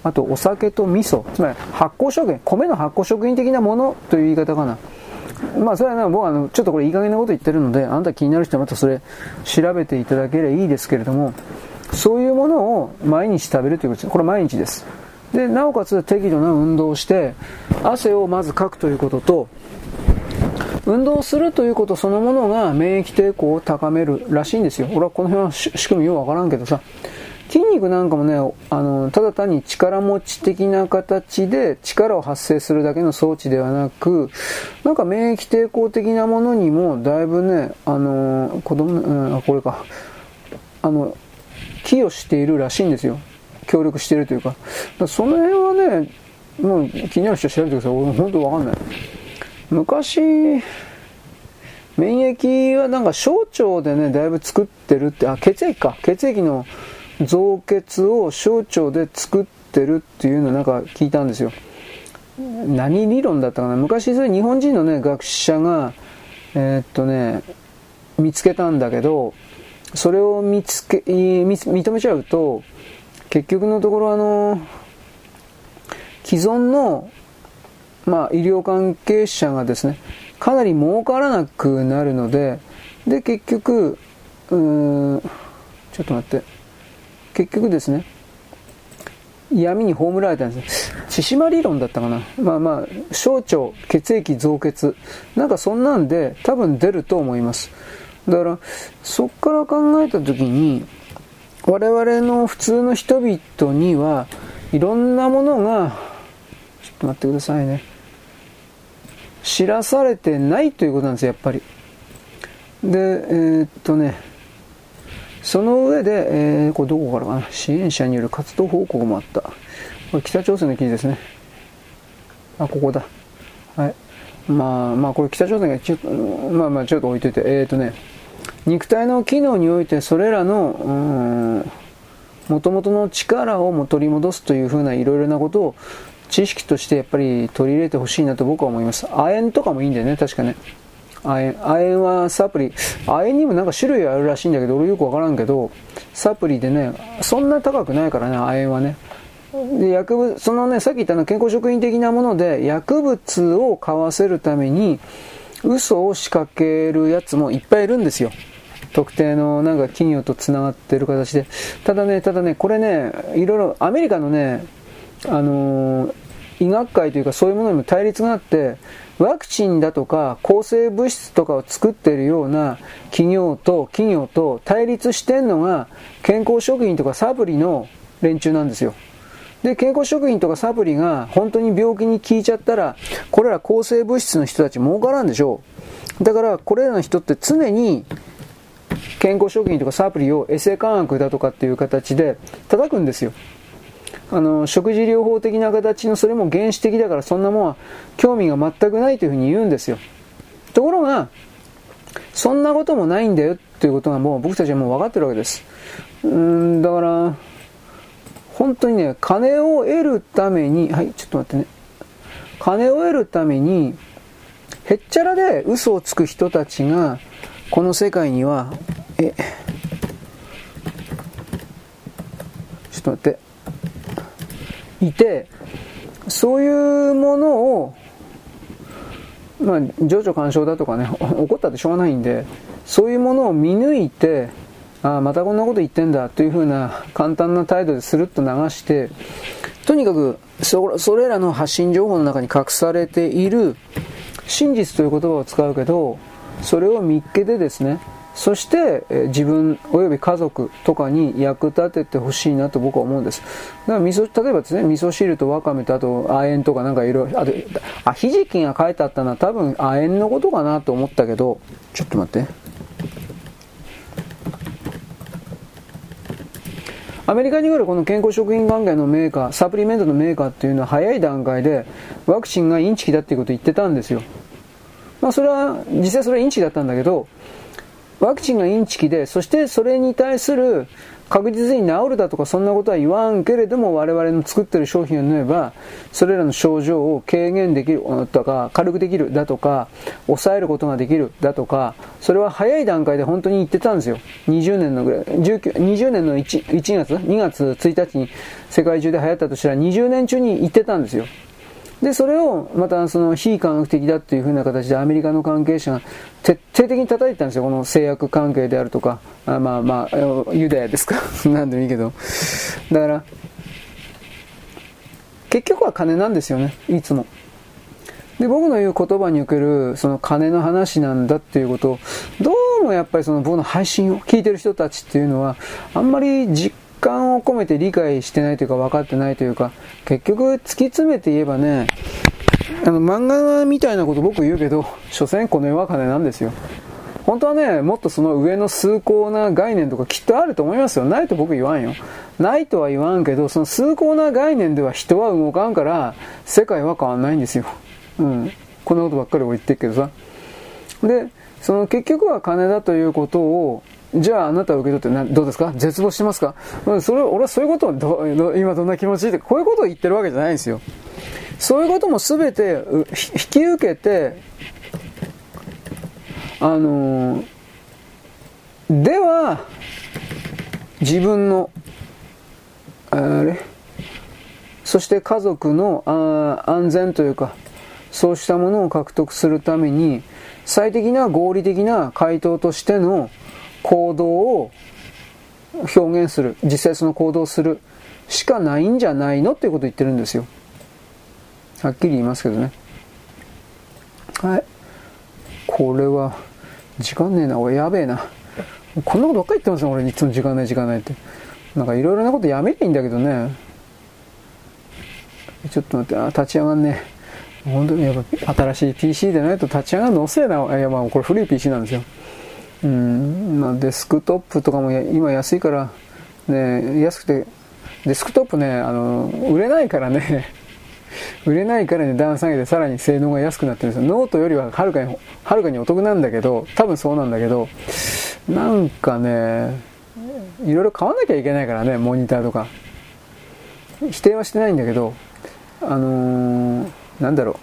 あとお酒と味噌、つまり発酵食品、米の発酵食品的なものという言い方かな。まあそれはね、僕はあの、ちょっとこれいい加減なこと言ってるので、あなた気になる人はまたそれ調べていただければいいですけれども、そういうものを毎日食べるということです。これ毎日です。で、なおかつ適度な運動をして、汗をまずかくということと、運動するということそのものが免疫抵抗を高めるらしいんですよ。俺はこの辺は仕組みようわからんけどさ、筋肉なんかもね、あの、ただ単に力持ち的な形で力を発生するだけの装置ではなく、なんか免疫抵抗的なものにもだいぶね、あの、子供、うん、あ、これか、あの、寄与しているらしいんですよ。協力しているというか。かその辺はね、もう気になる人は調べてください。俺本当わかんない。昔、免疫はなんか小腸でね、だいぶ作ってるって、あ、血液か。血液の造血を小腸で作ってるっていうのをなんか聞いたんですよ。何理論だったかな？昔それ日本人のね、学者が、えー、っとね、見つけたんだけど、それを見つけ、認めちゃうと、結局のところあの、既存の、まあ、医療関係者がですね、かなり儲からなくなるので、で、結局、うーん、ちょっと待って。結局ですね、闇に葬られたんです。千島理論だったかな。まあまあ、小腸、血液増血。なんかそんなんで多分出ると思います。だから、そっから考えたときに、我々の普通の人々にはいろんなものが、ちょっと待ってくださいね。知らされてないということなんですよ、やっぱり。で、えー、っとね、その上で、えー、これどこからかな、支援者による活動報告もあった。これ北朝鮮の記事ですね。あ、ここだ。はい。まあまあ、これ北朝鮮がちょっと、まあまあちょっと置いといて、えー、とね、肉体の機能においてそれらの、もともとの力をも取り戻すというふうないろいろなことを知識としてやっぱり取り入れてほしいなと僕は思います。亜鉛とかもいいんだよね、確かね。亜鉛、亜鉛はサプリ、亜鉛にもなんか種類あるらしいんだけど、俺よくわからんけど、サプリでね、そんな高くないからね、亜鉛はね。で、薬物、そのね、さっき言ったの健康食品的なもので、薬物を買わせるために、嘘を仕掛けるやつもいっぱいいるんですよ。特定のなんか企業と繋がってる形で。ただね、ただね、これね、いろいろ、アメリカのね、あのー、医学会というかそういうものにも対立があって、ワクチンだとか抗生物質とかを作ってるような企業と企業と対立してんのが健康食品とかサプリの連中なんですよ。で、健康食品とかサプリが本当に病気に効いちゃったら、これら抗生物質の人たち儲からんでしょう。だから、これらの人って常に健康食品とかサプリをエセ科学だとかっていう形で叩くんですよ。あの、食事療法的な形のそれも原始的だからそんなもんは興味が全くないというふうに言うんですよ。ところが、そんなこともないんだよっていうことがもう僕たちはもう分かってるわけです。うん、だから、本当にね、金を得るために、はい、ちょっと待ってね。金を得るために、へっちゃらで嘘をつく人たちが、この世界には、え、ちょっと待って、いて、そういうものを、まあ、情緒干渉だとかね、怒ったってしょうがないんで、そういうものを見抜いて、ああ、またこんなこと言ってんだというふうな簡単な態度でするっと流して、とにかくそ、それらの発信情報の中に隠されている真実という言葉を使うけど、それを見っけてですね、そして、え自分及び家族とかに役立ててほしいなと僕は思うんです。だから味噌、例えばですね、味噌汁とわかめとあと亜鉛とかなんかいろいろ、あと、あ、ひじきが書いてあったのは多分亜鉛のことかなと思ったけど、ちょっと待って。アメリカに来るこの健康食品関係のメーカー、サプリメントのメーカーっていうのは早い段階でワクチンがインチキだっていうことを言ってたんですよ。まあそれは、実際それはインチキだったんだけど、ワクチンがインチキで、そしてそれに対する確実に治るだとかそんなことは言わんけれども我々の作ってる商品を縫えばそれらの症状を軽減できるとか軽くできるだとか抑えることができるだとかそれは早い段階で本当に言ってたんですよ。20年のぐらい20年の 1, 1月2月1日に世界中で流行ったとしたら20年中に言ってたんですよ。で、それをまたその非科学的だっていう風な形でアメリカの関係者が徹底的に叩いてたんですよ。この製薬関係であるとか、あまあまあ、ユダヤですか なんでもいいけど。だから、結局は金なんですよね。いつも。で、僕の言う言葉におけるその金の話なんだっていうことを、どうもやっぱりその僕の配信を聞いてる人たちっていうのは、あんまり実感を込めて理解してないというか分かってないというか、結局突き詰めて言えばね、あの漫画みたいなこと僕言うけど、所詮この世は金なんですよ。本当はね、もっとその上の崇高な概念とかきっとあると思いますよ。ないと僕言わんよ。ないとは言わんけど、その崇高な概念では人は動かんから、世界は変わんないんですよ。うん。こんなことばっかり言ってるけどさ。で、その結局は金だということをじゃああなたは受け取ってどうですか？絶望してますか？それ俺はそういうことをど今どんな気持ち？でこういうことを言ってるわけじゃないんですよ。そういうことも全て引き受けて、あのー、では、自分の、あれ？そして家族のあ安全というか、そうしたものを獲得するために、最適な合理的な回答としての行動を表現する、実際その行動をするしかないんじゃないのっていうことを言ってるんですよ。はっきり言いますけどね。はい。これは、時間ねえな、俺やべえな。こんなことばっかり言ってますよ、俺いつも時間ない時間ないって。なんかいろいろなことやめりゃいいんだけどね。ちょっと待って、あ、立ち上がんねえ本当にやっぱ新しい PC でないと立ち上がるの遅いな。いやまあこれ古い PC なんですよ。うんまあ、デスクトップとかも今安いから、ね、安くて、デスクトップね、あの、売れないからね、売れないから値段下げてさらに性能が安くなってるんですよ。ノートよりははるかに、はるかにお得なんだけど、多分そうなんだけど、なんかね、いろいろ買わなきゃいけないからね、モニターとか。否定はしてないんだけど、あのー、なんだろ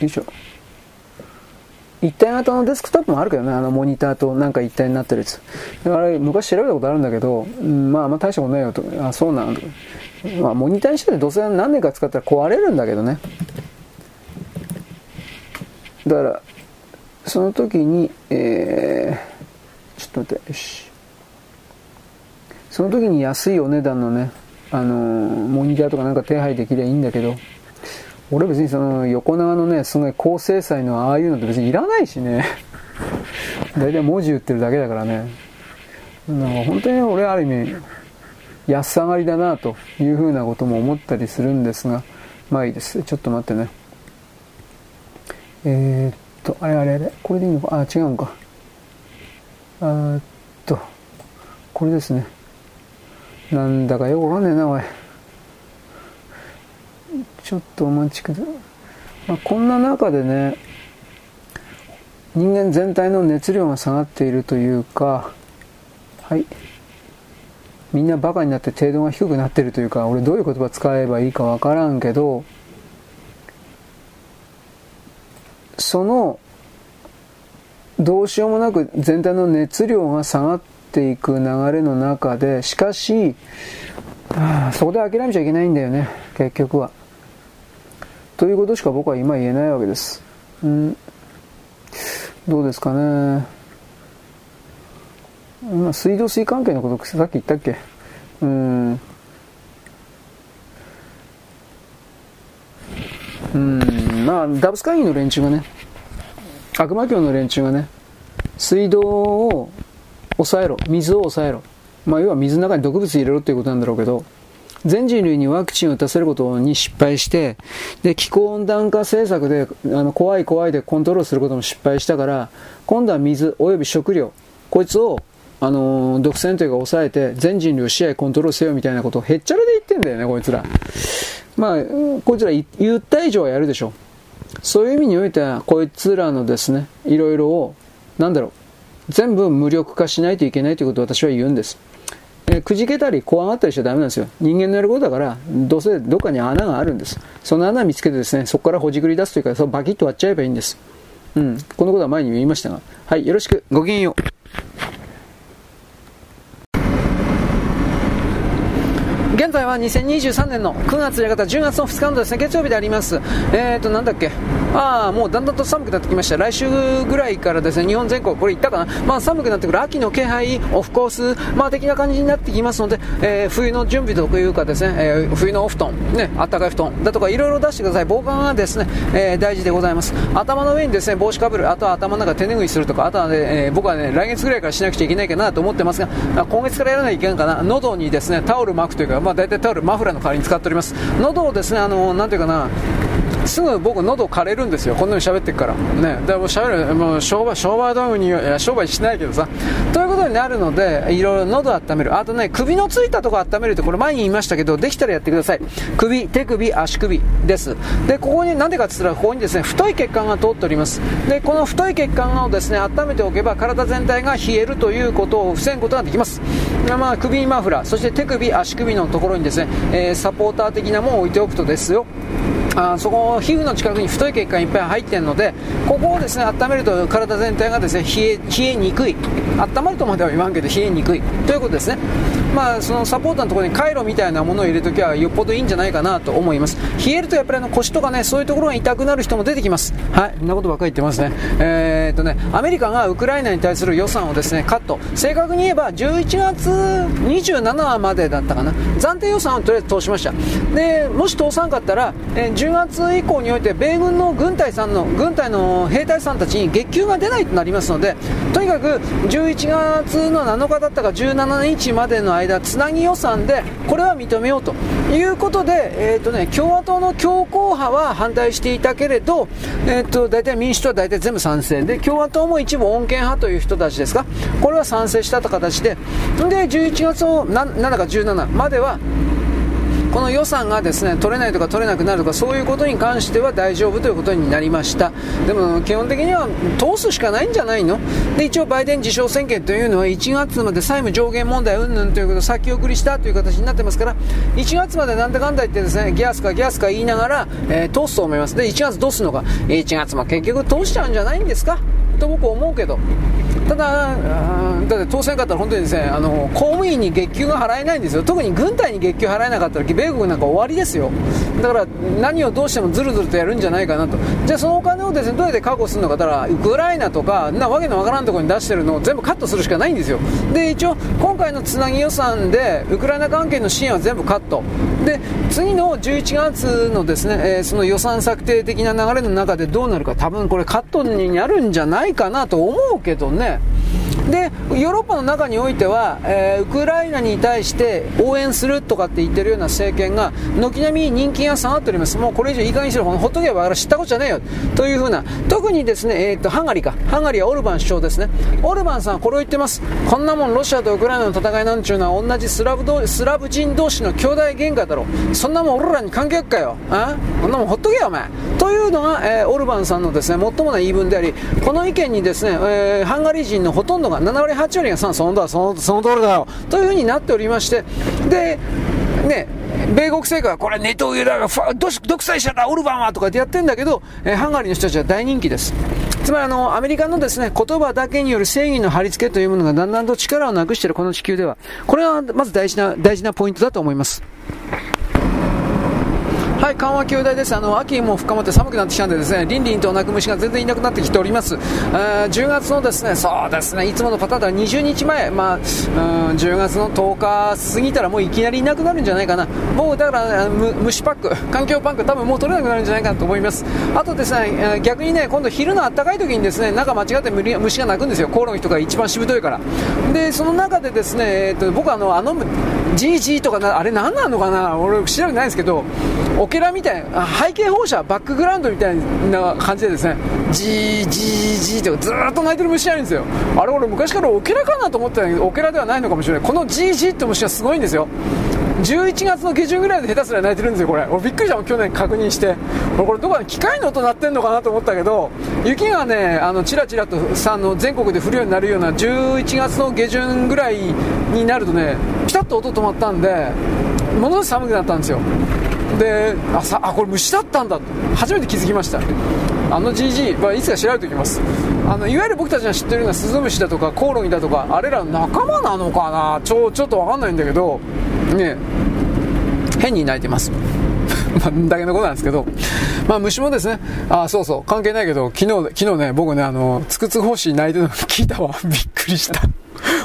う。よいしょ。一体型のデスクトップもあるけどね、あのモニターとなんか一体になってるやつ。だから昔調べたことあるんだけど、うん、まあ、ま大したことないよと。あ、そうなんだ。まあ、モニターにしてどうせ何年か使ったら壊れるんだけどね。だから、その時に、えー、ちょっと待って、よし。その時に安いお値段のね、あのー、モニターとかなんか手配できりゃいいんだけど、俺別にその横長のね、すごい高精細のああいうのって別にいらないしね。大体文字打ってるだけだからね。なんか本当に俺ある意味、安上がりだなというふうなことも思ったりするんですが、まあいいです。ちょっと待ってね。えー、っと、あれあれあれ、これでいいのか、あ、違うのか。あっと、これですね。なんだかよくわかんねえな、おい。ちょっとお待ちください。まあ、こんな中でね、人間全体の熱量が下がっているというか、はい。みんなバカになって程度が低くなってるというか、俺どういう言葉使えばいいかわからんけど、その、どうしようもなく全体の熱量が下がっていく流れの中で、しかし、あそこで諦めちゃいけないんだよね、結局は。ということしか僕は今言えないわけです。うん、どうですかね。まあ、水道水関係のことさっき言ったっけ？うん。うん、まあ、ダブス会議の連中がね、悪魔教の連中がね、水道を抑えろ、水を抑えろ。まあ、要は水の中に毒物入れろっていうことなんだろうけど、全人類にワクチンを打たせることに失敗して、で、気候温暖化政策で、あの、怖い怖いでコントロールすることも失敗したから、今度は水及び食料、こいつを、あの、独占というか抑えて、全人類を支配コントロールせよみたいなことをへっちゃらで言ってんだよね、こいつら。まあ、こいつら言った以上はやるでしょう。そういう意味においては、こいつらのですね、いろいろを、なんだろう、全部無力化しないといけないということを私は言うんです。えくじけたり怖がったりしちゃダメなんですよ。人間のやることだから、どうせどっかに穴があるんです。その穴見つけてですね、そこからほじくり出すというか、そのバキッと割っちゃえばいいんです。うん。このことは前に言いましたが。はい、よろしく。ごきげんよう。現在は2023年の9月や方10月の2日のですね月曜日であります。えーと、なんだっけ。あ、もうだんだんと寒くなってきました。来週ぐらいからですね、日本全国、これ言ったかな。まあ寒くなってくる秋の気配、オフコース、まあ的な感じになってきますので、えー、冬の準備というかですね、えー、冬のお布団、ね、あったかい布団だとかいろいろ出してください。防寒がですね、えー、大事でございます。頭の上にですね、帽子かぶる、あとは頭の中手拭いするとか、あとはね、えー、僕はね、来月ぐらいからしなくちゃいけないかなと思ってますが、今月からやらないといけないかな。喉にですね、タオル巻くというか、まあ大体タオル、マフラーの代わりに使っております。喉をですね、あの、なんていうかな、すぐ僕喉枯れるんですよ。こんなに喋ってるから。ね。でも喋る、もう商売、商売道具に、商売しないけどさ。ということになるので、いろいろ喉温める。あとね、首のついたとこ温めるって、これ前に言いましたけど、できたらやってください。首、手首、足首です。で、ここに、なんでかって言ったら、ここにですね、太い血管が通っております。で、この太い血管をですね、温めておけば、体全体が冷えるということを防ぐことができます。まあ、首マフラー、そして手首、足首のところにですね、えー、サポーター的なものを置いておくとですよ、あそこ皮膚の近くに太い血管いっぱい入ってるのでここをですね温めると体全体がですね冷え冷えにくい。温まるとまでは言わんけど冷えにくい。ということですね。まあそのサポーターのところに回路みたいなものを入れるときはよっぽどいいんじゃないかなと思います。冷えるとやっぱりあの腰とかねそういうところが痛くなる人も出てきます。はい。そんなことばっかり言ってますねえー、っとねアメリカがウクライナに対する予算をですねカット。正確に言えば11月27までだったかな。暫定予算をとりあえず通しました。でもし通さんかったら、えー10月以降において米軍の軍隊さんの軍隊の兵隊さんたちに月給が出ないとなりますのでとにかく11月の7日だったか17日までの間つなぎ予算でこれは認めようということで、えーとね、共和党の強硬派は反対していたけれど、えーと、大体民主党は大体全部賛成で共和党も一部穏健派という人たちですかこれは賛成したと形でで11月の7か17まではこの予算がですね取れないとか取れなくなるとかそういうことに関しては大丈夫ということになりました。でも基本的には通すしかないんじゃないの？で一応バイデン自称宣言というのは1月まで債務上限問題云々ということを先送りしたという形になってますから1月までなんだかんだ言ってですねギャスかギャスか言いながら、えー、通すと思います。で1月どうするのか。1月も結局通しちゃうんじゃないんですか？と僕思うけど。ただ、だって当選かったら本当にですね、あの、公務員に月給が払えないんですよ。特に軍隊に月給払えなかったら、米国なんか終わりですよ。だから、何をどうしてもずるずるとやるんじゃないかなと。じゃあそのお金をですね、どうやって確保するのかたら、ウクライナとか、なわけのわからんところに出してるのを全部カットするしかないんですよ。で、一応、今回のつなぎ予算で、ウクライナ関係の支援は全部カット。で、次の11月のですね、えー、その予算策定的な流れの中でどうなるか、多分これカットになるんじゃないかなと思うけどね。で、ヨーロッパの中においては、えー、ウクライナに対して応援するとかって言ってるような政権が、軒並み人気が下がっております。もうこれ以上いい加減にしろ、ほっとけば知ったことじゃねえよ。というふうな、特にですね、え、ー、と、ハンガリーか。ハンガリーはオルバン首相ですね。オルバンさんはこれを言ってます。こんなもんロシアとウクライナの戦いなんちゅうのは同じスラブスラブ人同士の兄弟喧嘩だろ。そんなもん俺らに関係あっかよ。あ？こんなもんほっとけよ、お前。というのが、えー、オルバンさんのですね、最もな言い分であり、この意見にですね、えー、ハンガリー人のほとんどが、7割、8割が、そのだ、そのその通りだよ。というふうになっておりまして、で、ね、米国政府はこれネトウユダが独裁者だ、オルバンはとかってやってるんだけど、えー、ハンガリーの人たちは大人気です。つまりあの、アメリカのですね、言葉だけによる正義の貼り付けというものがだんだんと力をなくしているこの地球では、これはまず大事な、大事なポイントだと思います。はい、緩和球大です。あの、秋も深まって寒くなってきたんでですね、リンリンと鳴く虫が全然いなくなってきております。あ10月のですね、そうですね、いつものパターンでは20日前、まあ、うん、10月の10日過ぎたらもういきなりいなくなるんじゃないかな。もうだから、虫パック、環境パック多分もう取れなくなるんじゃないかなと思います。あとですね、逆にね、今度昼の暖かい時にですね、中間違って虫が鳴くんですよ。コオロギとか一番しぶといから。で、その中でですね、えー、っと、僕あの、あの、GG とかな、あれ何なのかな？俺調べてないんですけど、オケラみたいな、背景放射、バックグラウンドみたいな感じでですね、ジージージーってずーっと鳴いてる虫あるんですよ。あれ俺昔からオケラかなと思ってたけど、オケラではないのかもしれない。このジージーって虫はすごいんですよ。11月の下旬ぐらいで下手すら泣いてるんですよ、これ。俺びっくりしたもん、去年確認して。俺これどこか機械の音鳴ってんのかなと思ったけど、雪がね、あの、チラチラとさ、あの、全国で降るようになるような11月の下旬ぐらいになるとね、ピタッと音止まったんで、ものすごい寒くなったんですよ。で、あ、さ、あ、これ虫だったんだ。と、初めて気づきました。あの GG、まあ、いつか調べておきます。あのいわゆる僕たちが知ってるようなスズムシだとかコオロギだとかあれらの仲間なのかな？ちょちょっと分かんないんだけどね変に泣いてます、だけのことなんですけど、まあ、虫もですね、あ、そうそう、関係ないけど、昨日、昨日ね、僕ね、あの、つくつく星泣いてるの聞いたわ。びっくりした。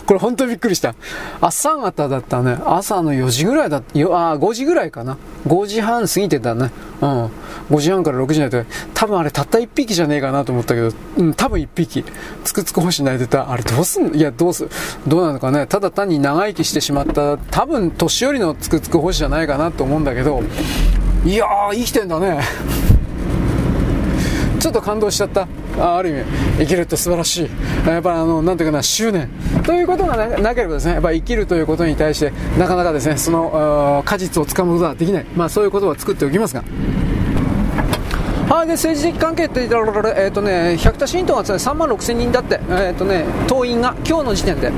これ本当にびっくりした。朝方だったね。朝の4時ぐらいだった。あ、5時ぐらいかな。5時半過ぎてたね。うん。5時半から6時になって、多分あれたった1匹じゃねえかなと思ったけど、うん、多分1匹。つくつく星泣いてた。あれどうすんの？いや、どうす、どうなのかね？ただ単に長生きしてしまった、多分年寄りのつくつく星じゃないかなと思うんだけど、いやー、生きてんだね。ちょっと感動しちゃった。あある意味、生きるって素晴らしい。やっぱりあの、なんていうかな、執念。ということがなければですね、やっぱ生きるということに対して、なかなかですね、その、果実をつかむことはできない。まあそういうことは作っておきますが。はい、で政治的関係って言ったら、えーとね、百田新党が、ね、3万6000人だって、えーとね、党員が、今日の時点で。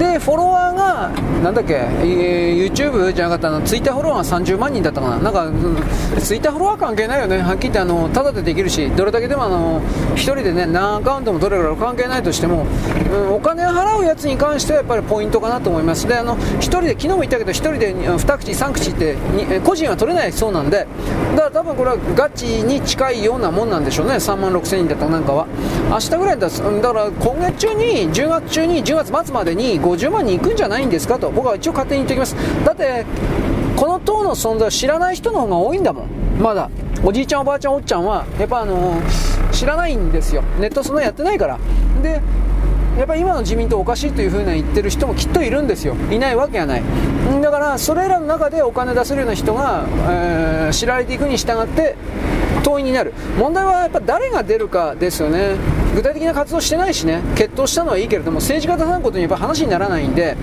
で、フォロワーが、なんだっけ、えー、YouTube じゃなかったの、ツイッターフォロワーが30万人だったかな。なんか、うん、ツイッターフォロワー関係ないよね。はっきり言って、あの、ただでできるし、どれだけでも、あの、一人でね、何アカウントもどれぐらい関係ないとしても、うん、お金を払うやつに関してはやっぱりポイントかなと思います。で、あの、一人で、昨日も言ったけど、一人で2口、3口って、個人は取れないそうなんで、だから多分これはガチに近いようなもんなんでしょうね、3万6000人だったなんかは。明日ぐらいだだから今月中に、10月中に、10月末までに50万人いくんじゃないんですかと、僕は一応勝手に言っておきます。だって、この党の存在を知らない人の方が多いんだもん、まだ。おじいちゃん、おばあちゃん、おっちゃんは、やっぱあのー、知らないんですよ。ネットそのやってないから。で、やっぱり今の自民党おかしいというふうな言ってる人もきっといるんですよ。いないわけがない。だから、それらの中でお金出せるような人が、えー、知られていくに従って、党員になる問題はやっぱ誰が出るかですよね。具体的な活動してないしね。決闘したのはいいけれども政治家出さんことにやっぱ話にならないんで。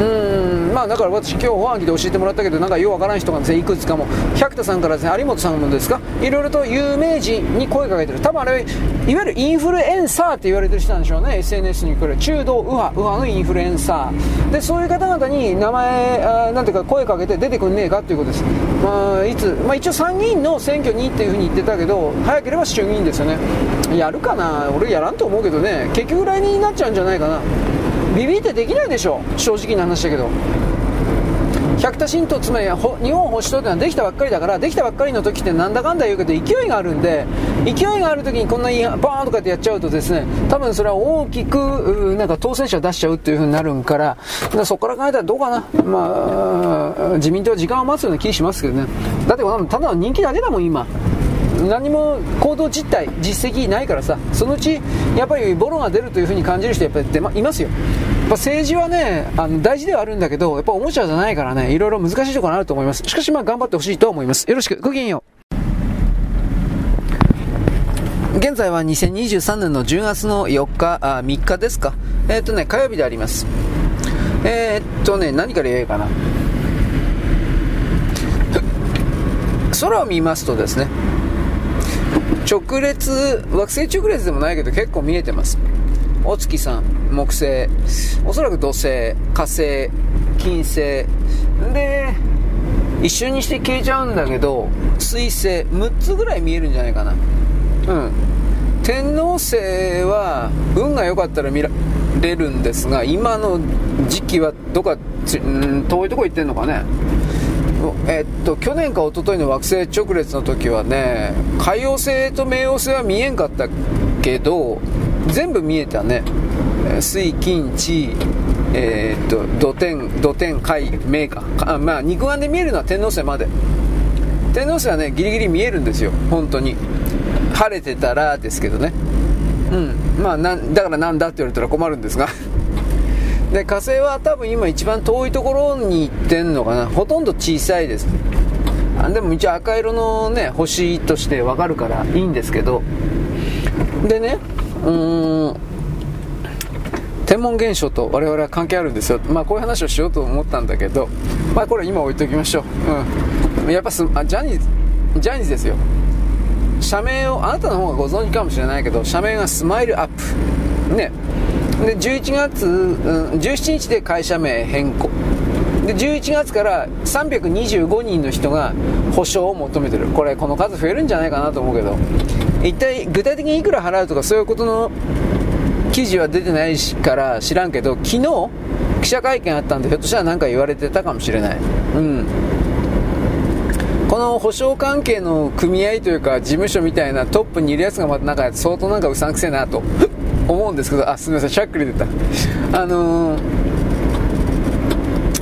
うん。まあだから私今日保安機で教えてもらったけどなんかようわからん人がいくつか？も百田さんからですね有本さんもですか？いろいろと有名人に声かけてる。多分あれいわゆるインフルエンサーって言われてる人なんでしょうね。SNS に来る。中道右派右派のインフルエンサー。でそういう方々に名前あなんていうか声かけて出てくんねえかっていうことです。まあいつまあ一応参議院の選挙にっていうふうに言ってたけど早ければ衆議院ですよね。やるかな？俺やらんと思うけどね。結局来年になっちゃうんじゃないかな。ビビってできないでしょ。正直な話だけど。百田新党つまり日本保守党ってのはできたばっかりだからできたばっかりの時ってなんだかんだ言うけど勢いがあるんで勢いがある時にこんなにバーンとかってやっちゃうとですね多分それは大きくなんか当選者出しちゃうっていう風になるんからからそこから考えたらどうかな。まあ自民党は時間を待つような気しますけどね。だってただの人気だけだもん今。何も行動実態実績ないからさそのうちやっぱりボロが出るというふうに感じる人やっぱり出、ま、いますよやっぱ政治はねあの大事ではあるんだけどやっぱおもちゃじゃないからねいろいろ難しいところがあると思いますしかしまあ頑張ってほしいと思いますよろしくごきげんよう現在は2023年の10月の4日、あ3日ですか。えっ、とね、火曜日であります。えー、っとね、何から言えばいいかな。空を見ますとですね、直列、惑星直列でもないけど結構見えてます。お月さん、木星、おそらく土星、火星、金星、で、一瞬にして消えちゃうんだけど、水星、6つぐらい見えるんじゃないかな。うん。天王星は運が良かったら見られるんですが今の時期はどこか遠いとこ行ってんのかねえっと去年か一昨日の惑星直列の時はね海王星と冥王星は見えんかったけど全部見えたね。水金地えー、っと土天土天海冥か。あまあ肉眼で見えるのは天王星まで。天王星はねギリギリ見えるんですよ。本当に。晴れてたらですけどね。うん。まあなだからなんだって言われたら困るんですが。で火星は多分今一番遠いところに行ってんのかな。ほとんど小さいです。あでも一応赤色のね星としてわかるからいいんですけど。でねうーん天文現象と我々は関係あるんですよ。まあこういう話をしようと思ったんだけど。まあこれ今置いときましょう。うん。やっぱすあジャニーズジャニーズですよ。社名をあなたの方がご存知かもしれないけど社名がスマイルアップ。ね。で11月、うん、17日で会社名変更。で11月から325人の人が保証を求めてる。これこの数増えるんじゃないかなと思うけど。一体具体的にいくら払うとかそういうことの記事は出てないから知らんけど昨日記者会見あったんでひょっとしたら何か言われてたかもしれない。うん。この保証関係の組合というか事務所みたいなトップにいるやつがまたなんか相当なんかうさんくせえなと。思うんですけどあすみませんしゃっくり出た。あのー、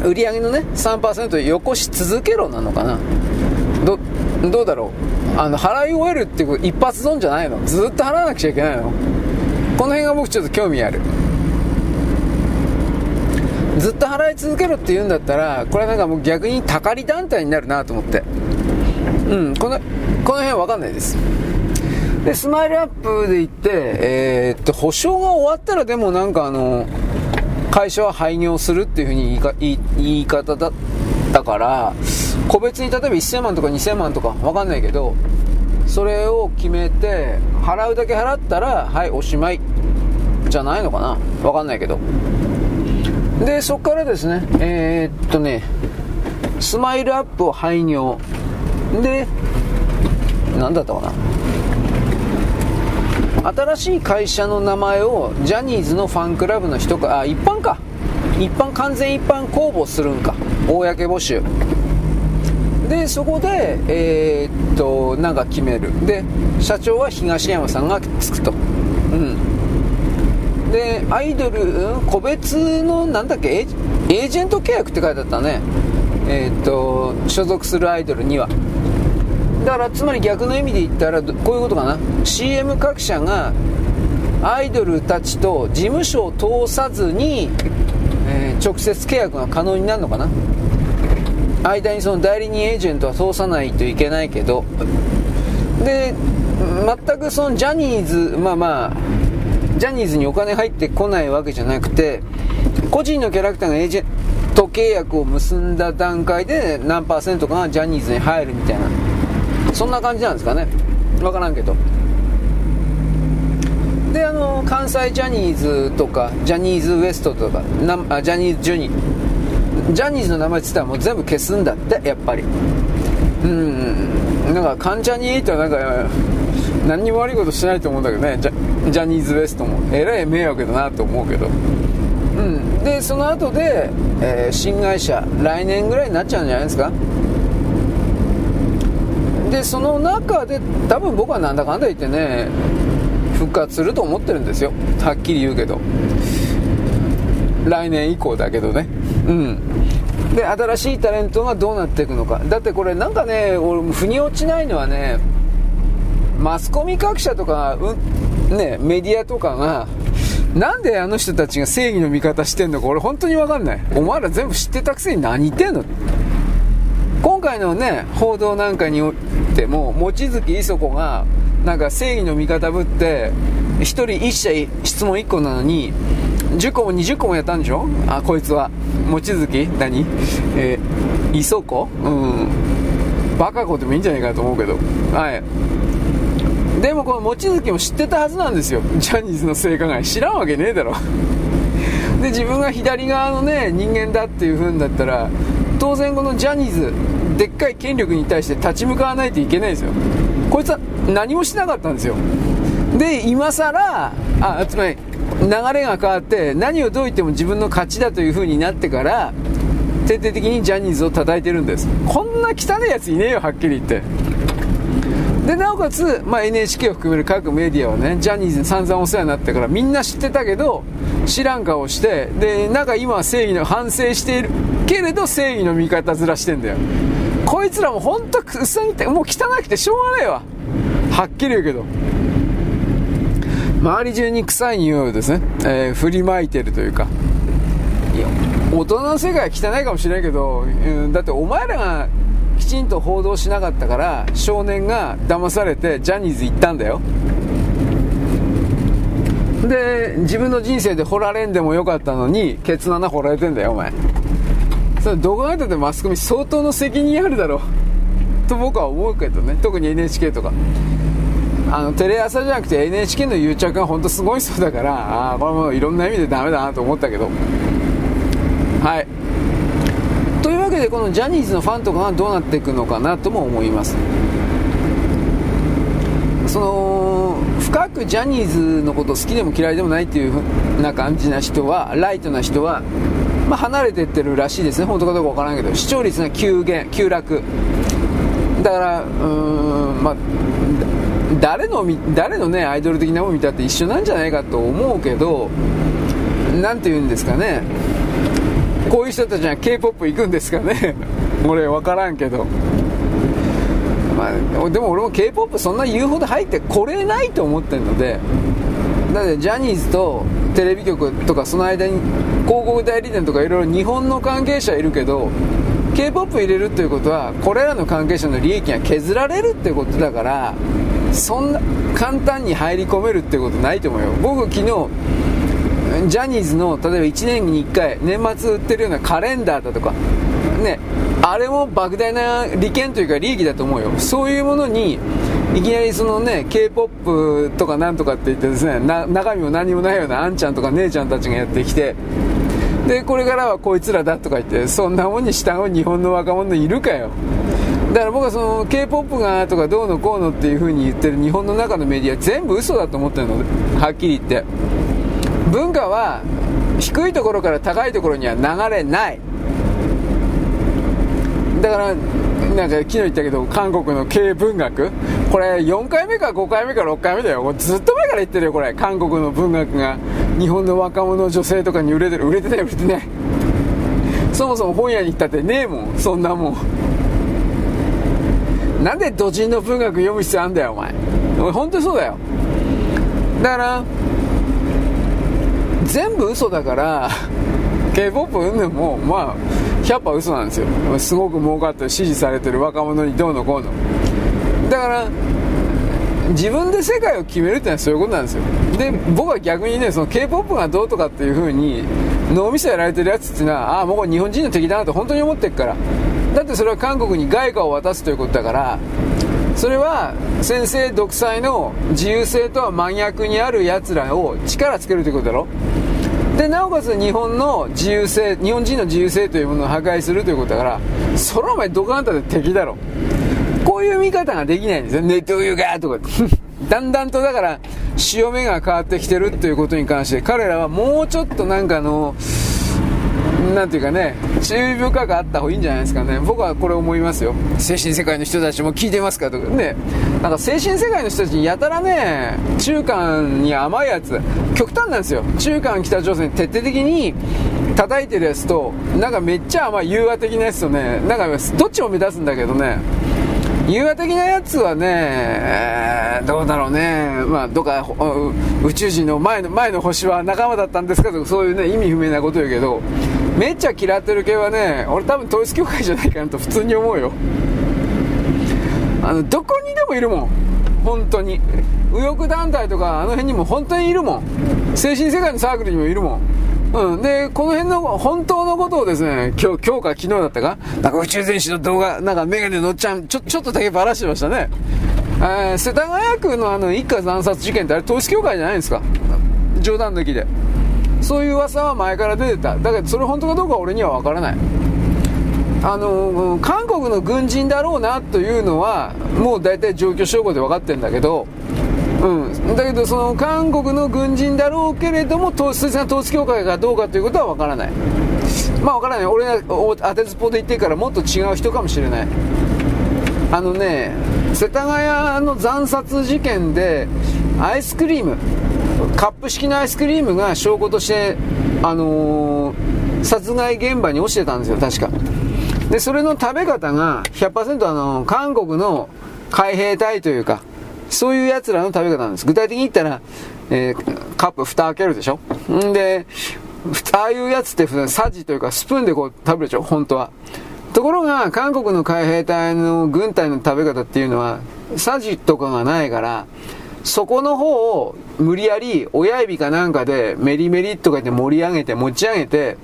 売り上げのね3%よこし続けろなのかな。どどうだろう。あの払い終えるっていう一発損じゃないの。ずっと払わなくちゃいけないの。この辺が僕ちょっと興味ある。ずっと払い続けろって言うんだったらこれなんかもう逆にたかり団体になるなと思って。うんこのこの辺は分かんないです。でスマイルアップで言ってえー、っと保証が終わったらでもなんかあの会社は廃業するっていうふうに言い言い方だったから個別に例えば1000万とか2000万とか分かんないけどそれを決めて払うだけ払ったらはいおしまいじゃないのかな？分かんないけど。でそこからですねえー、っとねスマイルアップを廃業。で何だったかな？新しい会社の名前をジャニーズのファンクラブの人かあ一般か。一般完全一般公募するんか。公募集。でそこでえー、っとなんか決める。で社長は東山さんがつくと。うん。でアイドル、うん、個別のなんだっけエージェント契約って書いてあったね。えー、っと所属するアイドルには。だからつまり逆の意味で言ったらこういうことかな。CM 各社がアイドルたちと事務所を通さずに、えー、直接契約が可能になるのかな。間にその代理人エージェントは通さないといけないけど。で全くそのジャニーズまあまあジャニーズにお金入ってこないわけじゃなくて個人のキャラクターがエージェント契約を結んだ段階で何パーセントかがジャニーズに入るみたいな。そんな感じなんですかね。分からんけど。であの関西ジャニーズとかジャニーズ WEST とかあジャニーズジュニ。ジャニーズの名前って言ったらもう全部消すんだってやっぱり。うん。なんか関ジャニーとはなんか何にも悪いことしないと思うんだけどね。ジャジャニーズ WEST も。えらい迷惑だなと思うけど。うん。でその後で、えー、新会社来年ぐらいになっちゃうんじゃないですか。でその中で多分僕はなんだかんだ言ってね復活すると思ってるんですよ。はっきり言うけど。来年以降だけどね。うん。で新しいタレントがどうなっていくのか。だってこれなんかね俺腑に落ちないのはねマスコミ各社とか、うん、ね、メディアとかが、なんであの人たちが正義の味方してんのか俺本当にわかんない。お前ら全部知ってたくせに何言ってんの？今回のね、報道なんかにても、望月磯子が、なんか正義の味方ぶって、1人1社質問1個なのに、10個も20個もやったんでしょ？あ、こいつは。望月？何？えー、磯子？うん。バカ子でもいいんじゃないかと思うけど。はい。でもこの望月も知ってたはずなんですよ。ジャニーズの性加害。知らんわけねえだろ。で、自分が左側のね、人間だっていう風にだったら、当然このジャニーズでっかい権力に対して立ち向かわないといけないんですよ。こいつは何もしなかったんですよ。で今さらあつまり流れが変わって何をどう言っても自分の勝ちだという風になってから徹底的にジャニーズを叩いてるんです。こんな汚いやついねえよはっきり言って。でなおかつ、まあ、NHK を含める各メディアはねジャニーズに散々お世話になってからみんな知ってたけど知らん顔してでなんか今は正義の反省しているけれど正義の味方ずらしてんだよ。こいつらも本当くさぎてもう汚くてしょうがないわ。はっきり言うけど。周り中に臭い匂いをですね、えー、振りまいてるというか。大人の世界は汚いかもしれないけど、うん、だってお前らがきちんと報道しなかったから少年が騙されてジャニーズ行ったんだよ。で自分の人生で掘られんでもよかったのにケツ穴掘られてんだよお前。それどこまででマスコミ相当の責任あるだろう。と僕は思うけどね。特に NHK とか。あのテレ朝じゃなくて NHK の癒着が本当すごい人だからああこれもいろんな意味でダメだなと思ったけど。はい。というわけでこのジャニーズのファンとかがどうなっていくのかなとも思います。その深くジャニーズのこと好きでも嫌いでもないっていう風な感じな人はライトな人は、まあ、離れてってるらしいですね。本当かどうかわからんけど。視聴率が急減急落。だからうーんまあ誰の誰のねアイドル的なもの見たって一緒なんじゃないかと思うけど何て言うんですかね。こういう人たちは k p o p 行くんですかね。俺分からんけど。まあ、でも俺も k p o p そんな言うほど入ってこれないと思ってるのでだってジャニーズとテレビ局とかその間に広告代理店とかいろいろ日本の関係者いるけど k p o p 入れるっていうことはこれらの関係者の利益が削られるってことだからそんな簡単に入り込めるってことないと思うよ。僕昨日ジャニーズの例えば1年に1回年末売ってるようなカレンダーだとかねあれも莫大な利権というか利益だと思うよ。そういうものにいきなりそのね k p o p とかなんとかって言ってですね中身も何もないようなあんちゃんとか姉ちゃんたちがやってきてでこれからはこいつらだとか言ってそんなもんに従う日本の若者いるかよ。だから僕はその k p o p がとかどうのこうのっていう風に言ってる日本の中のメディア全部嘘だと思ってるの。はっきり言って。文化は低いところから高いところには流れない。だからなんか昨日言ったけど韓国の経文学？これ4回目か5回目か6回目だよ。ずっと前から言ってるよこれ。韓国の文学が。日本の若者女性とかに売れてる。売れてない売れてないそもそも本屋に行ったってねえもん。そんなもん。なんで土人の文学読む必要あんだよお前。俺本当にそうだよ。だから全部嘘だから K-POP うんでもまあ100%嘘なんですよ。すごく儲かって支持されてる若者にどうのこうの。だから自分で世界を決めるってのはそういうことなんですよ。で僕は逆にねその k p o p がどうとかっていう風に脳みそやられてるやつっていうのはああもう日本人の敵だなと本当に思ってるから。だってそれは韓国に外貨を渡すということだからそれは先生独裁の自由性とは真逆にあるやつらを力つけるということだろ。でなおかつ日本の自由性日本人の自由性というものを破壊するということだからそれお前どこあんたで敵だろ。こういう見方ができないんですよ。ネットユガーとか。だんだんとだから潮目が変わってきてるということに関して彼らはもうちょっとなんかあのなんていうかね、注意深くあった方がいいんじゃないですかね。僕はこれ思いますよ。精神世界の人たちも聞いてますかとかね。なんか精神世界の人たちにやたらね、中間に甘いやつ、極端なんですよ。中間北朝鮮徹底的に叩いてるやつと、なんかめっちゃ甘い融和的なやつとね、なんかどっちも目立つんだけどね、融和的なやつはね、どうだろうね、まあ、どっか宇宙人の前の前の星は仲間だったんですかとか、そういうね、意味不明なこと言うけど、めっちゃ嫌ってる系はね、俺多分統一教会じゃないかなと普通に思うよ。あの、どこにでもいるもん。本当に。右翼団体とかあの辺にも本当にいるもん。精神世界のサークルにもいるもん。うん。で、この辺の本当のことをですね、今日、今日か昨日だったかなんか宇宙全史の動画、なんかメガネのっちゃん、ちょ、ちょっとだけばらしてましたね。えー、世田谷区のあの一家惨殺事件ってあれ統一教会じゃないんですか？冗談抜きで。そういう噂は前から出てた。だけどそれ本当かどうかは俺にはわからない。あの韓国の軍人だろうなというのはもう大体状況証拠で分かってるんだけどうん、だけどその韓国の軍人だろうけれども統一が統一教会かどうかということは分からない。まあ分からない。俺が当てずっぽで言ってるからもっと違う人かもしれない。あのね世田谷の惨殺事件でアイスクリーム。カップ式のアイスクリームが証拠としてあのー、殺害現場に落ちてたんですよ確かでそれの食べ方が100%あの韓国の海兵隊というかそういう奴らの食べ方なんです。具体的に言ったら、えー、カップ蓋開けるでしょ？んで、蓋ああいうやつって普段サジというかスプーンでこう食べるでしょ？本当は。ところが、韓国の海兵隊の軍隊の食べ方っていうのは、サジとかがないから、そこの方を無理やり親指かなんかでメリメリとか言って盛り上げて持ち上げて、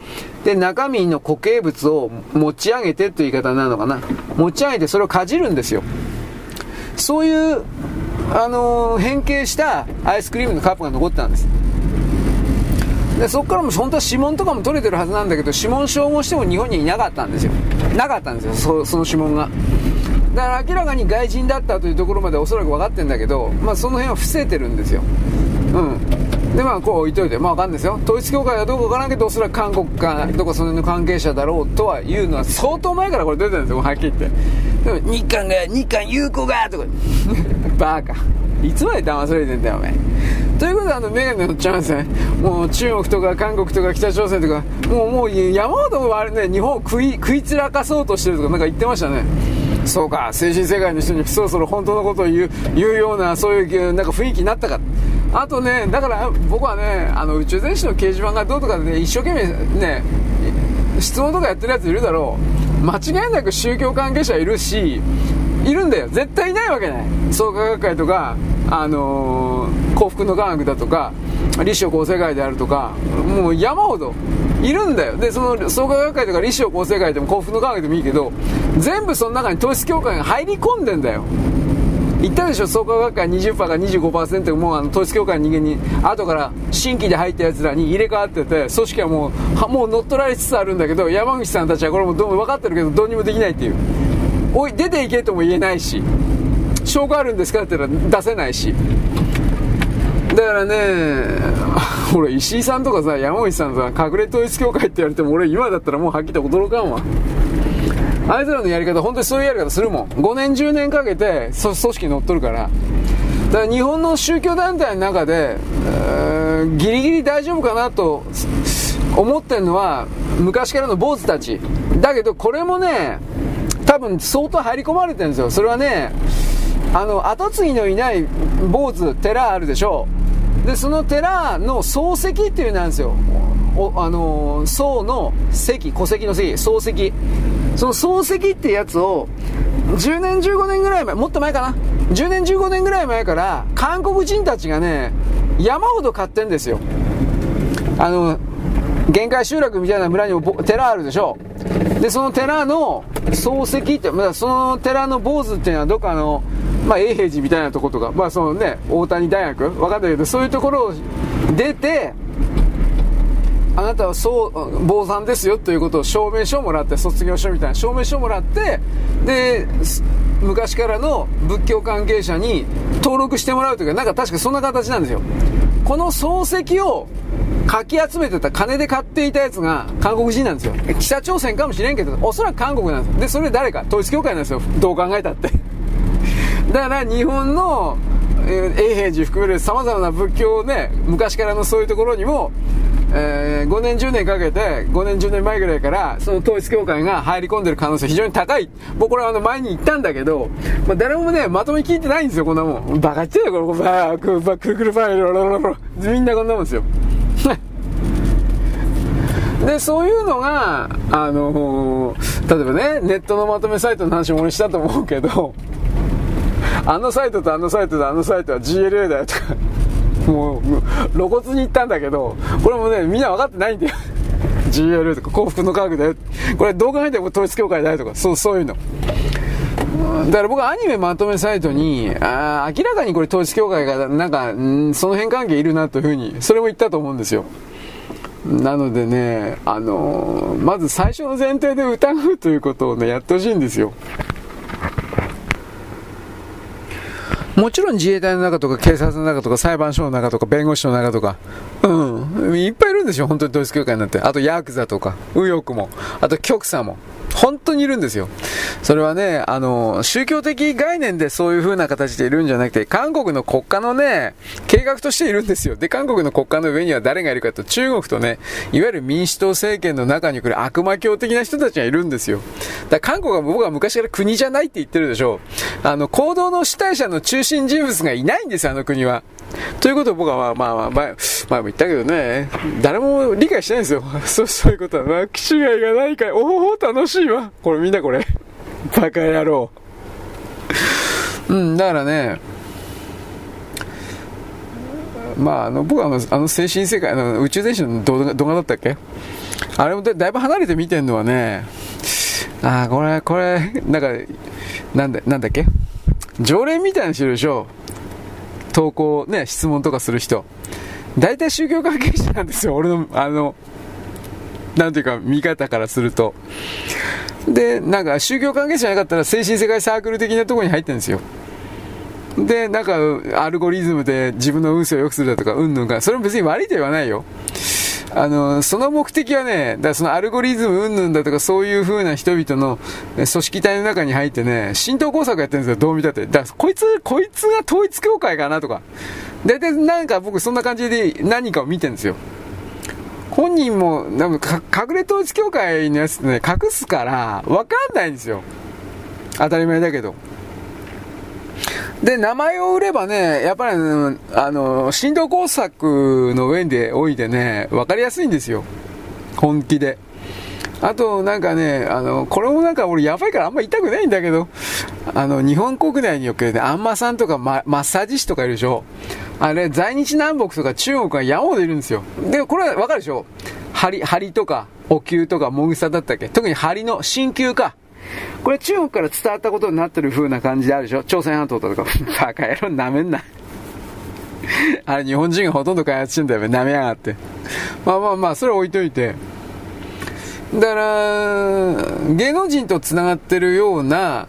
で、中身の固形物を持ち上げてという言い方なのかな。持ち上げてそれをかじるんですよ。そういうあのー、変形したアイスクリームのカップが残ってたんですでそこからも本当は指紋とかも取れてるはずなんだけど指紋照合しても日本にいなかったんですよなかったんですよそその指紋がだから明らかに外人だったというところまでおそらく分かってるんだけど、まあ、その辺は伏せてるんですようんでまあこう置いといてまあ分かんないですよ統一教会はどうか分からんけどおそらく韓国かどこその辺の関係者だろうとはいうのは相当前からこれ出てるんですよはっきり言ってでも日韓が日韓友好がとかバカ。いつまで騙されてんだよ、お前。ということで、あの、メガネ乗っちゃうんですね。もう、中国とか韓国とか北朝鮮とか、もう、もう、山ほどあれね、日本を食い、食い散らかそうとしてるとか、なんか言ってましたね。そうか、精神世界の人にそろそろ本当のことを言う、言うような、そういう、なんか雰囲気になったか。あとね、だから僕はね、あの、宇宙全史の掲示板がどうとかでね、一生懸命ね、質問とかやってるやついるだろう。間違いなく宗教関係者いるし、いるんだよ。絶対いないわけない。創価学会とか、あのー、幸福の科学だとか立正厚生会であるとかもう山ほどいるんだよ。でその創価学会とか立正厚生会でも幸福の科学でもいいけど全部その中に統一教会が入り込んでんだよ。言ったでしょ？創価学会20%か25%もうあの統一教会の人間に後から新規で入ったやつらに入れ替わってて組織はもうはもう乗っ取られつつあるんだけど山口さんたちはこれもどうも分かってるけどどうにもできないっていう。おい出ていけとも言えないし証拠あるんですかって言ったら出せないし。だからね俺石井さんとかさ山口さんさ隠れ統一教会って言われても俺今だったらもうはっきりと驚かんわ。あいつらのやり方本当にそういうやり方するもん。5年10年かけて組織乗っとるから。だから日本の宗教団体の中で、えー、ギリギリ大丈夫かなと思ってるのは昔からの坊主たち。だけどこれもね多分相当入り込まれてるんですよ。それはね、あの、後継ぎのいない坊主、寺あるでしょう。で、その寺の漱石っていうなんですよ。おあのー、宋の石、戸籍の石、漱石。その漱石ってやつを、10年15年ぐらい前、もっと前かな。10年15年ぐらい前から、韓国人たちがね、山ほど買ってんですよ。あの、限界集落みたいな村にも寺あるでしょで、その寺の漱石って、まあ、その寺の坊主っていうのはどっかの、まあ、永平寺みたいなとことか、まあ、そのね、大谷大学わかんないけど、そういうところを出て、あなたはそう、坊さんですよということを証明書をもらって、卒業書みたいな証明書をもらって、で、昔からの仏教関係者に登録してもらうというか、なんか確かそんな形なんですよ。この漱石をかき集めてた金で買っていたやつが韓国人なんですよ。北朝鮮かもしれんけど、おそらく韓国なんです。で、それ誰か？統一協会なんですよ。どう考えたって。だから日本の、永平寺含める様々な仏教をね、昔からのそういうところにも、えー、5年10年かけて、5年10年前ぐらいから、その統一教会が入り込んでる可能性非常に高い。僕これあの前に言ったんだけど、まあ、誰もね、まとめ聞いてないんですよ、こんなもん。バカ言ってたよ、これ、バー、クー、くるくるバー、ロロロロ。みんなこんなもんですよ。で、そういうのが、あのー、例えばね、ネットのまとめサイトの話も俺したと思うけど、あのサイトとあのサイトとあのサイトは GLA だよとか、もう、露骨に言ったんだけど、これもね、みんな分かってないんだよ。GL とか幸福の科学だよ。これどう考えても統一教会だよとか、そう、そういうの。だから僕はアニメまとめサイトに、あ明らかにこれ統一教会がなんか、んその辺関係いるなというふうに、それも言ったと思うんですよ。なのでね、あのー、まず最初の前提で疑うということをね、やってほしいんですよ。もちろん自衛隊の中とか警察の中とか裁判所の中とか弁護士の中とか、うん、いっぱいいるんですよ、本当に統一教会になって。あとヤクザとか、右翼も、あと極左も。本当にいるんですよ。それはね、あの、宗教的概念でそういう風な形でいるんじゃなくて、韓国の国家のね、計画としているんですよ。で、韓国の国家の上には誰がいるかと、中国とね、いわゆる民主党政権の中に来る悪魔教的な人たちがいるんですよ。だから韓国は僕は昔から国じゃないって言ってるでしょう。あの、行動の主体者の中心人物がいないんですよ、あの国は。ということを僕はまあまあ、前、前も言ったけどね、誰も理解してないんですよ。そう、そういうことは。まあ、気違いがないかい。おお、楽しいわ。これみんなこれ。バカ野郎。うん、だからね、まあ、あの、僕はあの、あの精神世界、の宇宙電子の動画動画だったっけあれもだいぶ離れて見てるのはね、ああ、これ、これ、なんか、なんだ、なんだっけ常連みたいな人でしょ投稿、ね、質問とかする人。大体宗教関係者なんですよ、俺の、あの、なんていうか、見方からすると。で、なんか、宗教関係者じゃなかったら、精神世界サークル的なところに入ってるんですよ。で、なんか、アルゴリズムで自分の運勢を良くするだとか、うんぬんか、それも別に悪いと言わないよ。あの、その目的はね、だそのアルゴリズム云々だとかそういう風な人々の組織体の中に入ってね、浸透工作やってるんですよ、どう見たって。だこいつ、こいつが統一教会かなとか。大体なんか僕そんな感じで何かを見てるんですよ。本人も、なんか隠れ統一教会のやつってね、隠すから、わかんないんですよ。当たり前だけど。で、名前を売ればね、やっぱり、あの、振動工作の上でおいてね、分かりやすいんですよ。本気で。あと、なんかね、あの、これもなんか俺やばいからあんま言いたくないんだけど、あの、日本国内におけるね、あんまさんとかママッサージ師とかいるでしょ。あれ、在日南北とか中国が山ほどいるんですよ。で、これはわかるでしょ針、針とか、お灸とか、もぐさだったっけ特に針の鍼灸か。これ中国から伝わったことになってる風な感じであるでしょ？朝鮮半島とか。バカ野郎なめんな。あれ日本人がほとんど開発してんだよ、なめやがって。まあまあまあ、それ置いといて。だから、芸能人と繋がってるような、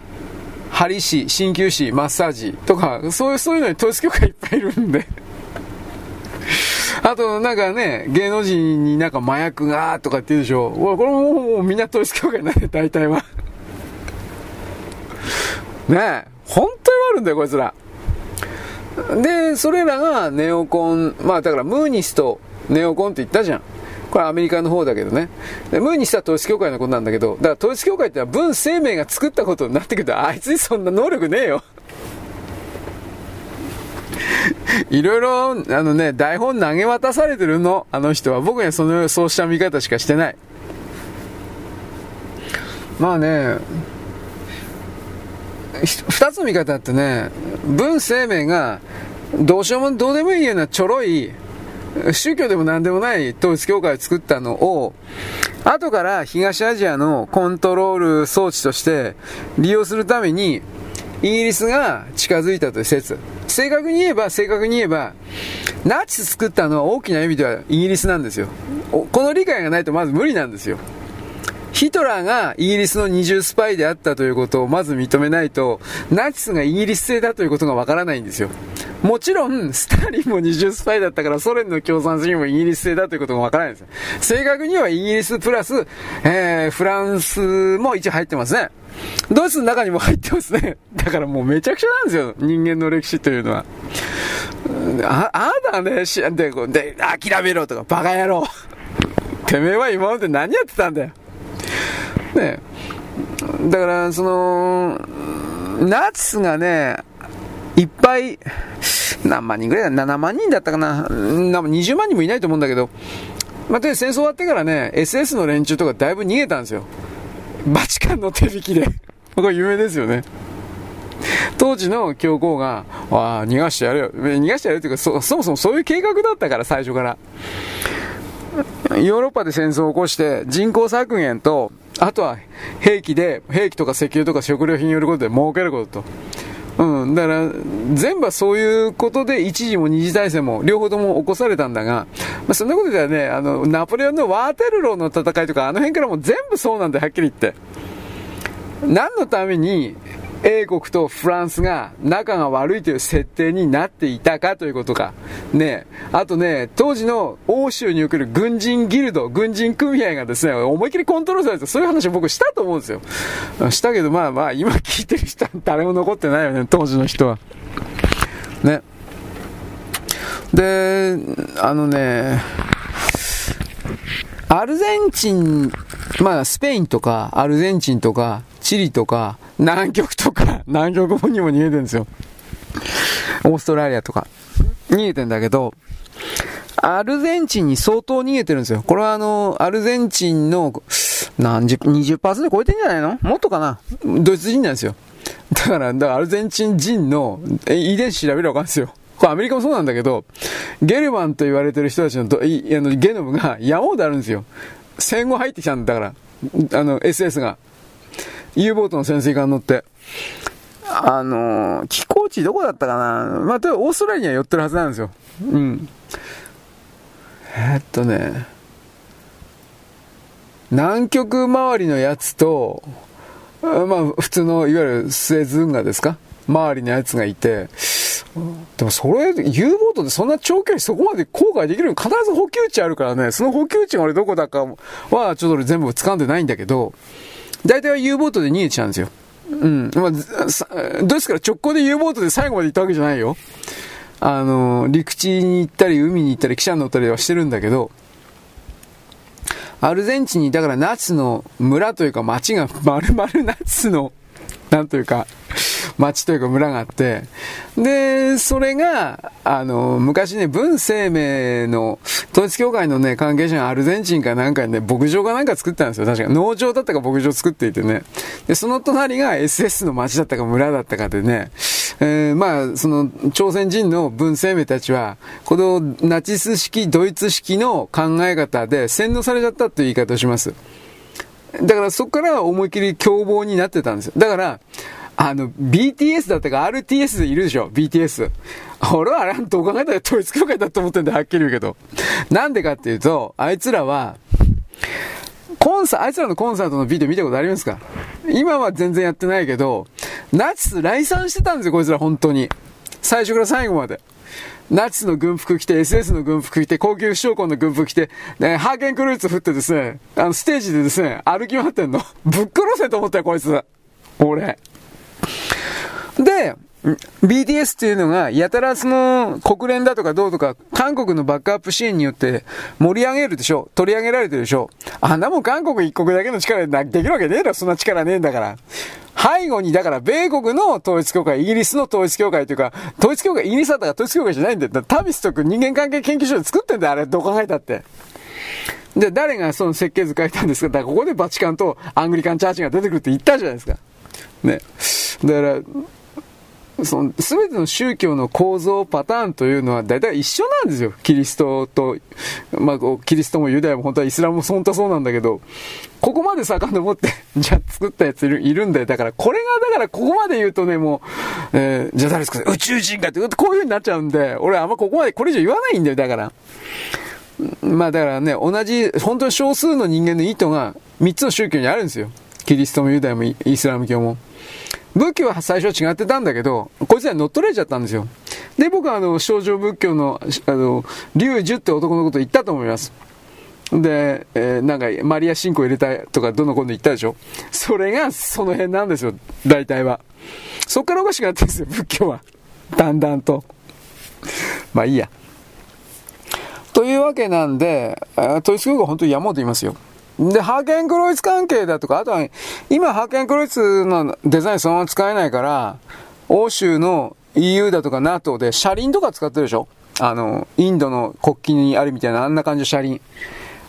針師、鍼灸師、マッサージとか、そういう、そういうのに統一教会いっぱいいるんで。あと、なんかね、芸能人になんか麻薬がとかって言うでしょ？これももうみんな統一教会なんで、大体は。ねえ、本当に悪いんだよ、こいつら。で、それらがネオコン、まあだからムーニスト、ネオコンって言ったじゃん。これアメリカの方だけどね。でムーニスは統一教会のことなんだけど、だから統一教会ってのは文生命が作ったことになってくると、あいつにそんな能力ねえよ。いろいろ、あのね、台本投げ渡されてるの、あの人は。僕にはその、そうした見方しかしてない。まあね、二つの見方ってね、文生命が、どうしようもどうでもいいようなちょろい、宗教でも何でもない統一教会を作ったのを、後から東アジアのコントロール装置として利用するために、イギリスが近づいたという説。正確に言えば、正確に言えば、ナチス作ったのは大きな意味ではイギリスなんですよ。この理解がないとまず無理なんですよ。ヒトラーがイギリスの二重スパイであったということをまず認めないと、ナチスがイギリス製だということがわからないんですよ。もちろん、スターリンも二重スパイだったから、ソ連の共産主義もイギリス製だということがわからないんですよ。正確にはイギリスプラス、えー、フランスも一応入ってますね。ドイツの中にも入ってますね。だからもうめちゃくちゃなんですよ。人間の歴史というのは。あ、あなたがね、しで、で、諦めろとか、バカ野郎。てめえは今まで何やってたんだよ。ねだから、その、ナチスがね、いっぱい、何万人ぐらいだ、7万人だったかな、20万人もいないと思うんだけど、まあ、戦争終わってからね、SS の連中とかだいぶ逃げたんですよ。バチカンの手引きで。これ有名ですよね。当時の教皇が、ああ、逃がしてやるよ。逃がしてやる？っていうかそ、そもそもそういう計画だったから、最初から。ヨーロッパで戦争を起こして人口削減と、あとは兵器で、兵器とか石油とか食料品によることで儲けることと。うん、だから、全部はそういうことで一時も二次大戦も両方とも起こされたんだが、まあ、そんなことではね、あの、ナポレオンのワーテルローの戦いとか、あの辺からも全部そうなんだよ、はっきり言って。何のために英国とフランスが仲が悪いという設定になっていたかということか。ねあとね、当時の欧州における軍人ギルド、軍人組合がですね、思いっきりコントロールされて、そういう話を僕したと思うんですよ。したけど、まあまあ、今聞いてる人は誰も残ってないよね、当時の人は。ね。で、あのね、アルゼンチン、まあ、スペインとか、アルゼンチンとか、チリとか、南極とか、南極本にも逃げてるんですよ。オーストラリアとか。逃げてんだけど、アルゼンチンに相当逃げてるんですよ。これはあの、アルゼンチンの、何十、20%超えてんじゃないの？もっとかな？ドイツ人なんですよ。だから、だからアルゼンチン人の遺伝子調べればわかるんですよ。これアメリカもそうなんだけど、ゲルマンと言われてる人たちのあのゲノムが山ほどあるんですよ。戦後入ってきたんだから、あの、SS が。U ボートの潜水艦乗って。あのー、寄港地どこだったかな？まあ、例えばオーストラリアには寄ってるはずなんですよ。うん。えー、っとね、南極周りのやつと、まあ、普通の、いわゆるスエズ運河ですか？周りのやつがいて、でもそれ、U ボートでそんな長距離そこまで航海できるの？必ず補給地あるからね、その補給地が俺どこだかはちょっと俺全部掴んでないんだけど、大体は U ボートで逃げちゃうんですよ。うん。まあ、ですから直行で U ボートで最後まで行ったわけじゃないよ。あの、陸地に行ったり、海に行ったり、汽車に乗ったりはしてるんだけど、アルゼンチンに、だから夏の村というか町が丸々ナチスの、なんというか、町というか村があって、で、それが、あの、昔ね、文生命の、統一教会のね、関係者がアルゼンチンかなんかにね、牧場かなんか作ったんですよ。確か農場だったか牧場作っていてね。で、その隣が SS の町だったか村だったかでね、えー、まあ、その、朝鮮人の文生命たちは、このナチス式、ドイツ式の考え方で洗脳されちゃったという言い方をします。だからそこから思いっきり凶暴になってたんですよ。だから、あの、BTS だったか RTS いるでしょ ?BTS。俺はあれはどう考えたら統一教会だと思ってんだはっきり言うけど。なんでかっていうと、あいつらは、コンサ、あいつらのコンサートのビデオ見たことありますか？今は全然やってないけど、ナチス来賛してたんですよ、こいつら本当に。最初から最後まで。ナチスの軍服着て、SS の軍服着て、高級不将校の軍服着て、ね、ハーゲンクルーツ振ってですね、あの、ステージでですね、歩き回ってんの。ぶっ殺せと思ったよ、こいつ。俺。で、BTS っていうのが、やたらその、国連だとかどうとか、韓国のバックアップ支援によって盛り上げるでしょ取り上げられてるでしょあんなもん韓国一国だけの力でできるわけねえだろ、そんな力ねえんだから。背後に、だから、米国の統一協会、イギリスの統一協会というか、統一協会、イギリスだったら統一協会じゃないんだよ。タビスとく人間関係研究所で作ってんだよ、あれ、どう考えたって。で、誰がその設計図書いたんですかだからここでバチカンとアングリカンチャーチが出てくるって言ったじゃないですか。ね。だから、その、すべての宗教の構造パターンというのは大体一緒なんですよ。キリストと、まあ、キリストもユダヤも本当はイスラムも本当はそうなんだけど、ここまで遡って じゃあ作ったやついるいるんだよ。だから、これが、だからここまで言うとね、もう、えー、じゃあ誰ですか宇宙人かって、こういう風になっちゃうんで、俺あんまここまでこれ以上言わないんだよ、だから。まあだからね、同じ、本当に少数の人間の意図が3つの宗教にあるんですよ。キリストもユダヤもイスラム教も。仏教は最初は違ってたんだけど、こいつらに乗っ取られちゃったんですよ。で、僕はあの、少女仏教の、あの、龍樹って男のこと言ったと思います。で、えー、なんか、マリア信仰入れたいとか、どの今度言ったでしょそれが、その辺なんですよ、大体は。そっからおかしくなってるんですよ、仏教は。だんだんと。まあいいや。というわけなんで、統一教会は本当に山ほどいますよ。で、派遣クロイツ関係だとか、あとは、今派遣クロイツのデザインそのまま使えないから、欧州の EU だとか NATO で車輪とか使ってるでしょあの、インドの国旗にあるみたいなあんな感じの車輪。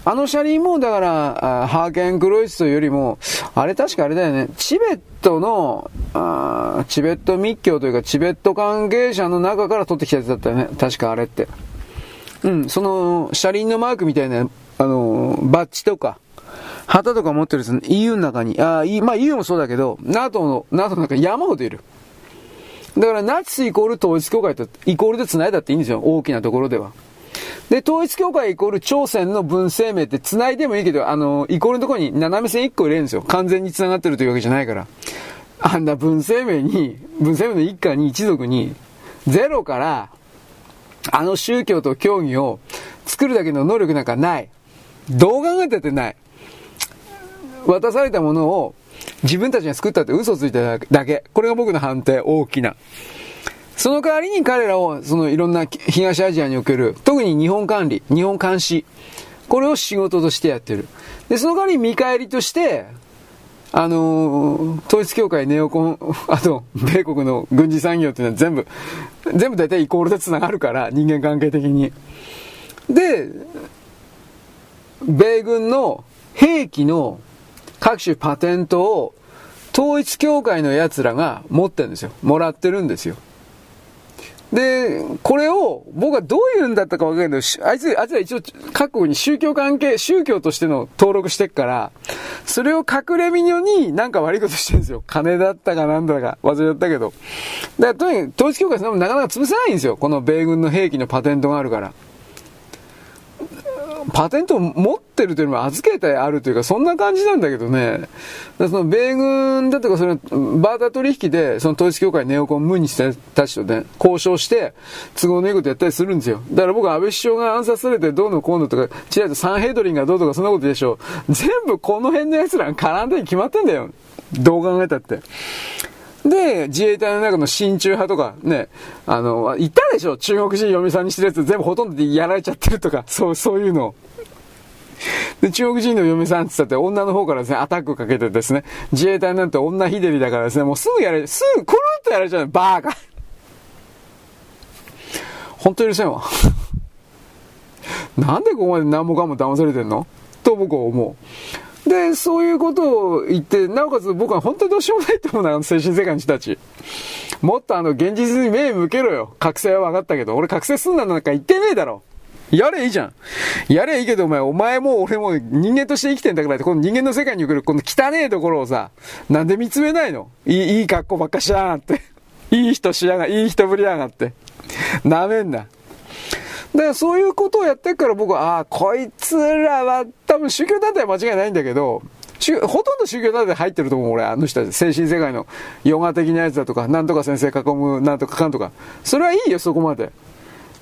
あの車輪も、だから、ハーケンクロイツというよりも、あれ確かあれだよね、チベットの、あチベット密教というか、チベット関係者の中から取ってきたやつだったよね。確かあれって。うん、その、車輪のマークみたいな、あの、バッジとか、旗とか持ってるやつ、EU の中に、あまあ EU もそうだけど、NATO の、NATO の中に山ほどいる。だからナチスイコール統一教会とイコールで繋いだっていいんですよ。大きなところでは。で、統一教会イコール朝鮮の文生命って繋いでもいいけど、あの、イコールのところに斜め線1個入れるんですよ。完全に繋がってるというわけじゃないから。あんな文生命に、文生命の一家に一族に、ゼロから、あの宗教と教義を作るだけの能力なんかない。どう考えたってない。渡されたものを自分たちが作ったって嘘ついただけ。これが僕の判定、大きな。その代わりに彼らを、そのいろんな東アジアにおける、特に日本管理、日本監視、これを仕事としてやってる。で、その代わりに見返りとして、あのー、統一協会、ネオコン、あと、米国の軍事産業っていうのは全部、全部大体イコールで繋がるから、人間関係的に。で、米軍の兵器の各種パテントを統一協会の奴らが持ってるんですよ。もらってるんですよ。で、これを僕はどういうんだったかわかんないけど、あいつ、あいつら一応各国に宗教関係、宗教としての登録してっから、それを隠れみにになんか悪いことしてるんですよ。金だったかなんだか忘れちゃったけど。だからとにかく統一協会そのなかなか潰せないんですよ。この米軍の兵器のパテントがあるから。パテントを持ってるというよりも預けてあるというか、そんな感じなんだけどね。その米軍だとか、その、バータ取引で、その統一協会ネオコン無にしてたちとね、交渉して、都合のいいことやったりするんですよ。だから僕安倍首相が暗殺されてどうのこうのとか、ちらっとサンヘドリンがどうとかそんなことでしょう。全部この辺の奴らが絡んでに決まってんだよ。どう考えたって。で、自衛隊の中の親中派とか、ね、あの、いたでしょ中国人嫁さんにしてるやつ全部ほとんどでやられちゃってるとか、そう、そういうの。で、中国人の嫁さんって言ったって女の方からですね、アタックかけてですね、自衛隊なんて女ひでりだからですね、もうすぐやれ、すぐくるっとやられちゃうバーカ。本当許せんわ。なんでここまで何もかも騙されてんの？と僕は思う。で、そういうことを言って、なおかつ僕は本当にどうしようもないと思うな、あの精神世界の人たち。もっとあの、現実に目向けろよ。覚醒は分かったけど、俺覚醒すんだなんか言ってねえだろ。やれいいじゃん。やれいいけどお前、お前も俺も人間として生きてんだから、この人間の世界におけるこの汚えところをさ、なんで見つめないの？いい、いい格好ばっかしやがって。いい人しやが、いい人ぶりやがって。なめんな。だからそういうことをやってるから僕は、ああ、こいつらは多分宗教団体は間違いないんだけど、ほとんど宗教団体入ってると思う、俺、あの人たち。精神世界のヨガ的なやつだとか、なんとか先生囲む、なんとかかんとか。それはいいよ、そこまで。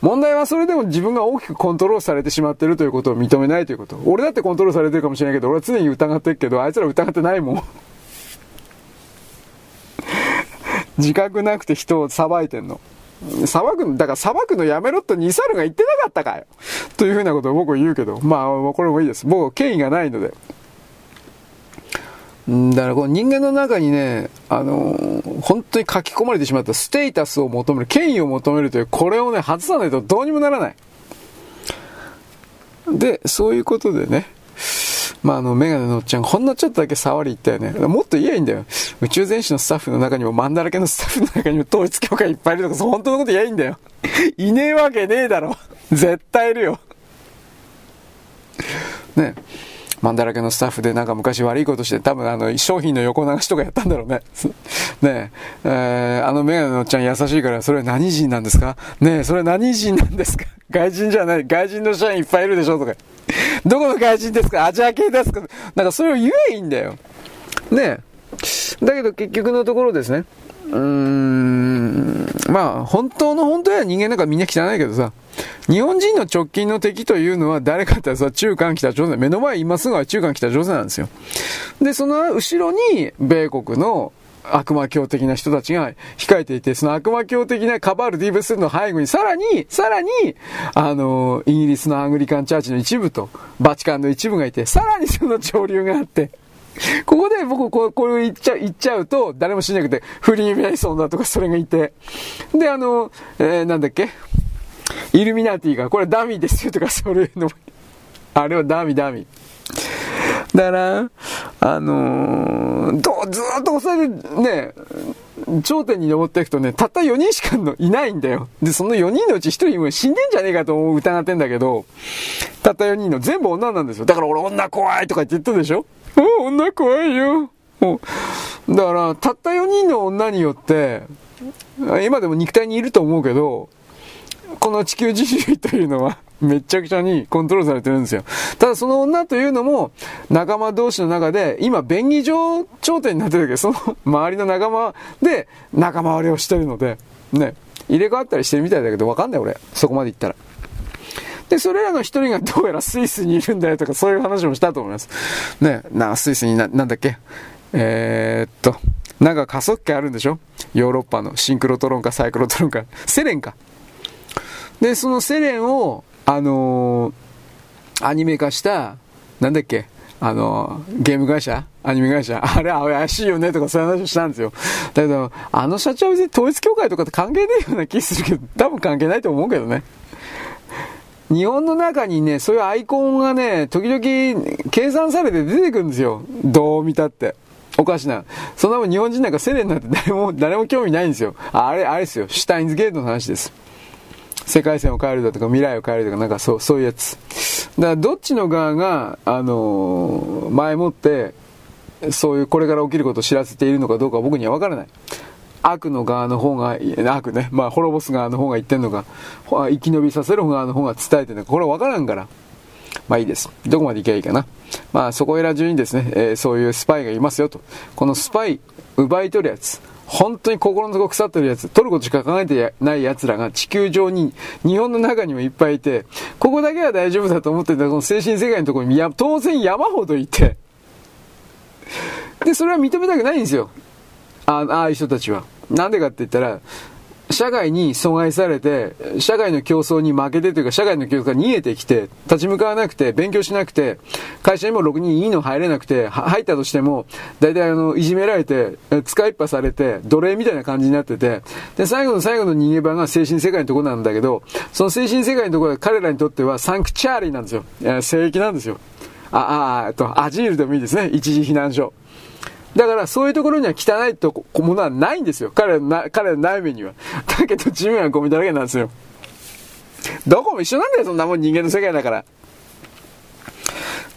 問題はそれでも自分が大きくコントロールされてしまってるということを認めないということ。俺だってコントロールされてるかもしれないけど、俺は常に疑ってるけど、あいつら疑ってないもん。自覚なくて人を裁いてんの。裁く、だから裁くのやめろとニサルが言ってなかったかよ。というふうなことを僕は言うけど、まあ、これもいいです。僕は権威がないので。だからこの人間の中にね、あのー、本当に書き込まれてしまったステータスを求める、権威を求めるという、これをね、外さないとどうにもならない。で、そういうことでね、まあ、あの、メガネのおっちゃん、ほんのちょっとだけ触り行ったよね。もっと言えばいいんだよ。宇宙全史のスタッフの中にも、マンだらけのスタッフの中にも統一教会いっぱいいるとか、本当のこと言えばいいんだよ。いねえわけねえだろ。絶対いるよ。ねえ。マンだらけのスタッフでなんか昔悪いことして多分あの商品の横流しとかやったんだろうね。ねえ、えー、あのメガネのおっちゃん優しいからそれは何人なんですか？ねえ、それは何人なんですか？外人じゃない。外人の社員いっぱいいるでしょ？とか。どこの外人ですか？アジア系ですか？なんかそれを言えいいんだよ。ねえ。だけど結局のところですね。うーん、まあ本当の本当は人間なんかみんな汚いけどさ。日本人の直近の敵というのは誰かってさ、中韓北朝鮮、目の前今すぐは中韓北朝鮮なんですよ。で、その後ろに米国の悪魔教的な人たちが控えていて、その悪魔教的なカバール・ディーブスの背後に、さらに、さらに、あの、イギリスのアングリカンチャーチの一部と、バチカンの一部がいて、さらにその潮流があって、ここで僕こう、こう言っちゃう、言っちゃうと、誰も知らなくて、フリーメイソンだとかそれがいて、で、あの、えー、なんだっけ？イルミナティが、これダミーですよとか、そういうの あれはダミーダミー。だから、あのー、ずっとそれでね、頂点に登っていくとね、たった4人しかのいないんだよ。で、その4人のうち1人も死んでんじゃねえかと疑ってんだけど、たった4人の全部女なんですよ。だから俺女怖いとか言って言ったでしょ、女怖いよ。だから、たった4人の女によって、今でも肉体にいると思うけど、この地球人類というのは めちゃくちゃにコントロールされてるんですよ。ただその女というのも仲間同士の中で今便宜上頂点になってるけど、その 周りの仲間で仲間割れをしてるので、ね、入れ替わったりしてるみたいだけどわかんない俺。そこまで言ったら。で、それらの一人がどうやらスイスにいるんだよとかそういう話もしたと思います。ね、な、スイスにな、なんだっけ？えー、っと、なんか加速器あるんでしょ？ヨーロッパのシンクロトロンかサイクロトロンか、セレンか。で、そのセレンを、あのー、アニメ化した、なんだっけ、あの、ゲーム会社？アニメ会社？あれ怪しいよねとかそういう話をしたんですよ。だけど、あの社長は別に統一協会とかと関係ねえような気するけど、多分関係ないと思うけどね。日本の中にね、そういうアイコンがね、時々計算されて出てくるんですよ。どう見たって。おかしな。そんなもん日本人なんかセレンなんて 誰も、誰も興味ないんですよ。あれ、あれですよ。シュタインズゲートの話です。世界線を変えるだとか未来を変えるとかなんかそう、そういうやつ。だからどっちの側が、あのー、前もって、そういうこれから起きることを知らせているのかどうかは僕にはわからない。悪の側の方が、悪ね、まあ滅ぼす側の方が言ってんのか、生き延びさせる側の方が伝えてるのか、これはわからんから。まあいいです。どこまで行けばいいかな。まあそこいら中にですね、えー、そういうスパイがいますよと。このスパイ、奪い取るやつ。本当に心の底腐ってるやつ、取ることしか考えてない奴らが地球上に、日本の中にもいっぱいいて、ここだけは大丈夫だと思ってたこの精神世界のところに、当然山ほどいて、で、それは認めたくないんですよ。あああいう人たちは。なんでかって言ったら、社会に阻害されて、社会の競争に負けてというか、社会の競争が逃げてきて、立ち向かわなくて、勉強しなくて、会社にもろくにいいの入れなくて、入ったとしても、大体あの、いじめられて、使いっぱされて、奴隷みたいな感じになってて、で、最後の最後の逃げ場が精神世界のところなんだけど、その精神世界のところは彼らにとってはサンクチャーリーなんですよ。聖域なんですよ。あ、あ、えっと、アジールでもいいですね。一時避難所。だからそういうところには汚いとこものはないんですよ。彼の彼の内面には。だけど地面はゴミだらけなんですよ。どこも一緒なんだよ、そんなもん人間の世界だから。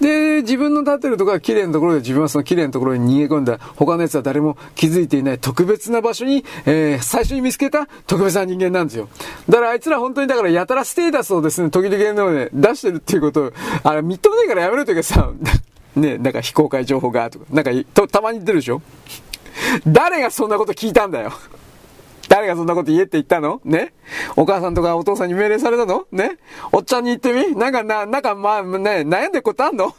で、自分の立ってるところが綺麗なところで自分はその綺麗なところに逃げ込んだ他の奴は誰も気づいていない特別な場所に、えー、最初に見つけた特別な人間なんですよ。だからあいつら本当にだからやたらステータスをですね、時々のね、出してるっていうことを、あれ認めないからやめろというかさ、ね、なんか非公開情報がとか、なんかと、たまに言ってるでしょ？誰がそんなこと聞いたんだよ？誰がそんなこと言えって言ったの？ね？お母さんとかお父さんに命令されたの？ね？おっちゃんに言ってみ？なんかな、なんかまあね、悩んでることあんの？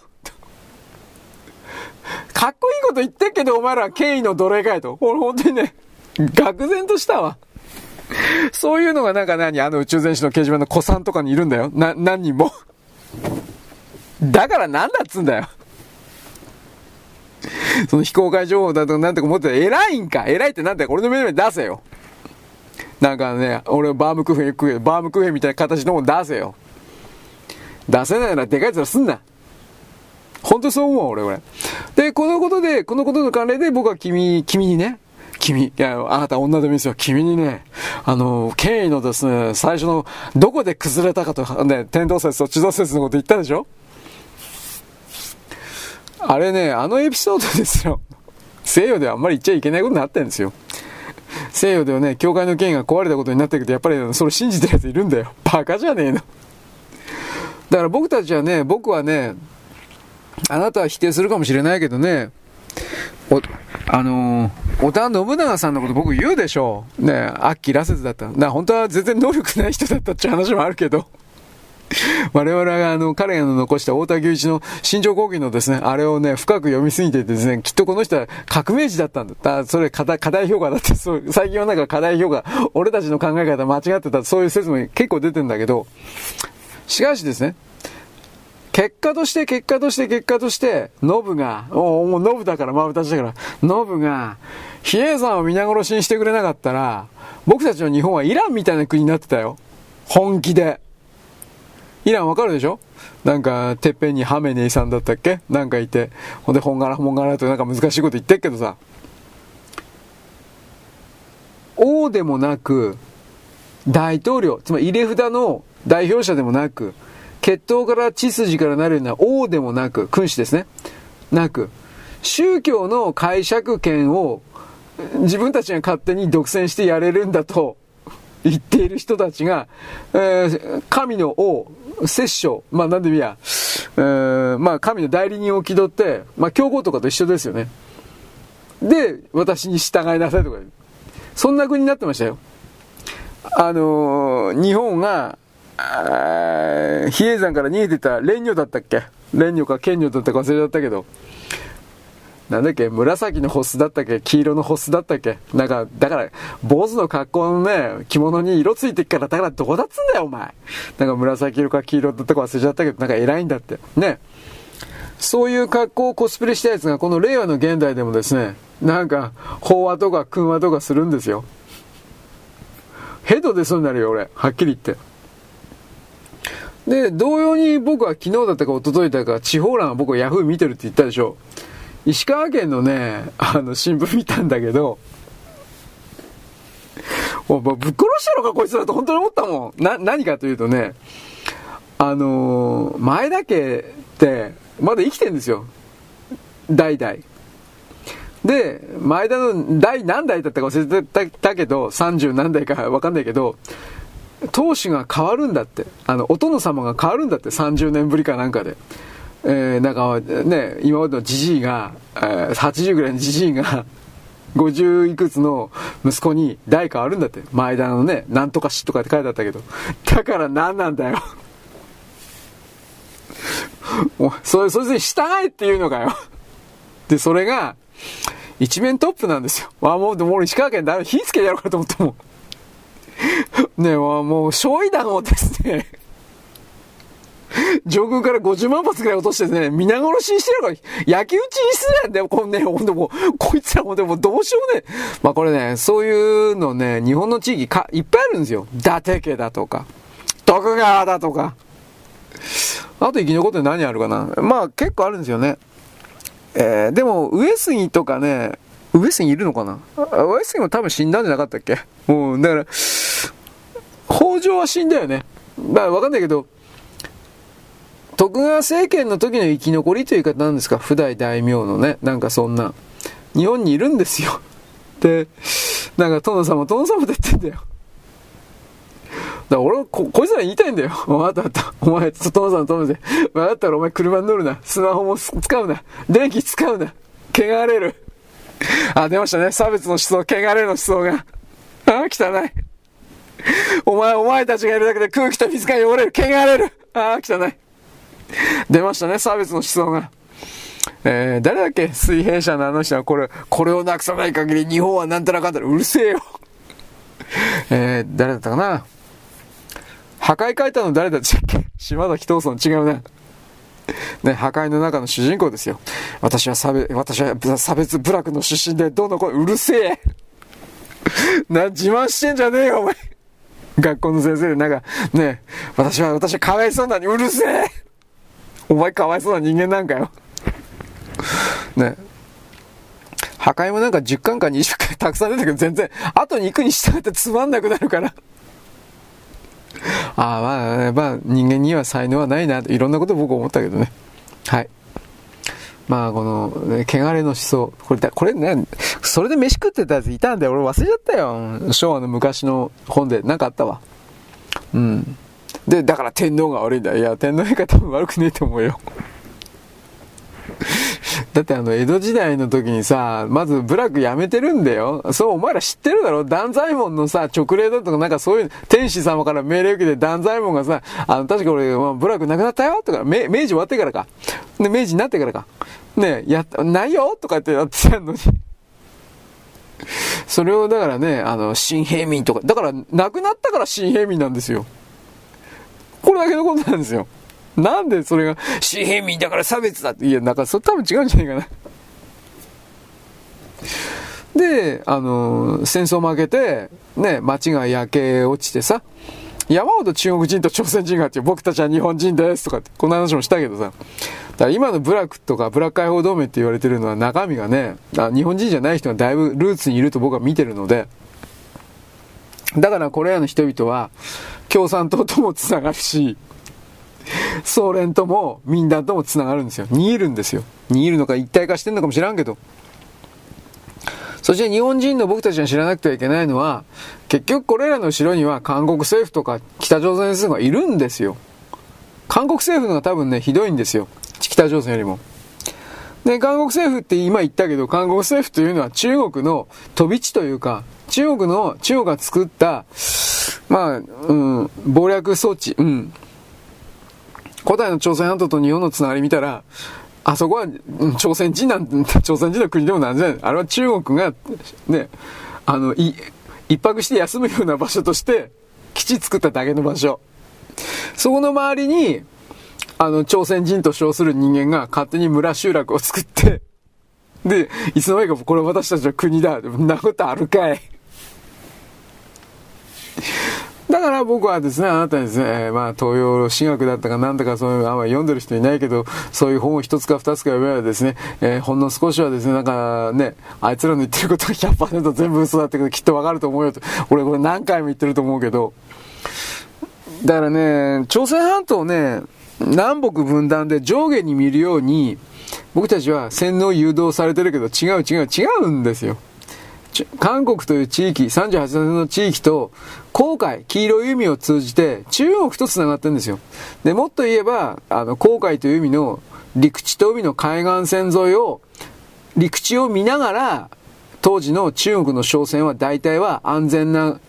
かっこいいこと言ってっけどお前らは権威の奴隷かいと。俺本当にね、愕然としたわ。そういうのがなんか何？あの宇宙全史の掲示板の子さんとかにいるんだよ。な、何人も？だからなんだっつんだよ。その非公開情報だとかなんとか思ってたら偉いんか？偉いってなんだよ俺の目の前出せよ。なんかね、俺バームクーヘン食うバームクーヘンみたいな形のもん出せよ。出せないならでかい面すんな。本当そう思う、俺、俺。で、このことで、このことの関連で僕は君、君にね、君、いや、あなた女でもいいですよ。君にね、あの、権威のですね、最初の、どこで崩れたかと、ね、天動説と地動説のこと言ったでしょ？あれね、あのエピソードですよ。西洋ではあんまり言っちゃいけないことになってるんですよ。西洋ではね、教会の権威が壊れたことになってるけど、やっぱりそれ信じてるやついるんだよ。バカじゃねえの。だから僕たちはね、僕はね、あなたは否定するかもしれないけどね、お、あのー、織田信長さんのこと僕言うでしょう。ね、アッキー羅刹だった。な、本当は全然能力ない人だったって話もあるけど。我々があの、彼が残した太田牛一の新庄講義のですね、あれをね、深く読みすぎててですね、きっとこの人は革命児だったんだ。だそれ課題、課題評価だって、そう、最近はなんか課題評価、俺たちの考え方間違ってた、そういう説も結構出てんだけど、しかしですね、結果として結果として結果として、ノブが、おもうノブだから真歌だから、ノブが、比叡山を皆殺しにしてくれなかったら、僕たちの日本はイランみたいな国になってたよ。本気で。イランわかるでしょ？なんか、てっぺんにハメネイさんだったっけ？なんかいて、ほんで、本柄本柄となんか難しいこと言ってっけどさ、王でもなく、大統領、つまり入れ札の代表者でもなく、血統から血筋からなるような王でもなく、君主ですね。なく、宗教の解釈権を自分たちが勝手に独占してやれるんだと言っている人たちが、えー、神の王、摂政、まあ何でもいいや、えー、まあ神の代理人を気取って、まあ教皇とかと一緒ですよね。で、私に従いなさいとか、そんな国になってましたよ。あのー、日本が、比叡山から逃げてた蓮女だったっけ？蓮女か剣女だったか忘れちゃったけど、なんだっけ？紫のホスだったっけ？黄色のホスだったっけ？なんか、だから、坊主の格好のね、着物に色ついてっから、だからどこだっつんだよ、お前。なんか紫色か黄色だったか忘れちゃったけど、なんか偉いんだって。ね。そういう格好をコスプレしたやつが、この令和の現代でもですね、なんか、法話とか訓話とかするんですよ。ヘドでそうになるよ、俺。はっきり言って。で、同様に僕は昨日だったか一昨日だったか、地方欄は僕はヤフー見てるって言ったでしょ。石川県のね、あの、新聞見たんだけど、おぶっ殺してやろか、こいつらと本当に思ったもん。な、何かというとね、あのー、前田家って、まだ生きてんですよ。代々。で、前田の代何代だったか忘れてたけど、30何代かわかんないけど、当主が変わるんだって。あの、お殿様が変わるんだって、30年ぶりかなんかで。えー、なんかね、今までのじじいが、えー、80ぐらいのじじいが、50いくつの息子に代変わるんだって。前田のね、なんとかしとかって書いてあったけど。だから何なんだよ。それ、それで従えっていうのかよ。で、それが、一面トップなんですよ。あ、もう、でも俺石川県だめ、火つけてやろうかと思ったもん。ねもう、焼夷弾をですね 上空から50万発ぐらい落としてね、皆殺しにしてるから、焼き討ちにしてるんだよ、こんね、ほんともう、こいつらもでもどうしようね。まあこれね、そういうのね、日本の地域か、いっぱいあるんですよ。伊達家だとか、徳川だとか。あと生き残って何あるかな。まあ結構あるんですよね。えー、でも、上杉とかね、上杉いるのかな上杉も多分死んだんじゃなかったっけもう、だから、北条は死んだよね。まあわかんないけど、徳川政権の時の生き残りという言い方なんですか？不代大名のね、なんかそんな。日本にいるんですよ。で、なんか殿様、殿様って言ってんだよ。だから俺はこ、こいつら言いたいんだよ。わかった、お前、殿様、殿様で。わかったらお前車に乗るな。スマホも使うな。電気使うな。汚れる。あ、出ましたね。差別の思想、汚れるの思想が。あ、汚い。お前、お前たちがいるだけで空気と水が汚れる。汚れる。あ、汚い。出ましたね、差別の思想が。えー、誰だっけ？水平社のあの人はこれ、これをなくさない限り日本はなんたらかんたらうるせえよ。えー、誰だったかな？破壊書いたの誰だっけ？島崎藤村違うね。ね、破壊の中の主人公ですよ。私は差別、私は差別部落の出身で、どんどんこうるせえ な、自慢してんじゃねえよ、お前。学校の先生でなんか、ね、私は、私はかわいそうなのにうるせえお前かわいそうな人間なんかよ。ね。破壊もなんか10巻か20巻たくさん出てくる全然、後に行くに従ってつまんなくなるから。ああ、まあ、まあ、人間には才能はないなと、いろんなこと僕思ったけどね。はい。まあ、この、ね、汚れの思想。これだ、これね、それで飯食ってたやついたんだよ。俺忘れちゃったよ。昭和の昔の本で。なんかあったわ。うん。で、だから天皇が悪いんだ。いや、天皇陛下多分悪くねえと思うよ。だってあの、江戸時代の時にさ、まず部落やめてるんだよ。そう、お前ら知ってるだろ？断罪門のさ、直令だとかなんかそういう、天使様から命令受けて断罪門がさ、あの、確か俺、まあ、部落なくなったよ？とか、明明治終わってからか。で、明治になってからか。ねや、ないよ？とかってやってたのに。それをだからね、あの、新平民とか、だから、亡くなったから新平民なんですよ。これだけのことなんですよ。なんでそれが、新平民だから差別だって。いや、なんか、それ多分違うんじゃないかな。で、あの、戦争負けて、ね、街が焼け落ちてさ、山ほど中国人と朝鮮人がって、僕たちは日本人ですとかって、この話もしたけどさ、だから今のブラックとかブラック解放同盟って言われてるのは中身がね、日本人じゃない人がだいぶルーツにいると僕は見てるので、だからこれらの人々は共産党とも繋がるし、ソ連とも民団とも繋がるんですよ。逃げるんですよ。逃げるのか一体化してんのかもしらんけど。そして日本人の僕たちが知らなくてはいけないのは、結局これらの後ろには韓国政府とか北朝鮮政府がいるんですよ。韓国政府のが多分ね、ひどいんですよ。北朝鮮よりも。で、韓国政府って今言ったけど、韓国政府というのは中国の飛び地というか、中国の、中国が作った、まあ、うん、謀略装置、うん。古代の朝鮮半島と日本のつながり見たら、あそこは、朝鮮人なんて、朝鮮人の国でもなんじゃない？あれは中国が、ね、あの、い、一泊して休むような場所として、基地作っただけの場所。そこの周りに、あの、朝鮮人と称する人間が勝手に村集落を作って、で、いつの間にかこれ私たちの国だ。そんなことあるかい。だから僕はですね、あなたにですね、まあ、東洋史学だったかなんだかそういう、あんまり読んでる人いないけど、そういう本を一つか二つか読めばですね、えー、ほんの少しはですね、なんかね、あいつらの言ってることが100%全部嘘だってこときっとわかると思うよと。俺これ何回も言ってると思うけど、だからね、朝鮮半島ね、南北分断で上下に見るように、僕たちは洗脳誘導されてるけど違う違う違うんですよ。韓国という地域、38歳の地域と、黄海、黄色い海を通じて中国と繋がってるんですよ。で、もっと言えば、あの、黄海という海の陸地と海の海岸線沿いを、陸地を見ながら、当時の中国の商船は大体は安全な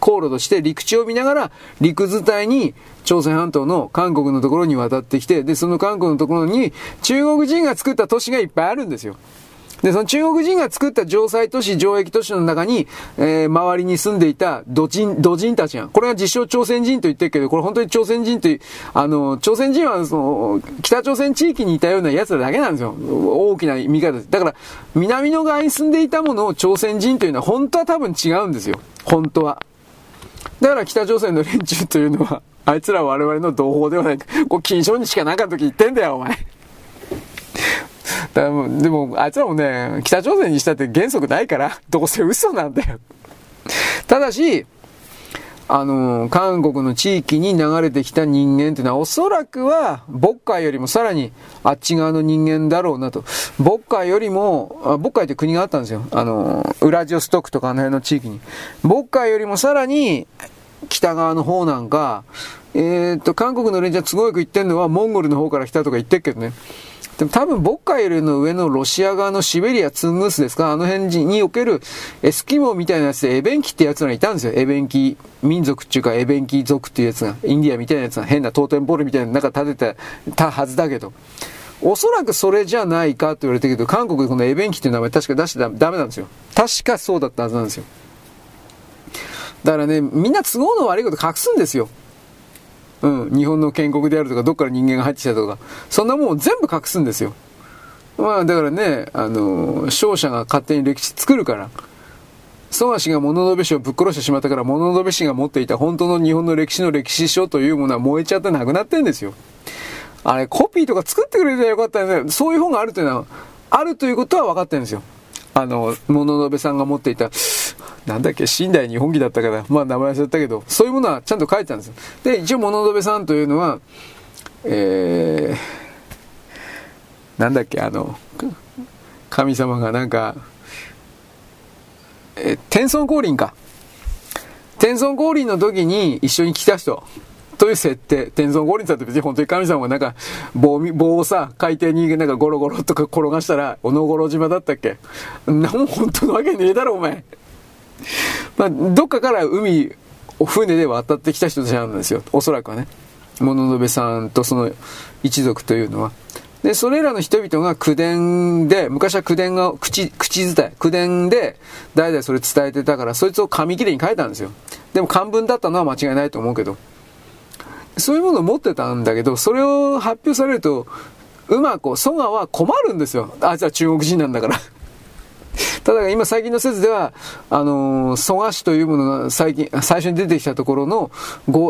航路として陸地を見ながら陸伝いに朝鮮半島の韓国のところに渡ってきて、で、その韓国のところに中国人が作った都市がいっぱいあるんですよ。で、その中国人が作った城塞都市、城壁都市の中に、えー、周りに住んでいた土人、土人たちが、これが実証朝鮮人と言ってるけど、これ本当に朝鮮人という、あの、朝鮮人はその、北朝鮮地域にいたような奴らだけなんですよ。大きな見方です。だから、南の側に住んでいたものを朝鮮人というのは本当は多分違うんですよ。本当は。だから北朝鮮の連中というのは、あいつらは我々の同胞ではない。こう、金賞にしかなかった時言ってんだよ、お前。だでも、あいつらもね、北朝鮮にしたって原則ないから、どうせ嘘なんだよ。ただし、あの、韓国の地域に流れてきた人間っていうのはおそらくは、渤海よりもさらにあっち側の人間だろうなと。渤海よりも、渤海って国があったんですよ。あの、ウラジオストクとかあの辺の地域に。渤海よりもさらに北側の方なんか、えー、っと、韓国の連中はすごく言ってんのはモンゴルの方から来たとか言ってるけどね。でも多分、ボッカよりの上のロシア側のシベリア、ツングースですか？あの辺におけるエスキモーみたいなやつでエベンキってやつがいたんですよ。エベンキ民族っていうかエベンキ族っていうやつが、インディアみたいなやつが変なトーテンボールみたいな中立ててたはずだけど。おそらくそれじゃないかと言われてるけど、韓国でこのエベンキっていう名前確か出してダメなんですよ。確かそうだったはずなんですよ。だからね、みんな都合の悪いこと隠すんですよ。うん、日本の建国であるとか、どっから人間が入ってきたとか、そんなもん全部隠すんですよ。まあ、だからね、あの、勝者が勝手に歴史作るから、蘇我氏が物部氏をぶっ殺してしまったから、物部氏が持っていた本当の日本の歴史の歴史書というものは燃えちゃってなくなってんですよ。あれ、コピーとか作ってくれてよかったよね。そういう本があるというのは、あるということは分かってるんですよ。あの、物部さんが持っていた、なんだっけ、寝台日本記だったから、まあ名前忘れたけど、そういうものはちゃんと書いてたんですよ。で、一応物部さんというのは、えー、なんだっけ、あの、神様がなんか、え天孫降臨か。天孫降臨の時に一緒に来た人。という設定。天孫五輪さんって別に本当に神様がなんか棒棒をさ、海底になんかゴロゴロとか転がしたら、小野五島だったっけなも本当のわけねえだろ、お前。まあ、どっかから海を船で渡ってきた人たちなんですよ。おそらくはね。物部さんとその一族というのは。で、それらの人々が口伝で、昔は口伝が、口、口伝え、口伝で、代々それ伝えてたから、そいつを紙切れに書いたんですよ。でも漢文だったのは間違いないと思うけど。そういうものを持ってたんだけど、それを発表されると、うまく、蘇我は困るんですよ。あいつは中国人なんだから。ただ今最近の説では、あのー、蘇我氏というものが最近、最初に出てきたところの、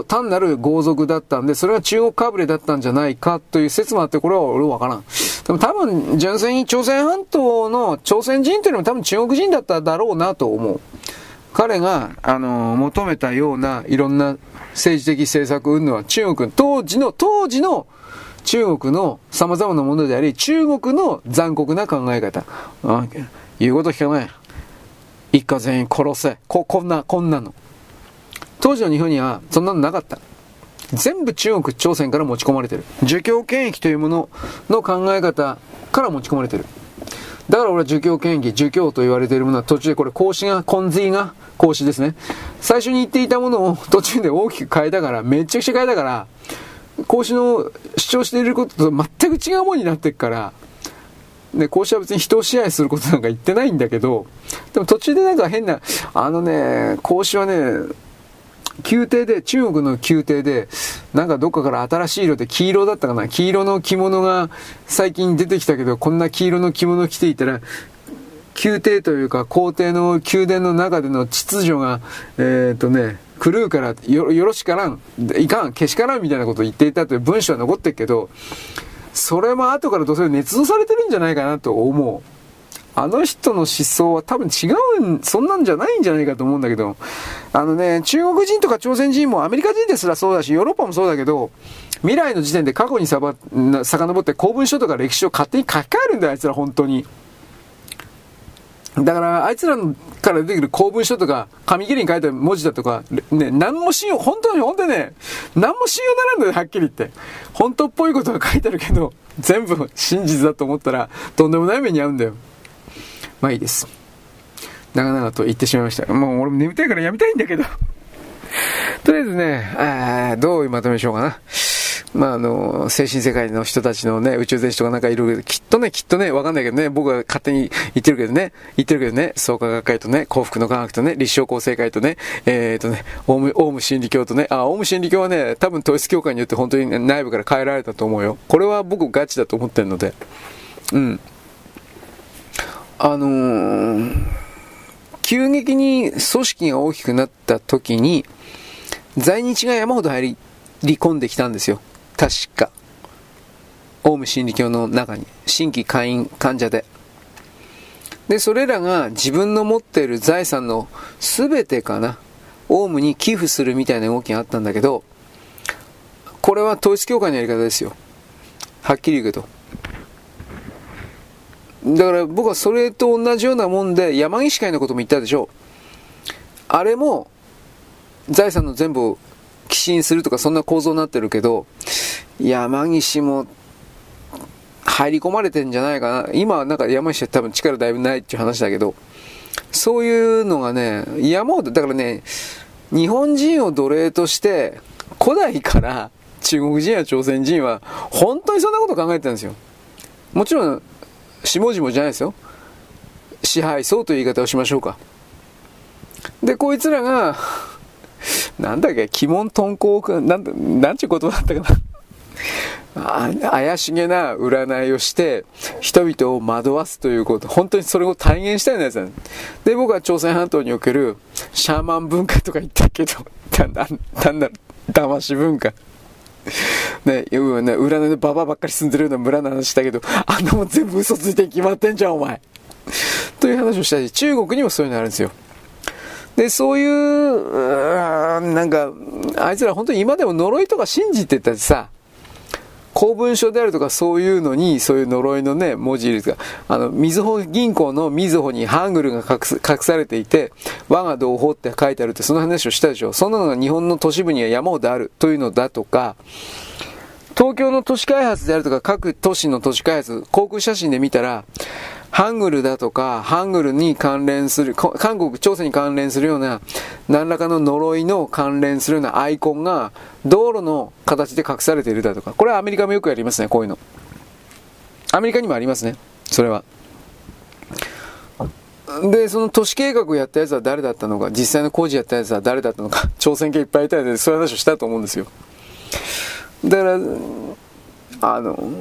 単なる豪族だったんで、それが中国かぶれだったんじゃないかという説もあって、これは俺わからん。でも多分、純粋に朝鮮半島の朝鮮人というのも多分中国人だっただろうなと思う。彼が、あのー、求めたようないろんな政治的政策運動は中国、当時の、当時の中国の様々なものであり、中国の残酷な考え方。言うこと聞かない。一家全員殺せ。こ、こんな、こんなの。当時の日本にはそんなのなかった。全部中国、朝鮮から持ち込まれてる。儒教権益というものの考え方から持ち込まれてる。だから俺は儒教権益、儒教と言われているものは途中でこれ孔子が、根髄が孔子ですね。最初に言っていたものを途中で大きく変えたから、めちゃくちゃ変えたから、孔子の主張していることと全く違うものになっていくから、ね、孔子は別に人を支配することなんか言ってないんだけど、でも途中でなんか変な、あのね、孔子はね、宮廷で、中国の宮廷で、なんかどっかから新しい色で黄色だったかな。黄色の着物が最近出てきたけど、こんな黄色の着物着ていたら、宮廷というか皇帝の宮殿の中での秩序が、えっ、ー、とね、狂うからよよろしからん、いかん、けしからんみたいなことを言っていたという文章は残ってるけど、それも後からどうせ捏造されてるんじゃないかなと思う。あの人の思想は多分違うん、そんなんじゃないんじゃないかと思うんだけど、あのね、中国人とか朝鮮人もアメリカ人ですらそうだし、ヨーロッパもそうだけど、未来の時点で過去にさば、遡って公文書とか歴史を勝手に書き換えるんだよ、あいつら本当に。だから、あいつらから出てくる公文書とか、紙切りに書いた文字だとか、ね、何も信用、本当に、本当にね、何も信用ならんのよ、はっきり言って。本当っぽいことが書いてあるけど、全部真実だと思ったら、とんでもない目に遭うんだよ。まあいいです。長々と言ってしまいました。もう俺も眠たいからやめたいんだけど。とりあえずね、どういうまとめしようかな。まあ、あの、精神世界の人たちのね、宇宙全史とかなんかいるけど、きっとね、きっとね、わかんないけどね、僕は勝手に言ってるけどね、言ってるけどね、創価学会とね、幸福の科学とね、立正厚生会とね、えっ、ー、とね、オウム、オウム真理教とね、あ、オウム真理教はね、多分統一教会によって本当に内部から変えられたと思うよ。これは僕ガチだと思ってるので。うん。あのー、急激に組織が大きくなった時に、在日が山ほど入り込んできたんですよ。確か。オウム真理教の中に、新規会員患者で。で、それらが自分の持っている財産の全てかな、オウムに寄付するみたいな動きがあったんだけど、これは統一教会のやり方ですよ。はっきり言うけど。だから僕はそれと同じようなもんで、山岸会のことも言ったでしょ。あれも、財産の全部を寄進するとかそんな構造になってるけど、山岸も入り込まれてんじゃないかな。今はなんか山岸は多分力だいぶないっていう話だけど、そういうのがね、山ほど、だからね、日本人を奴隷として、古代から中国人や朝鮮人は本当にそんなこと考えてたんですよ。もちろん、下々じゃないですよ。支配層という言い方をしましょうか。で、こいつらが、なんだっけ、鬼門遁甲、なんだ、なんちゅうことだったかな。怪しげな占いをして、人々を惑わすということ、本当にそれを体現したようなやつなんで、僕は朝鮮半島におけるシャーマン文化とか言ったけど、だんだん、騙し文化。ね、ね、占いのババばっかり住んでるような村の話したけど、あんなもん全部嘘ついて決まってんじゃん、お前。という話をしたし、中国にもそういうのあるんですよ。で、そういう、うなんか、あいつら本当に今でも呪いとか信じてたしさ、公文書であるとかそういうのに、そういう呪いのね、文字入れとか、あの、みずほ銀行のみずほにハングルが隠隠されていて、我が同胞って書いてあるって、その話をしたでしょ。そんなのが日本の都市部には山ほどあるというのだとか、東京の都市開発であるとか、各都市の都市開発、航空写真で見たら、ハングルだとか、ハングルに関連する、韓国、朝鮮に関連するような、何らかの呪いの関連するようなアイコンが、道路の形で隠されているだとか、これはアメリカもよくやりますね、こういうの。アメリカにもありますね、それは。で、その都市計画をやったやつは誰だったのか、実際の工事やったやつは誰だったのか、朝鮮系いっぱいいたので、そういう話をしたと思うんですよ。だから、あの、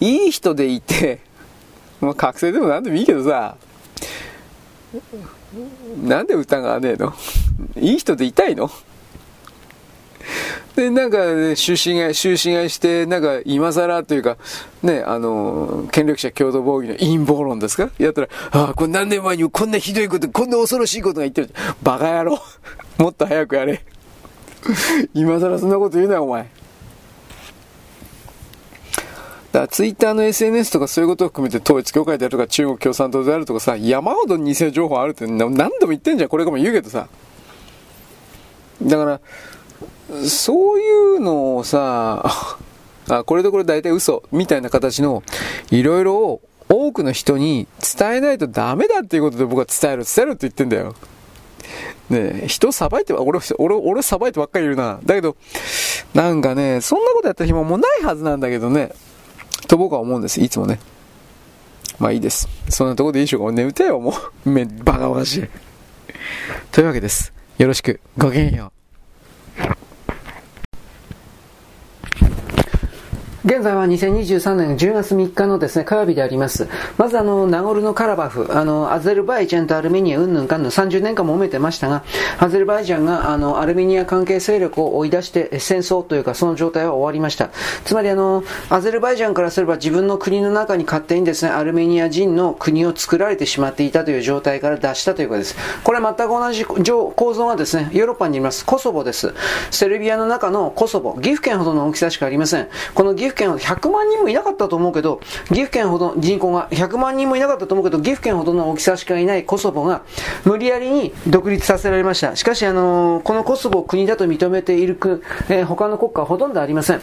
いい人でいて、まあ、覚醒でもなんでもいいけどさ、なんで疑わねえの？いい人でいたいの？で、なんか、ね、終身買い、終身買いして、なんか、今更というか、ね、あの、権力者共同防御の陰謀論ですか？やったら、ああ、これ何年前にこんなひどいこと、こんな恐ろしいことが言ってる。バカ野郎。もっと早くやれ。今更そんなこと言うなよ、お前。だからツイッターの SNS とかそういうことを含めて統一教会であるとか中国共産党であるとかさ、山ほど偽情報あるって何度も言ってんじゃん。これかも言うけどさ。だから、そういうのをさ、あ、これとこれ大体嘘みたいな形のいろいろを多くの人に伝えないとダメだっていうことで僕は伝える、伝えるって言ってんだよ。ね人さばいて、俺、俺、俺さばいてばっかりいるな。だけど、なんかね、そんなことやった暇もないはずなんだけどね。と僕は思うんです。いつもね。まあいいです。そんなとこでいいでしょうか。眠てよ、もう。め、バカバカしい。というわけです。よろしく。ごきげんよう。現在は2023年10月3日のですね、火曜日であります。まずあの、ナゴルノカラバフ、あの、アゼルバイジャンとアルメニア、うんぬんかんぬん30年間も揉めてましたが、アゼルバイジャンがあの、アルメニア関係勢力を追い出して戦争というかその状態は終わりました。つまりあの、アゼルバイジャンからすれば自分の国の中に勝手にですね、アルメニア人の国を作られてしまっていたという状態から脱したということです。これは全く同じ構造がですね、ヨーロッパにいます。コソボです。セルビアの中のコソボ、岐阜県ほどの大きさしかありません。この岐阜県は100万人もいなかったと思うけど、岐阜県ほど人口が100万人もいなかったと思うけど、岐阜県ほどの大きさしかいないコソボが無理やりに独立させられました。しかし、あのー、このコソボを国だと認めている、えー、他の国家はほとんどありません。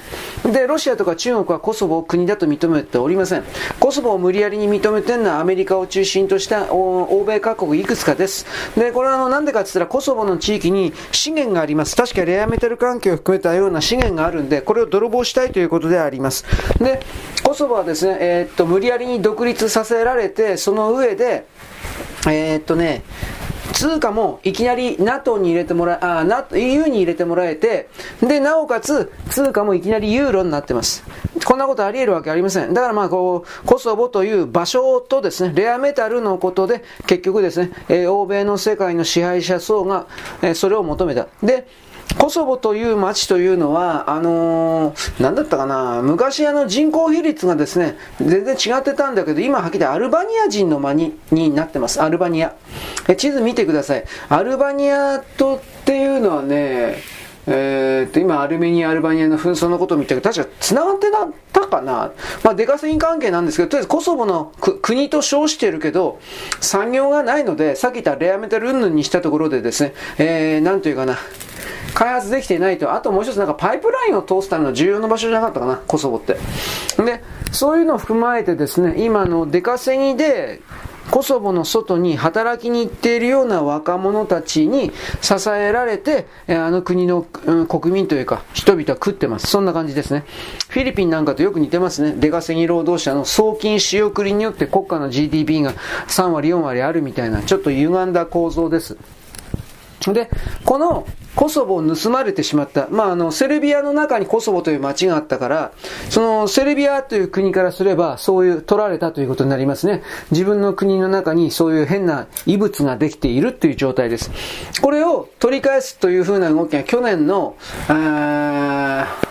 で、ロシアとか中国はコソボを国だと認めておりません。コソボを無理やりに認めてるのはアメリカを中心とした欧米各国いくつかです。で、これはあの、なんでかって言ったらコソボの地域に資源があります。確かレアメタル関係を含めたような資源があるんで、これを泥棒したいということであります。で、コソボはですね、えー、っと、無理やりに独立させられて、その上で、えー、っとね、通貨もいきなり NATO に入れてもらあ、NATO、EU に入れてもらえて、で、なおかつ通貨もいきなりユーロになってます。こんなことあり得るわけありません。だからまあこう、コソボという場所とですね、レアメタルのことで、結局ですね、えー、欧米の世界の支配者層が、えー、それを求めた。で、コソボという町というのは、あのー、なんだったかな、昔あの人口比率がですね、全然違ってたんだけど、今はっきりアルバニア人の間にになってます。アルバニア。え地図見てください。アルバニアとっていうのはね、えー、っと、今、アルメニア、アルバニアの紛争のことを見て確か繋がってたかな？まあ、出稼ぎ関係なんですけど、とりあえずコソボの国と称してるけど、産業がないので、さっき言ったレアメタル云々にしたところでですね、えー、なんというかな、開発できていないと、あともう一つなんかパイプラインを通すための重要な場所じゃなかったかな、コソボって。で、そういうのを踏まえてですね、今の出稼ぎで、コソボの外に働きに行っているような若者たちに支えられて、あの国の、国民というか、人々は食ってます。そんな感じですね。フィリピンなんかとよく似てますね。出稼ぎ労働者の送金仕送りによって国家の GDP が3割4割あるみたいな、ちょっと歪んだ構造です。で、このコソボを盗まれてしまった。まあ、あの、セルビアの中にコソボという町があったから、そのセルビアという国からすれば、そういう取られたということになりますね。自分の国の中にそういう変な異物ができているという状態です。これを取り返すというふうな動きが去年の、あー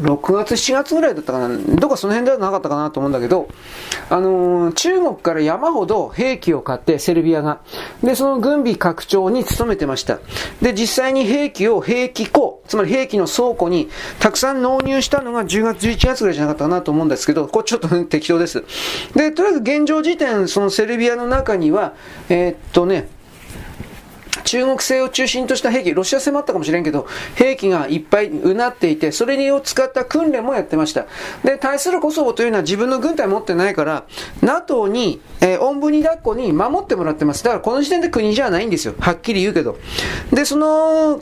6月、7月ぐらいだったかな、どこかその辺ではなかったかなと思うんだけど、あのー、中国から山ほど兵器を買って、セルビアが。で、その軍備拡張に努めてました。で、実際に兵器を兵器庫、つまり兵器の倉庫にたくさん納入したのが10月、11月ぐらいじゃなかったかなと思うんですけど、これちょっと適当です。で、とりあえず現状時点、そのセルビアの中には、えー、っとね、中国製を中心とした兵器、ロシア製もあったかもしれんけど、兵器がいっぱいうなっていて、それを使った訓練もやってました。で、対するコソボというのは自分の軍隊持ってないから、NATO に、えー、おんぶに抱っこに守ってもらってます。だからこの時点で国じゃないんですよ。はっきり言うけど。で、その、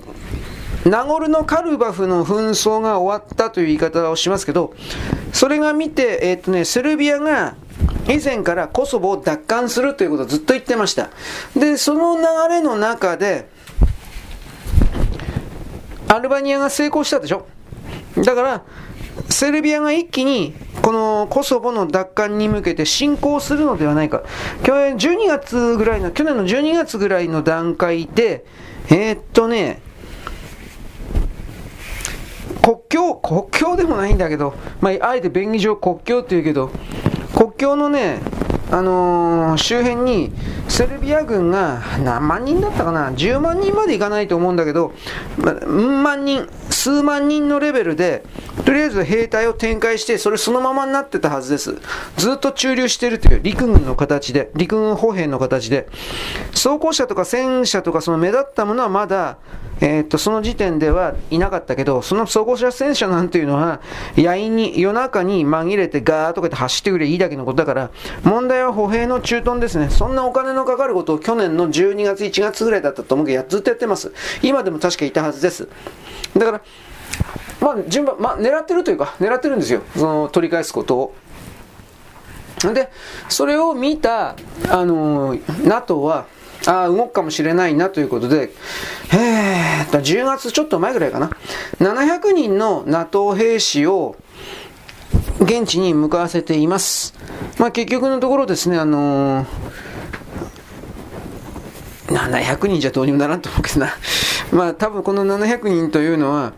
ナゴルノ・カルバフの紛争が終わったという言い方をしますけど、それが見て、えー、っとね、セルビアが以前からコソボを奪還するということをずっと言ってました。で、その流れの中で、アルバニアが成功したでしょだから、セルビアが一気にこのコソボの奪還に向けて進行するのではないか。去年12月ぐらいの、去年の12月ぐらいの段階で、えー、っとね、国境、国境でもないんだけど、まあ、あえて便宜上国境って言うけど、国境のね、あのー、周辺にセルビア軍が何万人だったかな、10万人までいかないと思うんだけど、ま、万人、数万人のレベルで、とりあえず兵隊を展開して、それそのままになってたはずです。ずっと駐留しているという陸軍の形で、陸軍歩兵の形で、装甲車とか戦車とかその目立ったものはまだ、えー、っと、その時点ではいなかったけど、その装甲車戦車なんていうのは、夜に、夜中に紛れてガーッとかって走ってくれいいだけのことだから、問題は歩兵の駐屯ですね。そんなお金のかかることを去年の12月、1月ぐらいだったと思うけど、ずっとやってます。今でも確かいたはずです。だから、まあ、順番、まあ、狙ってるというか、狙ってるんですよ。その、取り返すことを。で、それを見た、あのー、NATO は、ああ、動くかもしれないなということで、えーと、10月ちょっと前ぐらいかな。700人の NATO 兵士を現地に向かわせています。まあ結局のところですね、あのー、700人じゃどうにもならんと思うけどな。まあ多分この700人というのは、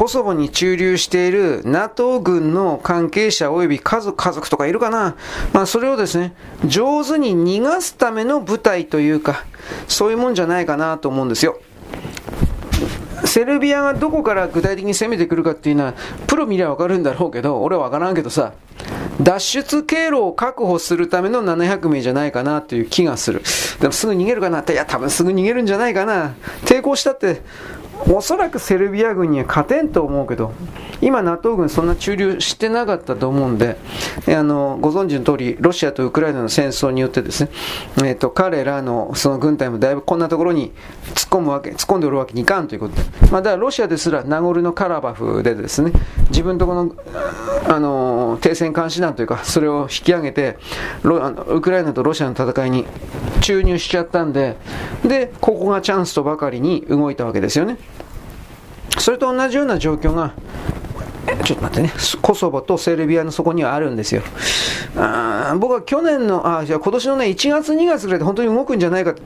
コソボに駐留している NATO 軍の関係者及び家族、家族とかいるかな？まあそれをですね、上手に逃がすための部隊というか、そういうもんじゃないかなと思うんですよ。セルビアがどこから具体的に攻めてくるかっていうのは、プロ見りゃわかるんだろうけど、俺はわからんけどさ、脱出経路を確保するための700名じゃないかなという気がする。でもすぐ逃げるかな？って、いや、多分すぐ逃げるんじゃないかな。抵抗したって、おそらくセルビア軍には勝てんと思うけど、今 NATO 軍そんな駐留してなかったと思うんで、あの、ご存知の通り、ロシアとウクライナの戦争によってですね、えっ、ー、と、彼らのその軍隊もだいぶこんなところに突っ込むわけ、突っ込んでおるわけにいかんということで、まあ、だからロシアですらナゴルのカラバフでですね、自分とこの、あの、停戦監視団というか、それを引き上げて、あのウクライナとロシアの戦いに注入しちゃったんで、で、ここがチャンスとばかりに動いたわけですよね。それと同じような状況が、ちょっと待ってね、コソボとセルビアのそこにはあるんですよ。あ僕は去年の、あ、じゃ今年のね、1月2月ぐらいで本当に動くんじゃないかって、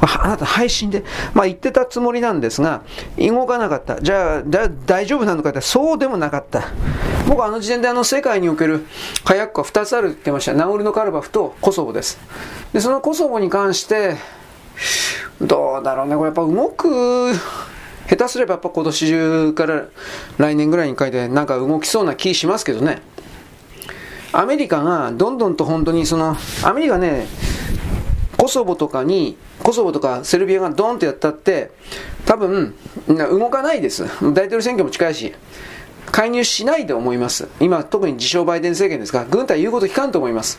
あなた配信で、まあ言ってたつもりなんですが、動かなかった。じゃあ、だ大丈夫なのかって、そうでもなかった。僕はあの時点であの世界における火薬庫は2つあるって言ってました。ナゴルノカルバフとコソボです。で、そのコソボに関して、どうだろうね、これやっぱ動く、下手すればやっぱ今年中から来年ぐらいに書いてなんか動きそうな気しますけどね。アメリカがどんどんと本当にその、アメリカね、コソボとかに、コソボとかセルビアがドーンとやったって、多分、動かないです。大統領選挙も近いし。介入しないと思います。今、特に自称バイデン政権ですが、軍隊言うこと聞かんと思います。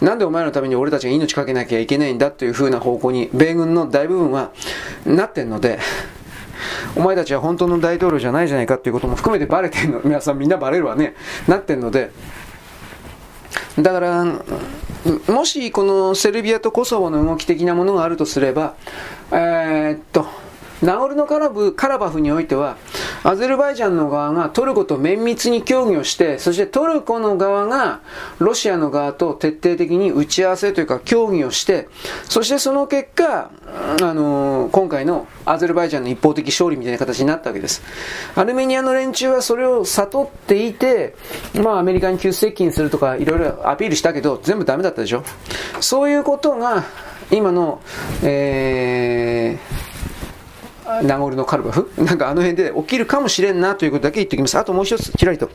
なんでお前のために俺たちが命かけなきゃいけないんだという風な方向に、米軍の大部分はなってんので、お前たちは本当の大統領じゃないじゃないかっていうことも含めてバレてんの、皆さんみんなバレるわね、なってるので、だから、もしこのセルビアとコソボの動き的なものがあるとすれば、えー、っと、ナゴルノカラブカラバフにおいては、アゼルバイジャンの側がトルコと綿密に協議をして、そしてトルコの側がロシアの側と徹底的に打ち合わせというか協議をして、そしてその結果、あのー、今回のアゼルバイジャンの一方的勝利みたいな形になったわけです。アルメニアの連中はそれを悟っていて、まあアメリカに急接近するとかいろいろアピールしたけど、全部ダメだったでしょ。そういうことが、今の、えー、ナゴルのカルバフ？なんかあの辺で起きるかもしれんなということだけ言っておきます。あともう一つ、ちらりと。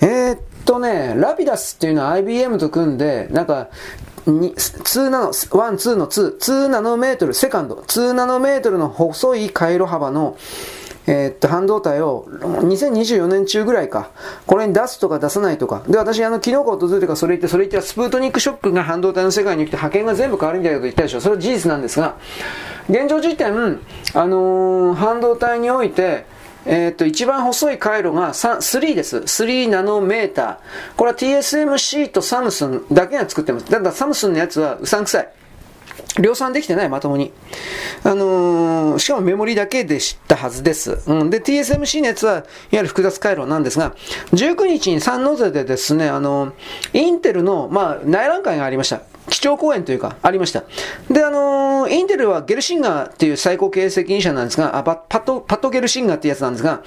えー、っとね、ラピダスっていうのは IBM と組んで、なんか、2ナノ、1、2の2、2ナノメートル、セカンド、2ナノメートルの細い回路幅の、えー、っと、半導体を2024年中ぐらいか、これに出すとか出さないとか。で、私、あの、昨日か訪れてか、それ言って、それ言って、スプートニックショックが半導体の世界に来て、派遣が全部変わるみたいなこと言ったでしょ。それは事実なんですが、現状時点、あのー、半導体において、えー、っと、一番細い回路が3 3です。3ナノメーター。これは TSMC とサムスンだけが作ってます。だからサムスンのやつはうさんくさい。量産できてない、まともに。あのー、しかもメモリだけで知ったはずです。うん。で、TSMC のやつは、いわゆる複雑回路なんですが、19日にサンノゼでですね、あのー、インテルの、まあ、内覧会がありました。基調講演というか、ありました。で、あのー、インテルはゲルシンガーっていう最高経営責任者なんですが、あパット、パットゲルシンガーっていうやつなんですが、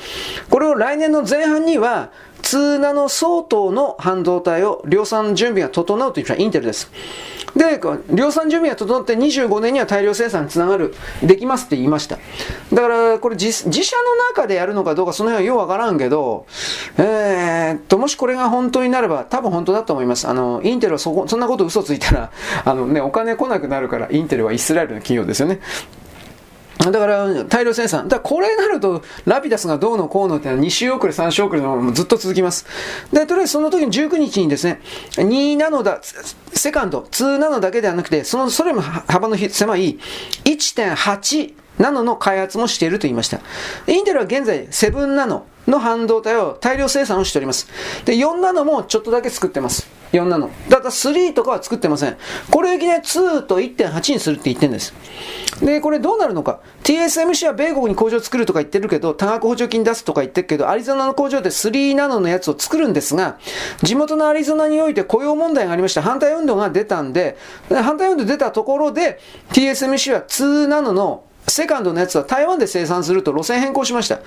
これを来年の前半には、2ナノ相当の半導体を量産準備が整うというのはインテルです。で、量産準備が整って25年には大量生産につながる、できますって言いました。だから、これ自自社の中でやるのかどうかその辺はようわからんけど、えー、っと、もしこれが本当になれば、多分本当だと思います。あの、インテルはそこ、そんなこと嘘ついたら、あのね、お金来なくなるから、インテルはイスラエルの企業ですよね。だから、大量生産。だこれになると、ラピダスがどうのこうのってのは2週遅れ、3週遅れのままずっと続きます。で、とりあえずその時に19日にですね、2ナノだ、セカンド、2ナノだけではなくて、その、それも幅の狭い1.8ナノの開発もしていると言いました。インテルは現在7ナノの半導体を大量生産をしております。で、4ナノもちょっとだけ作ってます。4ナノ。だから3とかは作ってません。これをいきなり2と1.8にするって言ってるんです。で、これどうなるのか。TSMC は米国に工場を作るとか言ってるけど、多額補助金出すとか言ってるけど、アリゾナの工場で3ナノのやつを作るんですが、地元のアリゾナにおいて雇用問題がありました。反対運動が出たんで、反対運動出たところで、TSMC は2ナノのセカンドのやつは台湾で生産すると路線変更しました。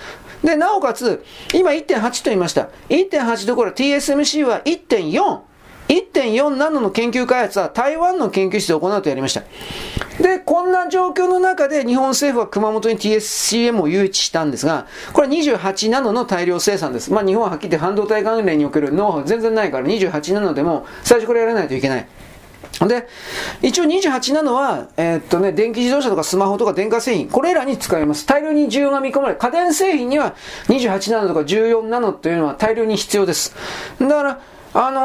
で、なおかつ、今1.8と言いました。1.8どころ TSMC は1.4。1.4ナノの研究開発は台湾の研究室で行うとやりました。で、こんな状況の中で日本政府は熊本に TSCM を誘致したんですが、これは28ナノの大量生産です。まあ日本ははっきり言って半導体関連におけるノウハウ全然ないから28ナノでも最初これやらないといけない。で、一応28なのは、えー、っとね、電気自動車とかスマホとか電化製品、これらに使えます。大量に需要が見込まれ、家電製品には28ナノとか14ナノというのは大量に必要です。だから、あの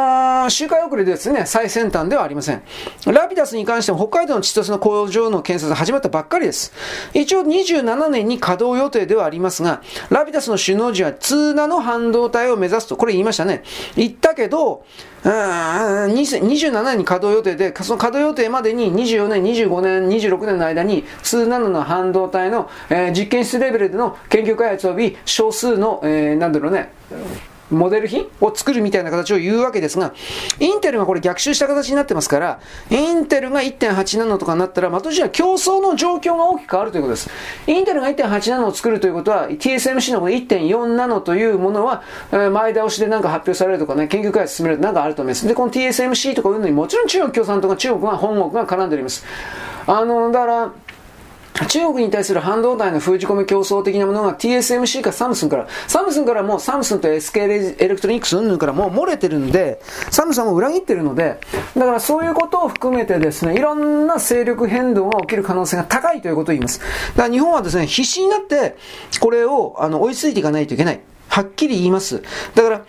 ー、周回遅れですね、最先端ではありません。ラピダスに関しても北海道の千歳の工場の建設が始まったばっかりです。一応27年に稼働予定ではありますが、ラピダスの首脳陣は通ナの半導体を目指すと、これ言いましたね。言ったけど、27年に稼働予定で、その稼働予定までに24年、25年、26年の間に、通ナの半導体の、えー、実験室レベルでの研究開発及び少数の、えー、なんだろうね、モデル品を作るみたいな形を言うわけですが、インテルがこれ逆襲した形になってますから、インテルが1.8ナノとかになったら、まとしは競争の状況が大きく変わるということです。インテルが1.8ナノを作るということは、TSMC の1.4ナノというものは、前倒しでなんか発表されるとかね、研究開発進めるとなんかあると思います。で、この TSMC とかいうのにもちろん中国共産党が中国が本国が絡んでおります。あの、だから、中国に対する半導体の封じ込め競争的なものが TSMC かサムスンから、サムスンからもうサムスンと SK エレクトロニクスうんぬんからもう漏れてるんで、サムスンも裏切ってるので、だからそういうことを含めてですね、いろんな勢力変動が起きる可能性が高いということを言います。だから日本はですね、必死になって、これをあの追いついていかないといけない。はっきり言います。だから、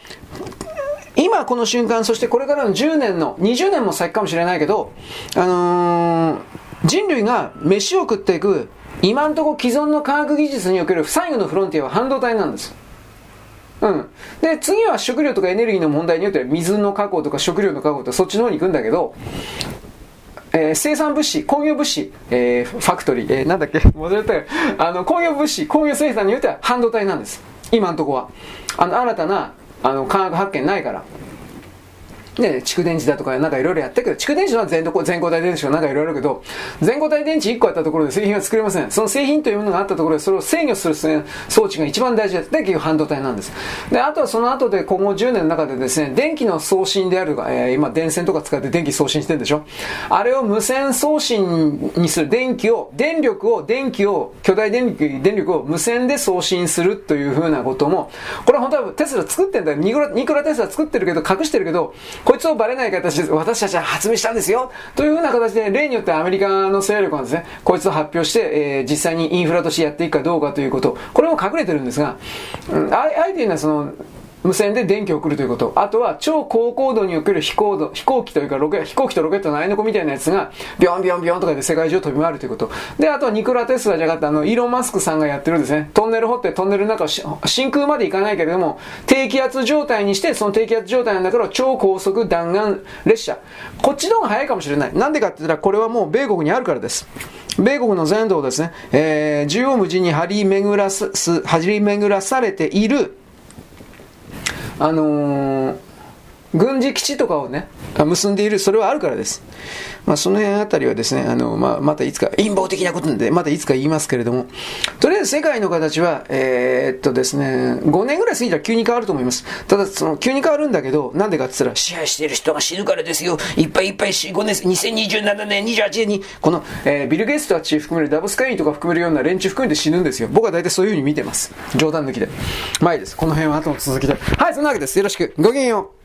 今この瞬間、そしてこれからの10年の、20年も先かもしれないけど、あのー人類が飯を食っていく今んとこ既存の科学技術における最後のフロンティアは半導体なんです。うん。で、次は食料とかエネルギーの問題によっては水の確保とか食料の確保とかそっちの方に行くんだけど、えー、生産物資、工業物資、えー、ファクトリー、えー、なんだっけ、戻れたよ。あの、工業物資、工業生産によっては半導体なんです。今んとこは。あの、新たな、あの、科学発見ないから。ね、蓄電池だとかなんかいろいろやったけど、蓄電池は全全固体電池とかなんかいろいろあるけど、全固体電池1個あったところで製品は作れません。その製品というものがあったところで、それを制御する装置が一番大事です。で、結局半導体なんです。で、あとはその後で今後10年の中でですね、電気の送信であるが、えー、今電線とか使って電気送信してるでしょ？あれを無線送信にする電気を、電力を、電気を、巨大電力、電力を無線で送信するというふうなことも、これ本当はテスラ作ってんだよ。ニコラ、ニコラテスラ作ってるけど、隠してるけど、こいつをバレない形で、私たちは発明したんですよ。というふうな形で、例によってアメリカの勢力はですね、こいつを発表して、えー、実際にインフラとしてやっていくかどうかということ、これも隠れてるんですが、うん、あえて言うのはその、無線で電気を送るということ。あとは超高高度における飛行度、飛行機というかロケ、飛行機とロケットの合いの子みたいなやつが、ビョンビョンビョンとかで世界中飛び回るということ。で、あとはニコラ・テスラじゃなくて、あの、イーロン・マスクさんがやってるんですね。トンネル掘ってトンネルの中を真空まで行かないけれども、低気圧状態にして、その低気圧状態の中の超高速弾丸列車。こっちの方が早いかもしれない。なんでかって言ったら、これはもう米国にあるからです。米国の全土をですね、えー、縦横無尽に張り巡らす、張り巡らされている、あのー、軍事基地とかをね、結んでいる、それはあるからです。まあ、その辺あたりはですね、あの、まあ、またいつか、陰謀的なことなんで、またいつか言いますけれども、とりあえず世界の形は、えー、っとですね、5年ぐらい過ぎたら急に変わると思います。ただ、その、急に変わるんだけど、なんでかって言ったら、支配している人が死ぬからですよ。いっぱいいっぱい5年、2027年、28年に、この、えー、ビル・ゲイストたち含めるダブスカインとか含めるような連中含めて死ぬんですよ。僕は大体そういう風に見てます。冗談抜きで。まあいいです。この辺は後の続きで。はい、そんなわけです。よろしく。ごきげんよう。